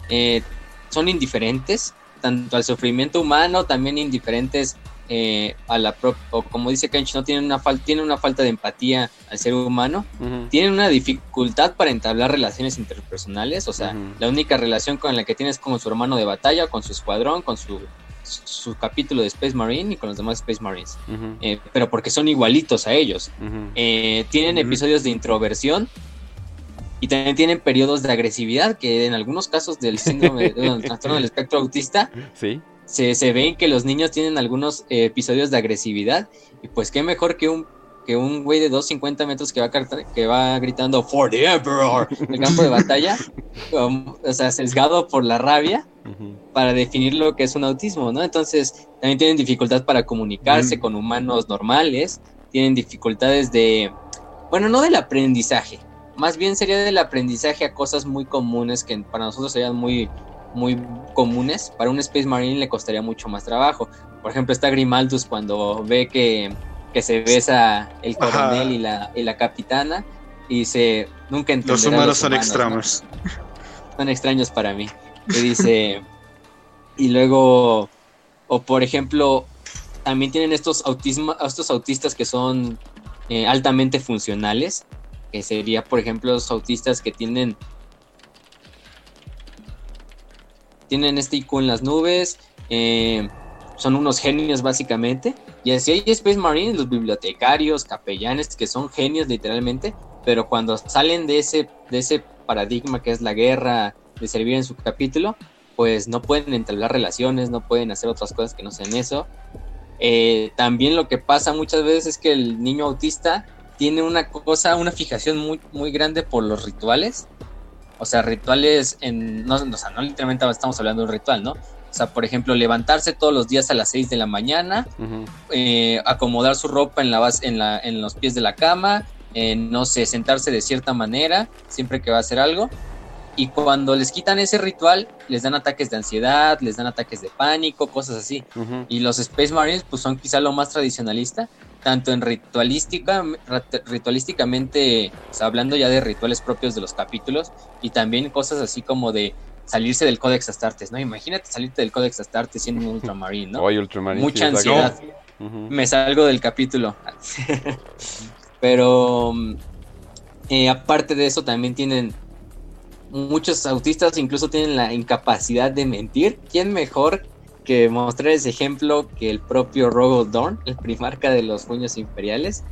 Eh, son indiferentes, tanto al sufrimiento humano, también indiferentes eh, a la o como dice Kench, no tienen una, falta tienen una falta de empatía al ser humano, tienen una dificultad para entablar relaciones interpersonales, o sea, la única relación con la que tienes con su hermano de batalla, con su escuadrón, con su su capítulo de Space Marine y con los demás Space Marines, eh, pero porque son igualitos a ellos. Eh, tienen episodios de introversión y también tienen periodos de agresividad que en algunos casos del síndrome del trastorno del espectro autista ¿Sí? Se, se ven que los niños tienen algunos eh, episodios de agresividad y pues qué mejor que un que un güey de 250 metros que va, que va gritando For the Emperor en el campo de batalla, o sea, sesgado por la rabia, para definir lo que es un autismo, ¿no? Entonces, también tienen dificultad para comunicarse con humanos normales, tienen dificultades de, bueno, no del aprendizaje, más bien sería del aprendizaje a cosas muy comunes que para nosotros serían muy, muy comunes, para un Space Marine le costaría mucho más trabajo. Por ejemplo, está Grimaldus cuando ve que, que se besa el coronel y la, y la capitana y se nunca entenderá Los humanos, son extraños. Son extraños para mí. Y dice, y luego, o por ejemplo, también tienen estos, autismo, estos autistas que son eh, altamente funcionales, que sería, por ejemplo, los autistas que tienen tienen este IQ en las nubes, eh, son unos genios básicamente. Y así hay Space Marines, los bibliotecarios, capellanes, que son genios literalmente, pero cuando salen de ese, de ese paradigma que es la guerra, de servir en su capítulo, pues no pueden entablar relaciones, no pueden hacer otras cosas que no sean eso. Eh, también lo que pasa muchas veces es que el niño autista tiene una cosa, una fijación muy, muy grande por los rituales o sea, rituales en. No, o sea, no literalmente estamos hablando de un ritual, ¿no? O sea, por ejemplo, levantarse todos los días a las 6 de la mañana, eh, acomodar su ropa en, la base, en, la, en los pies de la cama, eh, no sé, sentarse de cierta manera siempre que va a hacer algo. Y cuando les quitan ese ritual, les dan ataques de ansiedad, les dan ataques de pánico, cosas así. Y los Space Marines, pues son quizá lo más tradicionalista, tanto en ritualística, ritualísticamente, hablando ya de rituales propios de los capítulos, y también cosas así como de salirse del Codex Astartes, ¿no? Imagínate salirte del Codex Astartes siendo un Ultramarine, ¿no? Mucha ansiedad. Me salgo del capítulo. Pero eh, aparte de eso, también tienen muchos autistas, incluso tienen la incapacidad de mentir. ¿Quién mejor que mostrar ese ejemplo que el propio Rogo Dorn, el primarca de los puños imperiales,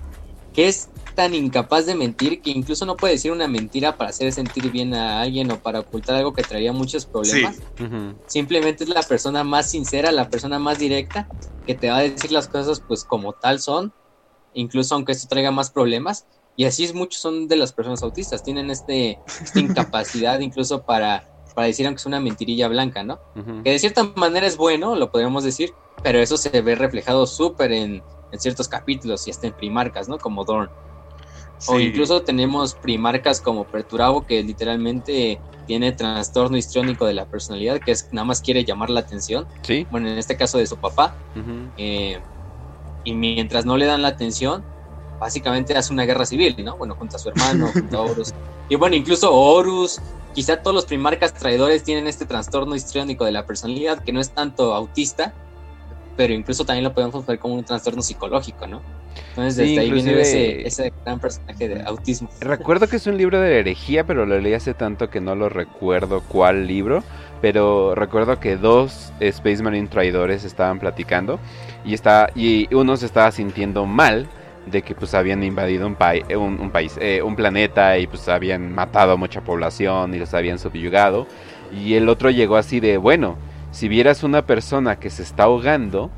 que es tan incapaz de mentir que incluso no puede decir una mentira para hacer sentir bien a alguien o para ocultar algo que traería muchos problemas. Simplemente es la persona más sincera, la persona más directa que te va a decir las cosas pues como tal son, incluso aunque esto traiga más problemas. Y así es, muchos son de las personas autistas, tienen este, esta incapacidad incluso para para decir aunque es una mentirilla blanca, ¿no? Que de cierta manera es bueno, lo podríamos decir, pero eso se ve reflejado súper en, ciertos capítulos y hasta en primarcas, ¿no? Como Dorn. O incluso tenemos primarcas como Perturabo que literalmente tiene trastorno histriónico de la personalidad, que es nada más quiere llamar la atención. Sí. Bueno, en este caso de su papá. Eh, y mientras no le dan la atención, básicamente hace una guerra civil, ¿no? Bueno, junto a su hermano, junto a Horus. Y bueno, incluso Horus, quizá todos los primarcas traidores tienen este trastorno histriónico de la personalidad que no es tanto autista, pero incluso también lo podemos ver como un trastorno psicológico, ¿no? Entonces desde ahí viene ese, ese, gran personaje de autismo. Recuerdo que es un libro de herejía, pero lo leí hace tanto que no lo recuerdo cuál libro. Pero recuerdo que dos Space Marine traidores estaban platicando y, está, y uno se estaba sintiendo mal de que pues habían invadido un, un, país, eh, un planeta y pues habían matado a mucha población y los habían subyugado. Y el otro llegó así de, bueno, si vieras una persona que se está ahogando,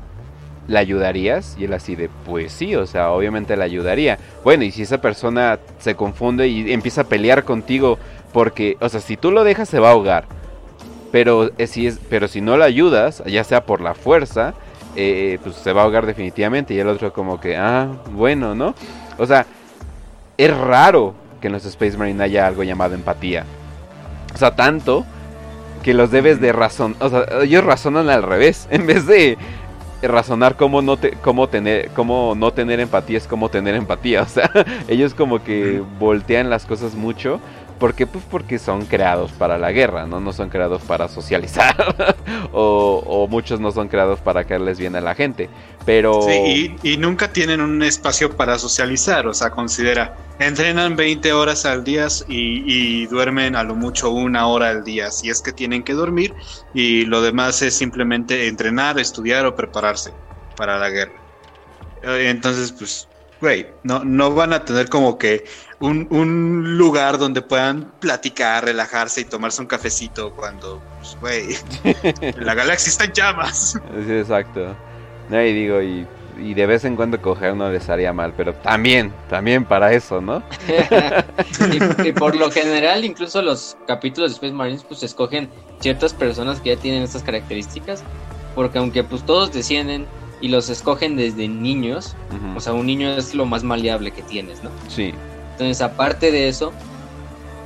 ¿la ayudarías? Y él así de, pues sí, o sea, obviamente la ayudaría. Bueno, y si esa persona se confunde y empieza a pelear contigo porque, o sea, si tú lo dejas se va a ahogar. Pero, eh, si, es, pero si no la ayudas, ya sea por la fuerza, eh, pues se va a ahogar definitivamente. Y el otro como que, ah, bueno, ¿no? O sea, es raro que en los Space Marine haya algo llamado empatía. O sea, tanto que los debes de razón, o sea, ellos razonan al revés, en vez de razonar cómo no te, cómo tener, cómo no tener empatía es como tener empatía, o sea, ellos como que voltean las cosas mucho ¿Por qué? Pues porque son creados para la guerra, ¿no? No son creados para socializar. o, muchos no son creados para caerles bien a la gente. Pero. Sí, y, nunca tienen un espacio para socializar. O sea, considera. Entrenan 20 horas al día y, duermen a lo mucho una hora al día. Si es que tienen que dormir. Y lo demás es simplemente entrenar, estudiar o prepararse para la guerra. Eh, entonces, pues güey, no, no van a tener como que un, un lugar donde puedan platicar, relajarse y tomarse un cafecito cuando, pues, güey, la galaxia está en llamas. Sí, exacto. No, y digo, y, y de vez en cuando coger no les haría mal, pero también, también para eso, ¿no? y, y por lo general, incluso los capítulos de Space Marines, pues escogen ciertas personas que ya tienen estas características, porque aunque pues todos descienden y los escogen desde niños, o sea, un niño es lo más maleable que tienes, ¿no? Sí, Entonces, aparte de eso,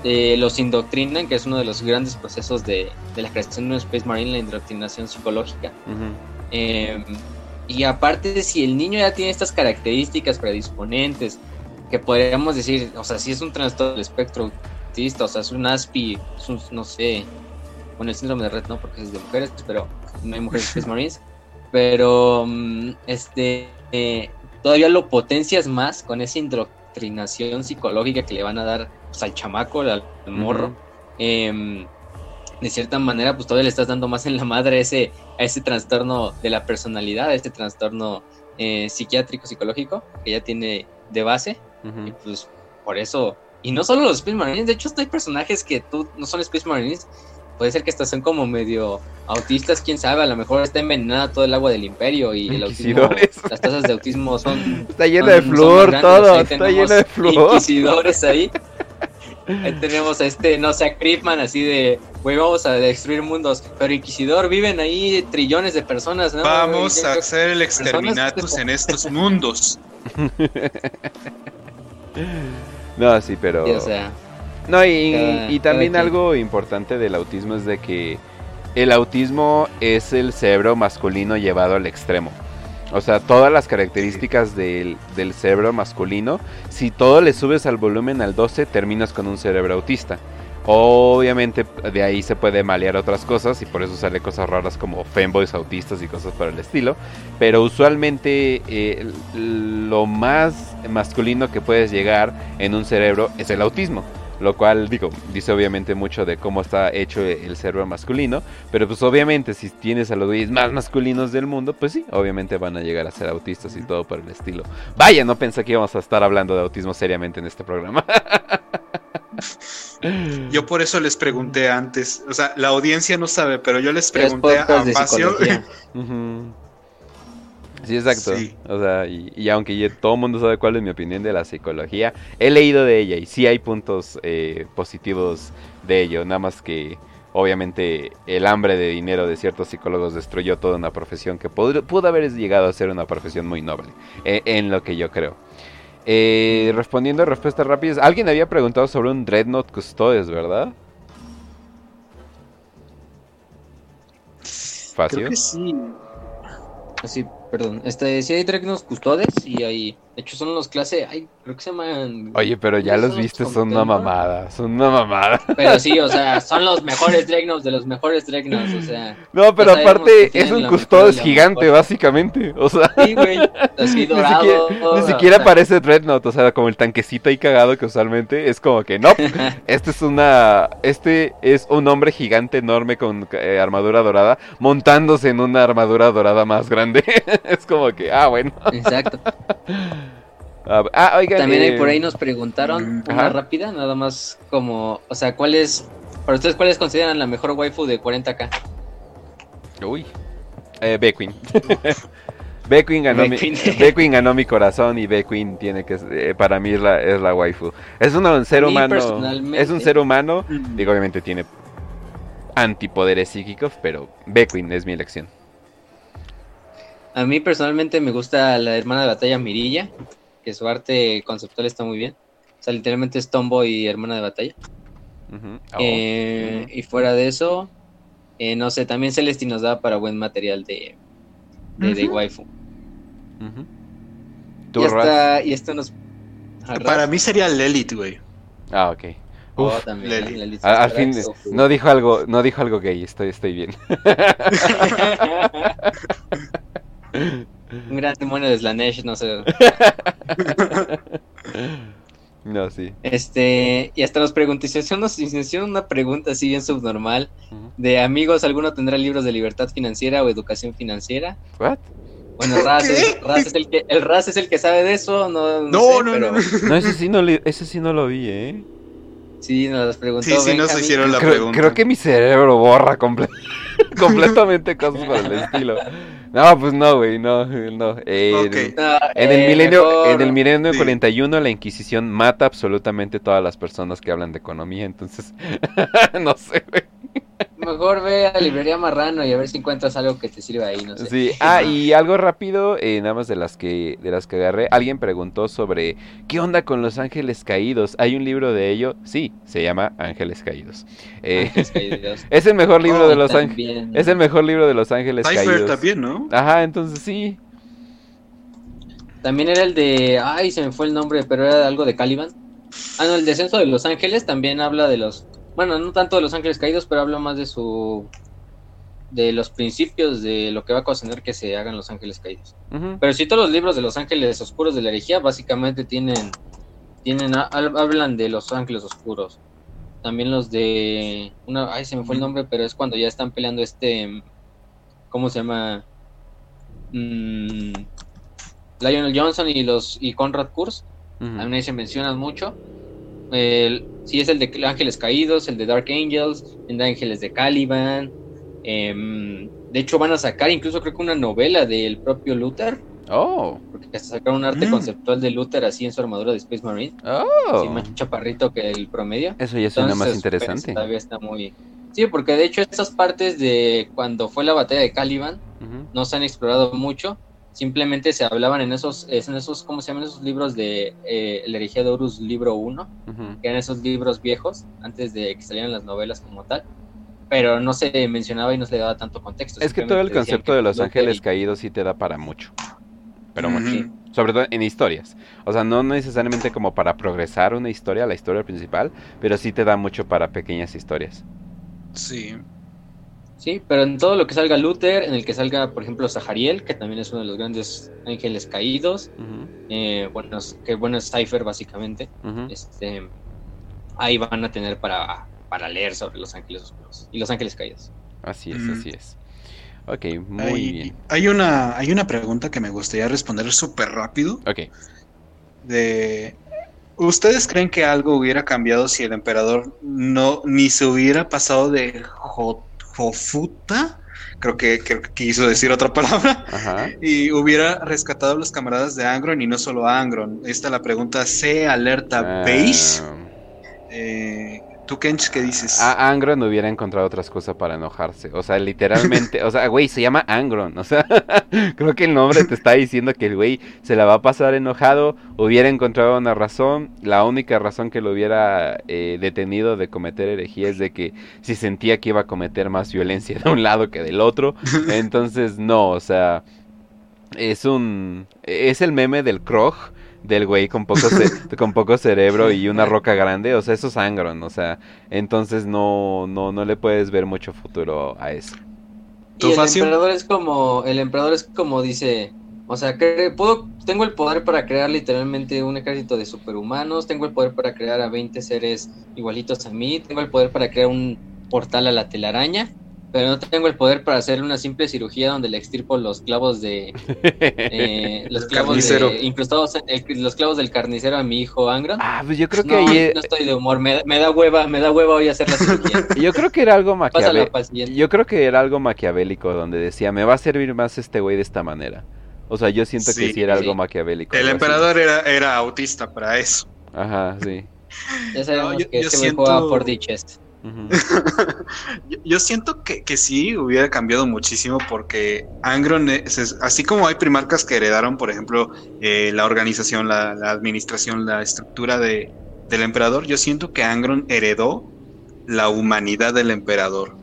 eh, los indoctrinan, que es uno de los grandes procesos de, de la creación de un Space Marine, la indoctrinación psicológica. ujú, Eh, y aparte, si el niño ya tiene estas características predisponentes, que podríamos decir, o sea, si es un trastorno del espectro autista, o sea, es un ASPI, es un, no sé, bueno, el síndrome de Red no, porque es de mujeres, pero no hay mujeres Space Marines, pero mm, este, eh, todavía lo potencias más con esa indoctrinación psicológica que le van a dar pues, al chamaco, al, al morro. Em, de cierta manera, pues todavía le estás dando más en la madre a ese, a ese trastorno de la personalidad, a este trastorno eh, psiquiátrico, psicológico, que ya tiene de base. Y pues por eso, y no solo los Space Marines, de hecho hay personajes que tú no son Space Marines, puede ser que hasta son como medio autistas, quién sabe, a lo mejor está envenenada todo el agua del imperio y el autismo, las tasas de autismo son... Está lleno son- de flúor grandes, todo, está lleno de flúor. Inquisidores ahí. Ahí tenemos a este, no sé, a Creepman así de, güey, vamos a destruir mundos, pero Inquisidor, viven ahí trillones de personas, ¿no? Vamos a hacer el exterminatus en estos mundos. No, sí, pero... Sí, o sea, No, y, Cada- y también algo importante del autismo es de que el autismo es el cerebro masculino llevado al extremo. O sea, todas las características del, del cerebro masculino, si todo le subes al volumen al 12, terminas con un cerebro autista. Obviamente de ahí se puede malear otras cosas y por eso sale cosas raras como femboys autistas y cosas por el estilo. Pero usualmente eh, lo más masculino que puedes llegar en un cerebro es el autismo. Lo cual, digo, dice obviamente mucho de cómo está hecho el cerebro masculino. Pero pues obviamente si tienes a los güeyes más masculinos del mundo, pues sí, obviamente van a llegar a ser autistas y todo por el estilo. Vaya, no pensé que íbamos a estar hablando de autismo seriamente en este programa. Yo por eso les pregunté antes, o sea, la audiencia no sabe, pero yo les pregunté a Facio. Sí, exacto. Sí. O sea, y, y aunque ya todo el mundo sabe cuál es mi opinión de la psicología, he leído de ella y sí hay puntos eh, positivos de ello, nada más que obviamente el hambre de dinero de ciertos psicólogos destruyó toda una profesión que pudo haber llegado a ser una profesión muy noble, eh, en lo que yo creo. Eh, respondiendo a respuestas rápidas, alguien había preguntado sobre un Dreadnought Custodes, ¿verdad? Fácil. Creo que sí. Sí, perdón. Este, sí hay Dreadnoughts custodes y hay. De hecho, son los clase. Ay, creo que se llaman. Oye, pero ya ¿no los viste, son una mamada, son una mamada. Pero sí, o sea, son los mejores Dreadnoughts de los mejores Dreadnoughts, o sea. No, pero aparte es un custodes gigante, básicamente. O sea, Sí, güey. Así ni siquiera, ni o siquiera sea, parece Dreadnought, o sea, como el tanquecito ahí cagado que usualmente es como que no. Este es una, este es un hombre gigante enorme con eh, armadura dorada montándose en una armadura dorada más grande. es como que, ah, bueno. Exacto. Ah, ah, oigan, También eh, por ahí nos preguntaron Ajá. una rápida, nada más como, o sea, ¿cuál es, para ustedes, cuáles consideran la mejor waifu de 40k? Uy. Eh, Beckwin. Beckwin ganó, ganó mi corazón y Beckwin tiene que eh, para mí es la, es la waifu. Es un, un ser A humano. Es un ser humano. Mm. Digo, obviamente tiene antipoderes psíquicos, pero Beckwin es mi elección. A mí personalmente me gusta la hermana de batalla Mirilla, que su arte conceptual está muy bien. O sea, literalmente es tomboy y hermana de batalla. Oh. Eh, Y fuera de eso, eh, no sé, también Celesti nos da para buen material de, de, de Ujú. waifu. Y, esto nos... Ajá, Para mí sería Lelit, güey. Ah, ok. Oh, Uf, también, a- al fin no dijo algo, no dijo algo gay, estoy, estoy bien. Un gran demonio de Slanesh, no sé. no, sí. Este, y hasta nos preguntó, nos hicieron una pregunta así bien subnormal, de amigos, ¿alguno tendrá libros de libertad financiera o educación financiera? What? Bueno, Raz es, Raz es el que el Raz es el que sabe de eso, no no, No, sé, no, pero no, no. No, ese sí no, le- ese sí no lo vi, ¿eh? sí nos las preguntó Sí, sí, nos hicieron la Creo, pregunta. creo que mi cerebro borra comple- completamente cosas por el estilo. No, pues no, güey, no, no. Eh, Ok. No, En el eh, milenio, mejor- en el milenio sí. 41 la Inquisición mata absolutamente todas las personas que hablan de economía, entonces no sé, güey. Mejor ve a la librería Marrano y a ver si encuentras algo que te sirva ahí, no sé. Sí, ah, y algo rápido, eh, nada más de las que de las que agarré, alguien preguntó sobre ¿qué onda con los ángeles caídos? ¿Hay un libro de ello? Sí, se llama Ángeles caídos. Eh, Ángeles caídos. es el mejor libro Oh, de los ángeles. También. Es el mejor libro de los ángeles Cypher caídos. también, ¿no? Ajá, entonces sí. También era el de. Ay, se me fue el nombre, pero era algo de Caliban. Ah, no, el descenso de los ángeles también habla de los. Bueno, no tanto de los ángeles caídos, pero habla más de su. De los principios de lo que va a ocasionar que se hagan los ángeles caídos. Pero sí, todos los libros de los ángeles oscuros de la herejía básicamente tienen. tienen hab- hablan de los ángeles oscuros. También los de. Una, ay, se me fue el nombre, pero es cuando ya están peleando este. ¿Cómo se llama? Mm, Lionel Johnson y los y Conrad Kurz. Ujú. A mí se mencionan mucho. El, sí, es el de Ángeles Caídos, el de Dark Angels, el de Ángeles de Caliban. Em, de hecho, van a sacar incluso creo que una novela del propio Luther, Oh, porque hasta sacaron un arte Mm. conceptual de Luther así en su armadura de Space Marine, oh. así más chaparrito que el promedio. Eso ya suena más pues, interesante. todavía está muy... Sí, porque de hecho esas partes de cuando fue la batalla de Caliban no se han explorado mucho. Simplemente se hablaban en esos, en esos, ¿cómo se llaman esos libros de eh, El herejía de Horus, libro 1? Ujú. que eran esos libros viejos, antes de que salieran las novelas como tal, pero no se mencionaba y no se le daba tanto contexto. Es que todo el concepto de los ángeles y- caídos sí te da para mucho. Pero mucho. Sobre todo en historias. O sea, no necesariamente como para progresar una historia, la historia principal, pero sí te da mucho para pequeñas historias. Sí. Sí, pero en todo lo que salga Luther, en el que salga, por ejemplo, Zahariel, que también es uno de los grandes ángeles caídos, eh, bueno, es- que bueno es Cypher básicamente, este, ahí van a tener para, para leer sobre los ángeles oscuros y los ángeles caídos. Así es, Mm. así es. Ok, muy hay, bien. hay una, hay una pregunta que me gustaría responder súper rápido. Ok. De, ¿Ustedes creen que algo hubiera cambiado si el emperador no ni se hubiera pasado de Jo- Jofuta? Creo que, creo que quiso decir otra palabra. Ajá. Y hubiera rescatado a los camaradas de Angron y no solo a Angron. Esta es la pregunta C, alerta base. Ah, Eh, ¿Tú, Kench, qué dices? A Angron hubiera encontrado otras cosas para enojarse. O sea, literalmente, o sea, güey, se llama Angron. O sea, creo que el nombre te está diciendo que el güey se la va a pasar enojado. Hubiera encontrado una razón. La única razón que lo hubiera eh, detenido de cometer herejía es de que si sentía que iba a cometer más violencia de un lado que del otro. Entonces, no, o sea, es un. Es el meme del Krog. Del güey con poco, ce- con poco cerebro y una roca grande, o sea, eso es Angron, o sea, entonces no, no, no le puedes ver mucho futuro a eso. ¿Tú, Y el emperador es como, el emperador es como dice, o sea, puedo, tengo el poder para crear literalmente un ejército de superhumanos, tengo el poder para crear a 20 seres igualitos a mí, tengo el poder para crear un portal a la telaraña, pero no tengo el poder para hacer una simple cirugía donde le extirpo los clavos de, eh, los clavos de, incrustados, en- el- los clavos del carnicero a mi hijo Angron. ah, pues yo creo que no, ahí, no estoy de humor, me, da- me da hueva, me da hueva hoy hacer la cirugía. yo creo que era algo maquiavélico. Yo creo que era algo maquiavélico donde decía, me va a servir más este güey de esta manera. O sea, yo siento que Sí, era sí. algo maquiavélico. el así. emperador era, era autista para eso. Ajá, sí. Ya sabemos No, yo- que yo este güey siento- juega por Yo, yo siento que, que sí hubiera cambiado muchísimo porque Angron, es- es- así como hay primarcas que heredaron, por ejemplo, eh, la organización, la, la administración, la estructura de, del emperador, yo siento que Angron heredó la humanidad del emperador.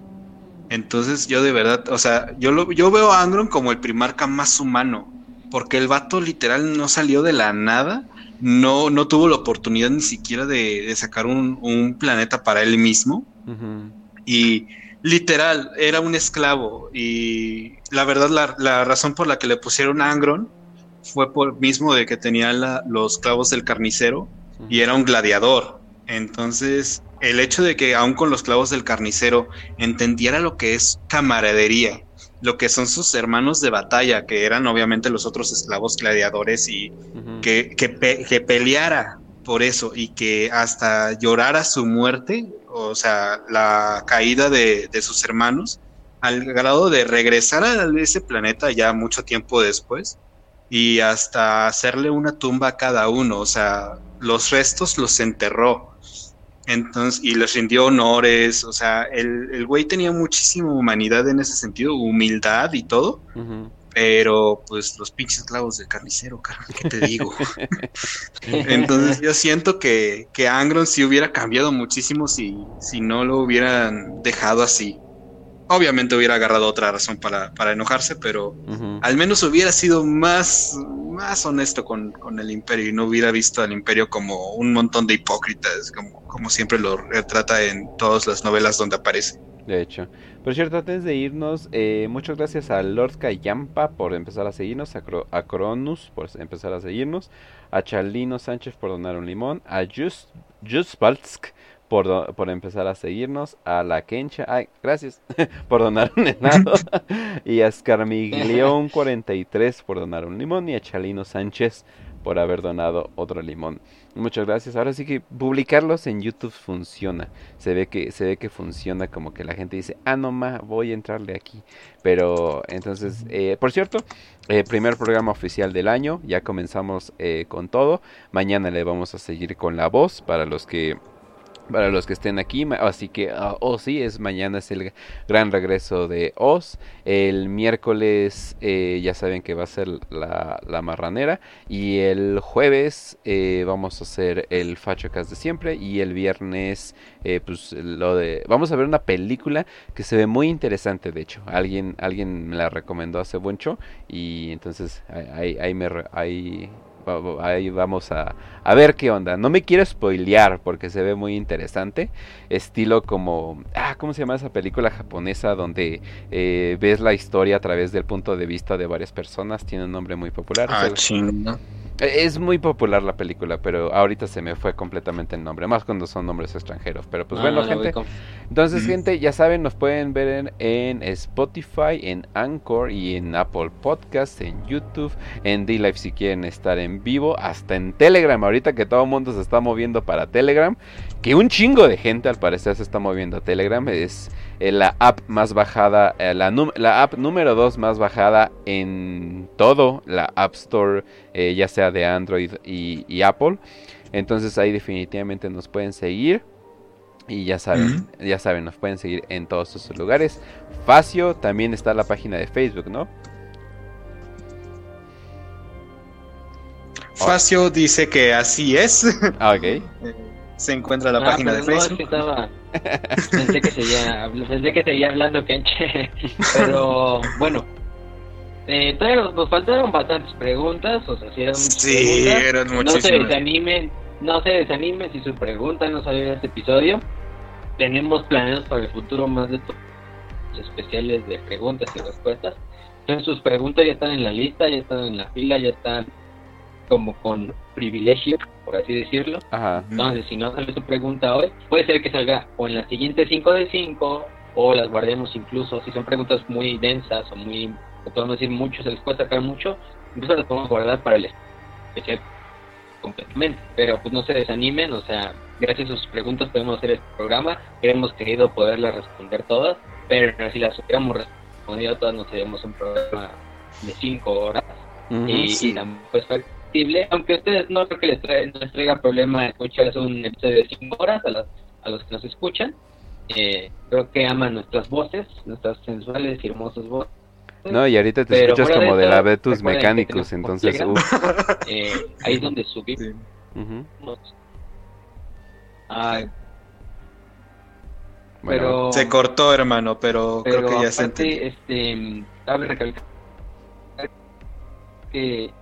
Entonces yo de verdad, o sea, yo, lo, yo veo a Angron como el primarca más humano, porque el vato literal no salió de la nada, no, no tuvo la oportunidad ni siquiera de, de sacar un, un planeta para él mismo. Y literal, era un esclavo. Y la verdad, la, la razón por la que le pusieron Angron fue por mismo de que tenía la- los clavos del carnicero y era un gladiador. Entonces, el hecho de que aún con los clavos del carnicero entendiera lo que es camaradería lo que son sus hermanos de batalla, que eran obviamente los otros esclavos gladiadores y que, que, peleara por eso y que hasta llorara su muerte, o sea, la caída de, de sus hermanos, al grado de regresar a ese planeta ya mucho tiempo después y hasta hacerle una tumba a cada uno, o sea, los restos los enterró. Entonces, y les rindió honores, o sea, el, el güey tenía muchísima humanidad en ese sentido, humildad y todo, pero pues los pinches clavos de carnicero, ¿qué te digo? Entonces yo siento que, que Angron sí hubiera cambiado muchísimo si, si no lo hubieran dejado así. Obviamente hubiera agarrado otra razón para, para enojarse, pero al menos hubiera sido más, más honesto con, con, el imperio y no hubiera visto al imperio como un montón de hipócritas, como, como siempre lo retrata en todas las novelas donde aparece. De hecho. Por cierto, antes de irnos, eh, muchas gracias a Lord Kayampa por empezar a seguirnos, a, a Cronus por empezar a seguirnos, a Charlino Sánchez por donar un limón, a Just, Just por, por empezar a seguirnos, a la Kencha, ay, gracias por donar un helado, y a Scarmiglión43 por donar un limón, y a Chalino Sánchez por haber donado otro limón. Muchas gracias. Ahora sí que publicarlos en YouTube funciona. Se ve que se ve que funciona como que la gente dice, ah no ma, voy a entrarle aquí. Pero entonces, eh, por cierto, eh, primer programa oficial del año. Ya comenzamos eh, con todo. Mañana le vamos a seguir con la voz para los que para los que estén aquí. Así que, ah, oh sí, es mañana es el gran regreso de Oz. El miércoles eh, ya saben que va a ser la, marranera. Y el jueves eh, vamos a hacer el Fachocast de siempre. Y el viernes, eh, pues lo de... Vamos a ver una película que se ve muy interesante, de hecho. Alguien, alguien me la recomendó hace mucho. Y entonces ahí, ahí me... Ahí, ahí vamos a, a, ver qué onda. No me quiero spoilear porque se ve muy interesante. Estilo como, ah, ¿cómo se llama esa película japonesa donde eh, ves la historia a través del punto de vista de varias personas? Tiene un nombre muy popular. Ah, eh, es muy popular la película, pero ahorita se me fue completamente el nombre, más cuando son nombres extranjeros. Pero pues bueno, gente. Entonces, gente, ya saben, nos pueden ver en, Spotify, en Anchor y en Apple Podcast, en YouTube, en D-Live si quieren estar en vivo, hasta en Telegram. Ahorita que todo el mundo se está moviendo para Telegram, que un chingo de gente al parecer se está moviendo a Telegram. Es eh, la app más bajada, eh, la, la, app número 2 más bajada en todo, la App Store, eh, ya sea de Android y, Apple. Entonces ahí definitivamente nos pueden seguir. Y ya saben, ya saben, nos pueden seguir en todos esos lugares. Facio, también está la página de Facebook, ¿no? Facio dice que así es. Ah, ok. se encuentra la ah, página de Facebook. pensé, que seguía, pensé que seguía hablando Kenche, pero bueno. Eh, nos, faltaron bastantes preguntas, o sea, si eran, sí, eran No se desanimen, no se desanimen si su pregunta no salió en este episodio. Tenemos planeados para el futuro más de especiales de preguntas y respuestas. Entonces sus preguntas ya están en la lista, ya están en la fila, ya están como con privilegio, por así decirlo. Entonces, si no sale su pregunta hoy, puede ser que salga o en las siguientes 5 de 5 o las guardemos incluso, si son preguntas muy densas o muy, podemos decir mucho, se les puede sacar mucho, incluso las podemos guardar para el especial completamente. Pero pues no se desanimen, o sea, gracias a sus preguntas podemos hacer este programa. Hemos querido poderlas responder todas, pero si las hubiéramos respondido todas, nos seríamos un programa de 5 horas. y, y pues aunque ustedes no creo que les, traiga problema escuchar un episodio de 5 horas a, a los que nos escuchan. Eh, creo que aman nuestras voces, nuestras sensuales y hermosas voces. No, y ahorita te escuchas como de la Betus Mecánicos, entonces... Eh, ahí es donde subimos. pero, se cortó, hermano, pero, creo que ya se Este, cabe recalcar que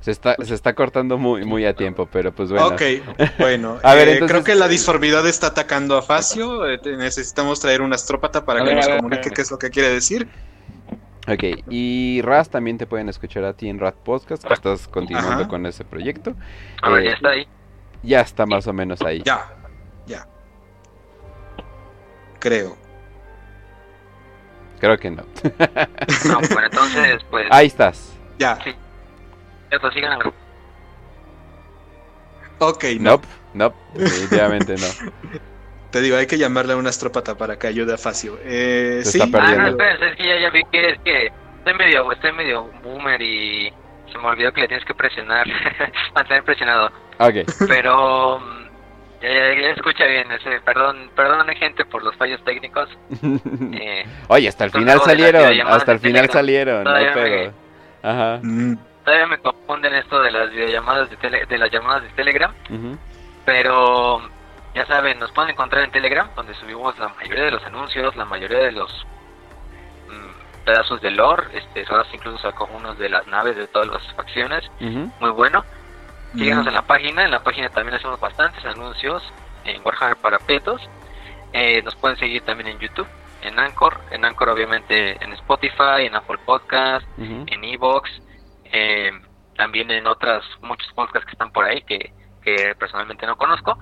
se, está, se está cortando muy, muy a tiempo, pero pues bueno. Ok, bueno. a ver, eh, Creo que la disformidad está atacando a Facio. Eh, necesitamos traer un astrópata para que nos comunique qué es lo que quiere decir. Ok, y Raz también te pueden escuchar a ti en Rat Podcast, que estás continuando con ese proyecto. A ver, ya está ahí. Ya está más o menos ahí. Ya, ya. Creo. Creo que no. No, bueno, entonces, pues. Ahí estás. Ya. Sí. Eso, sigan al grupo. Ok, no. Nope, nope, definitivamente no. Te digo, hay que llamarle a un astrópata para que ayude a Facio. Eh, Se sí, está Ah, no, perdiendo. espera, es que ya, ya vi que es que estoy medio, estoy medio boomer y se me olvidó que le tienes que presionar, mantener presionado. Ok. Pero mm, ya, ya, ya escucha bien, ese, perdón, perdón gente por los fallos técnicos. Eh, Oye, hasta el final salieron, hasta el final salieron, no hay me-. Ajá. mm, todavía me confunden esto de las videollamadas de, tele- de las llamadas de Telegram, pero ya saben, nos pueden encontrar en Telegram, donde subimos la mayoría de los anuncios, la mayoría de los mm, pedazos de lore, este, incluso sacó unos de las naves de todas las facciones, muy bueno. Síguenos mm. en la página, en la página también hacemos bastantes anuncios en Warhammer para Petos. Eh, nos pueden seguir también en YouTube, en Anchor, en Anchor obviamente en Spotify, en Apple Podcast, en Evox, eh, también en otras muchos podcasts que están por ahí que, que personalmente no conozco,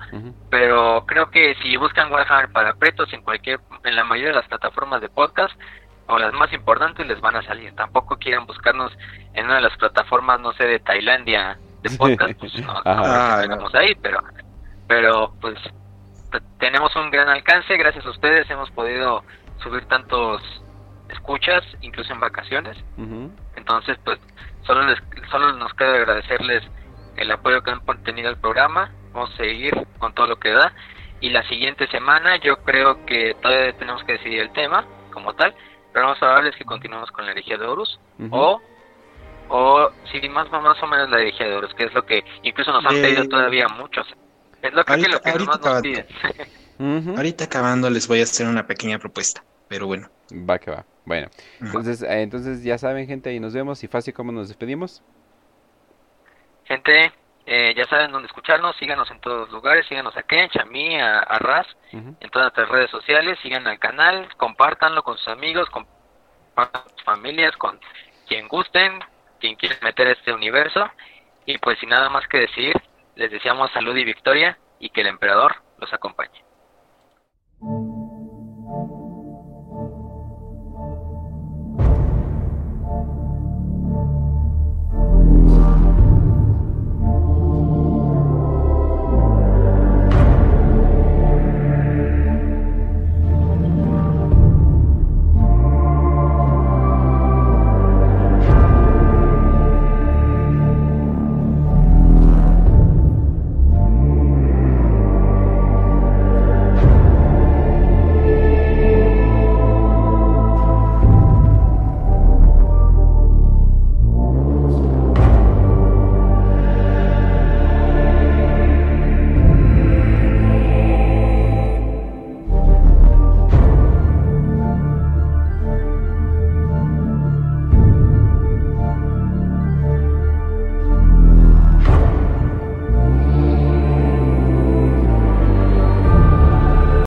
pero creo que si buscan Warhammer para Pretos en cualquier en la mayoría de las plataformas de podcast o las más importantes les van a salir. Tampoco quieran buscarnos en una de las plataformas, no sé, de Tailandia de podcast, pues no, no Ah, tengamos ahí, pero pero pues tenemos un gran alcance, gracias a ustedes hemos podido subir tantos escuchas, incluso en vacaciones. Entonces, pues solo les, solo nos queda agradecerles el apoyo que han tenido al programa. Vamos a seguir con todo lo que da. Y la siguiente semana yo creo que todavía tenemos que decidir el tema como tal. Pero vamos a hablarles que continuamos con la herejía de Horus. O, o sí, más, más o menos la herejía de Horus, que es lo que incluso nos han Eh, pedido todavía muchos. Es lo, que ahorita- lo que ahorita más nos acaba- Ahorita acabando les voy a hacer una pequeña propuesta. Pero bueno. Va que va. Bueno, entonces, eh, entonces ya saben, gente, ahí nos vemos. Y fácil, ¿cómo nos despedimos? Gente, eh, ya saben dónde escucharnos. Síganos en todos los lugares. Síganos a Kench, a mí, a, a Raz. En todas nuestras redes sociales, sigan al canal, compártanlo con sus amigos, con sus familias, con quien gusten, quien quiera meter a este universo. Y pues sin nada más que decir, les deseamos salud y victoria y que el emperador los acompañe. Thank you.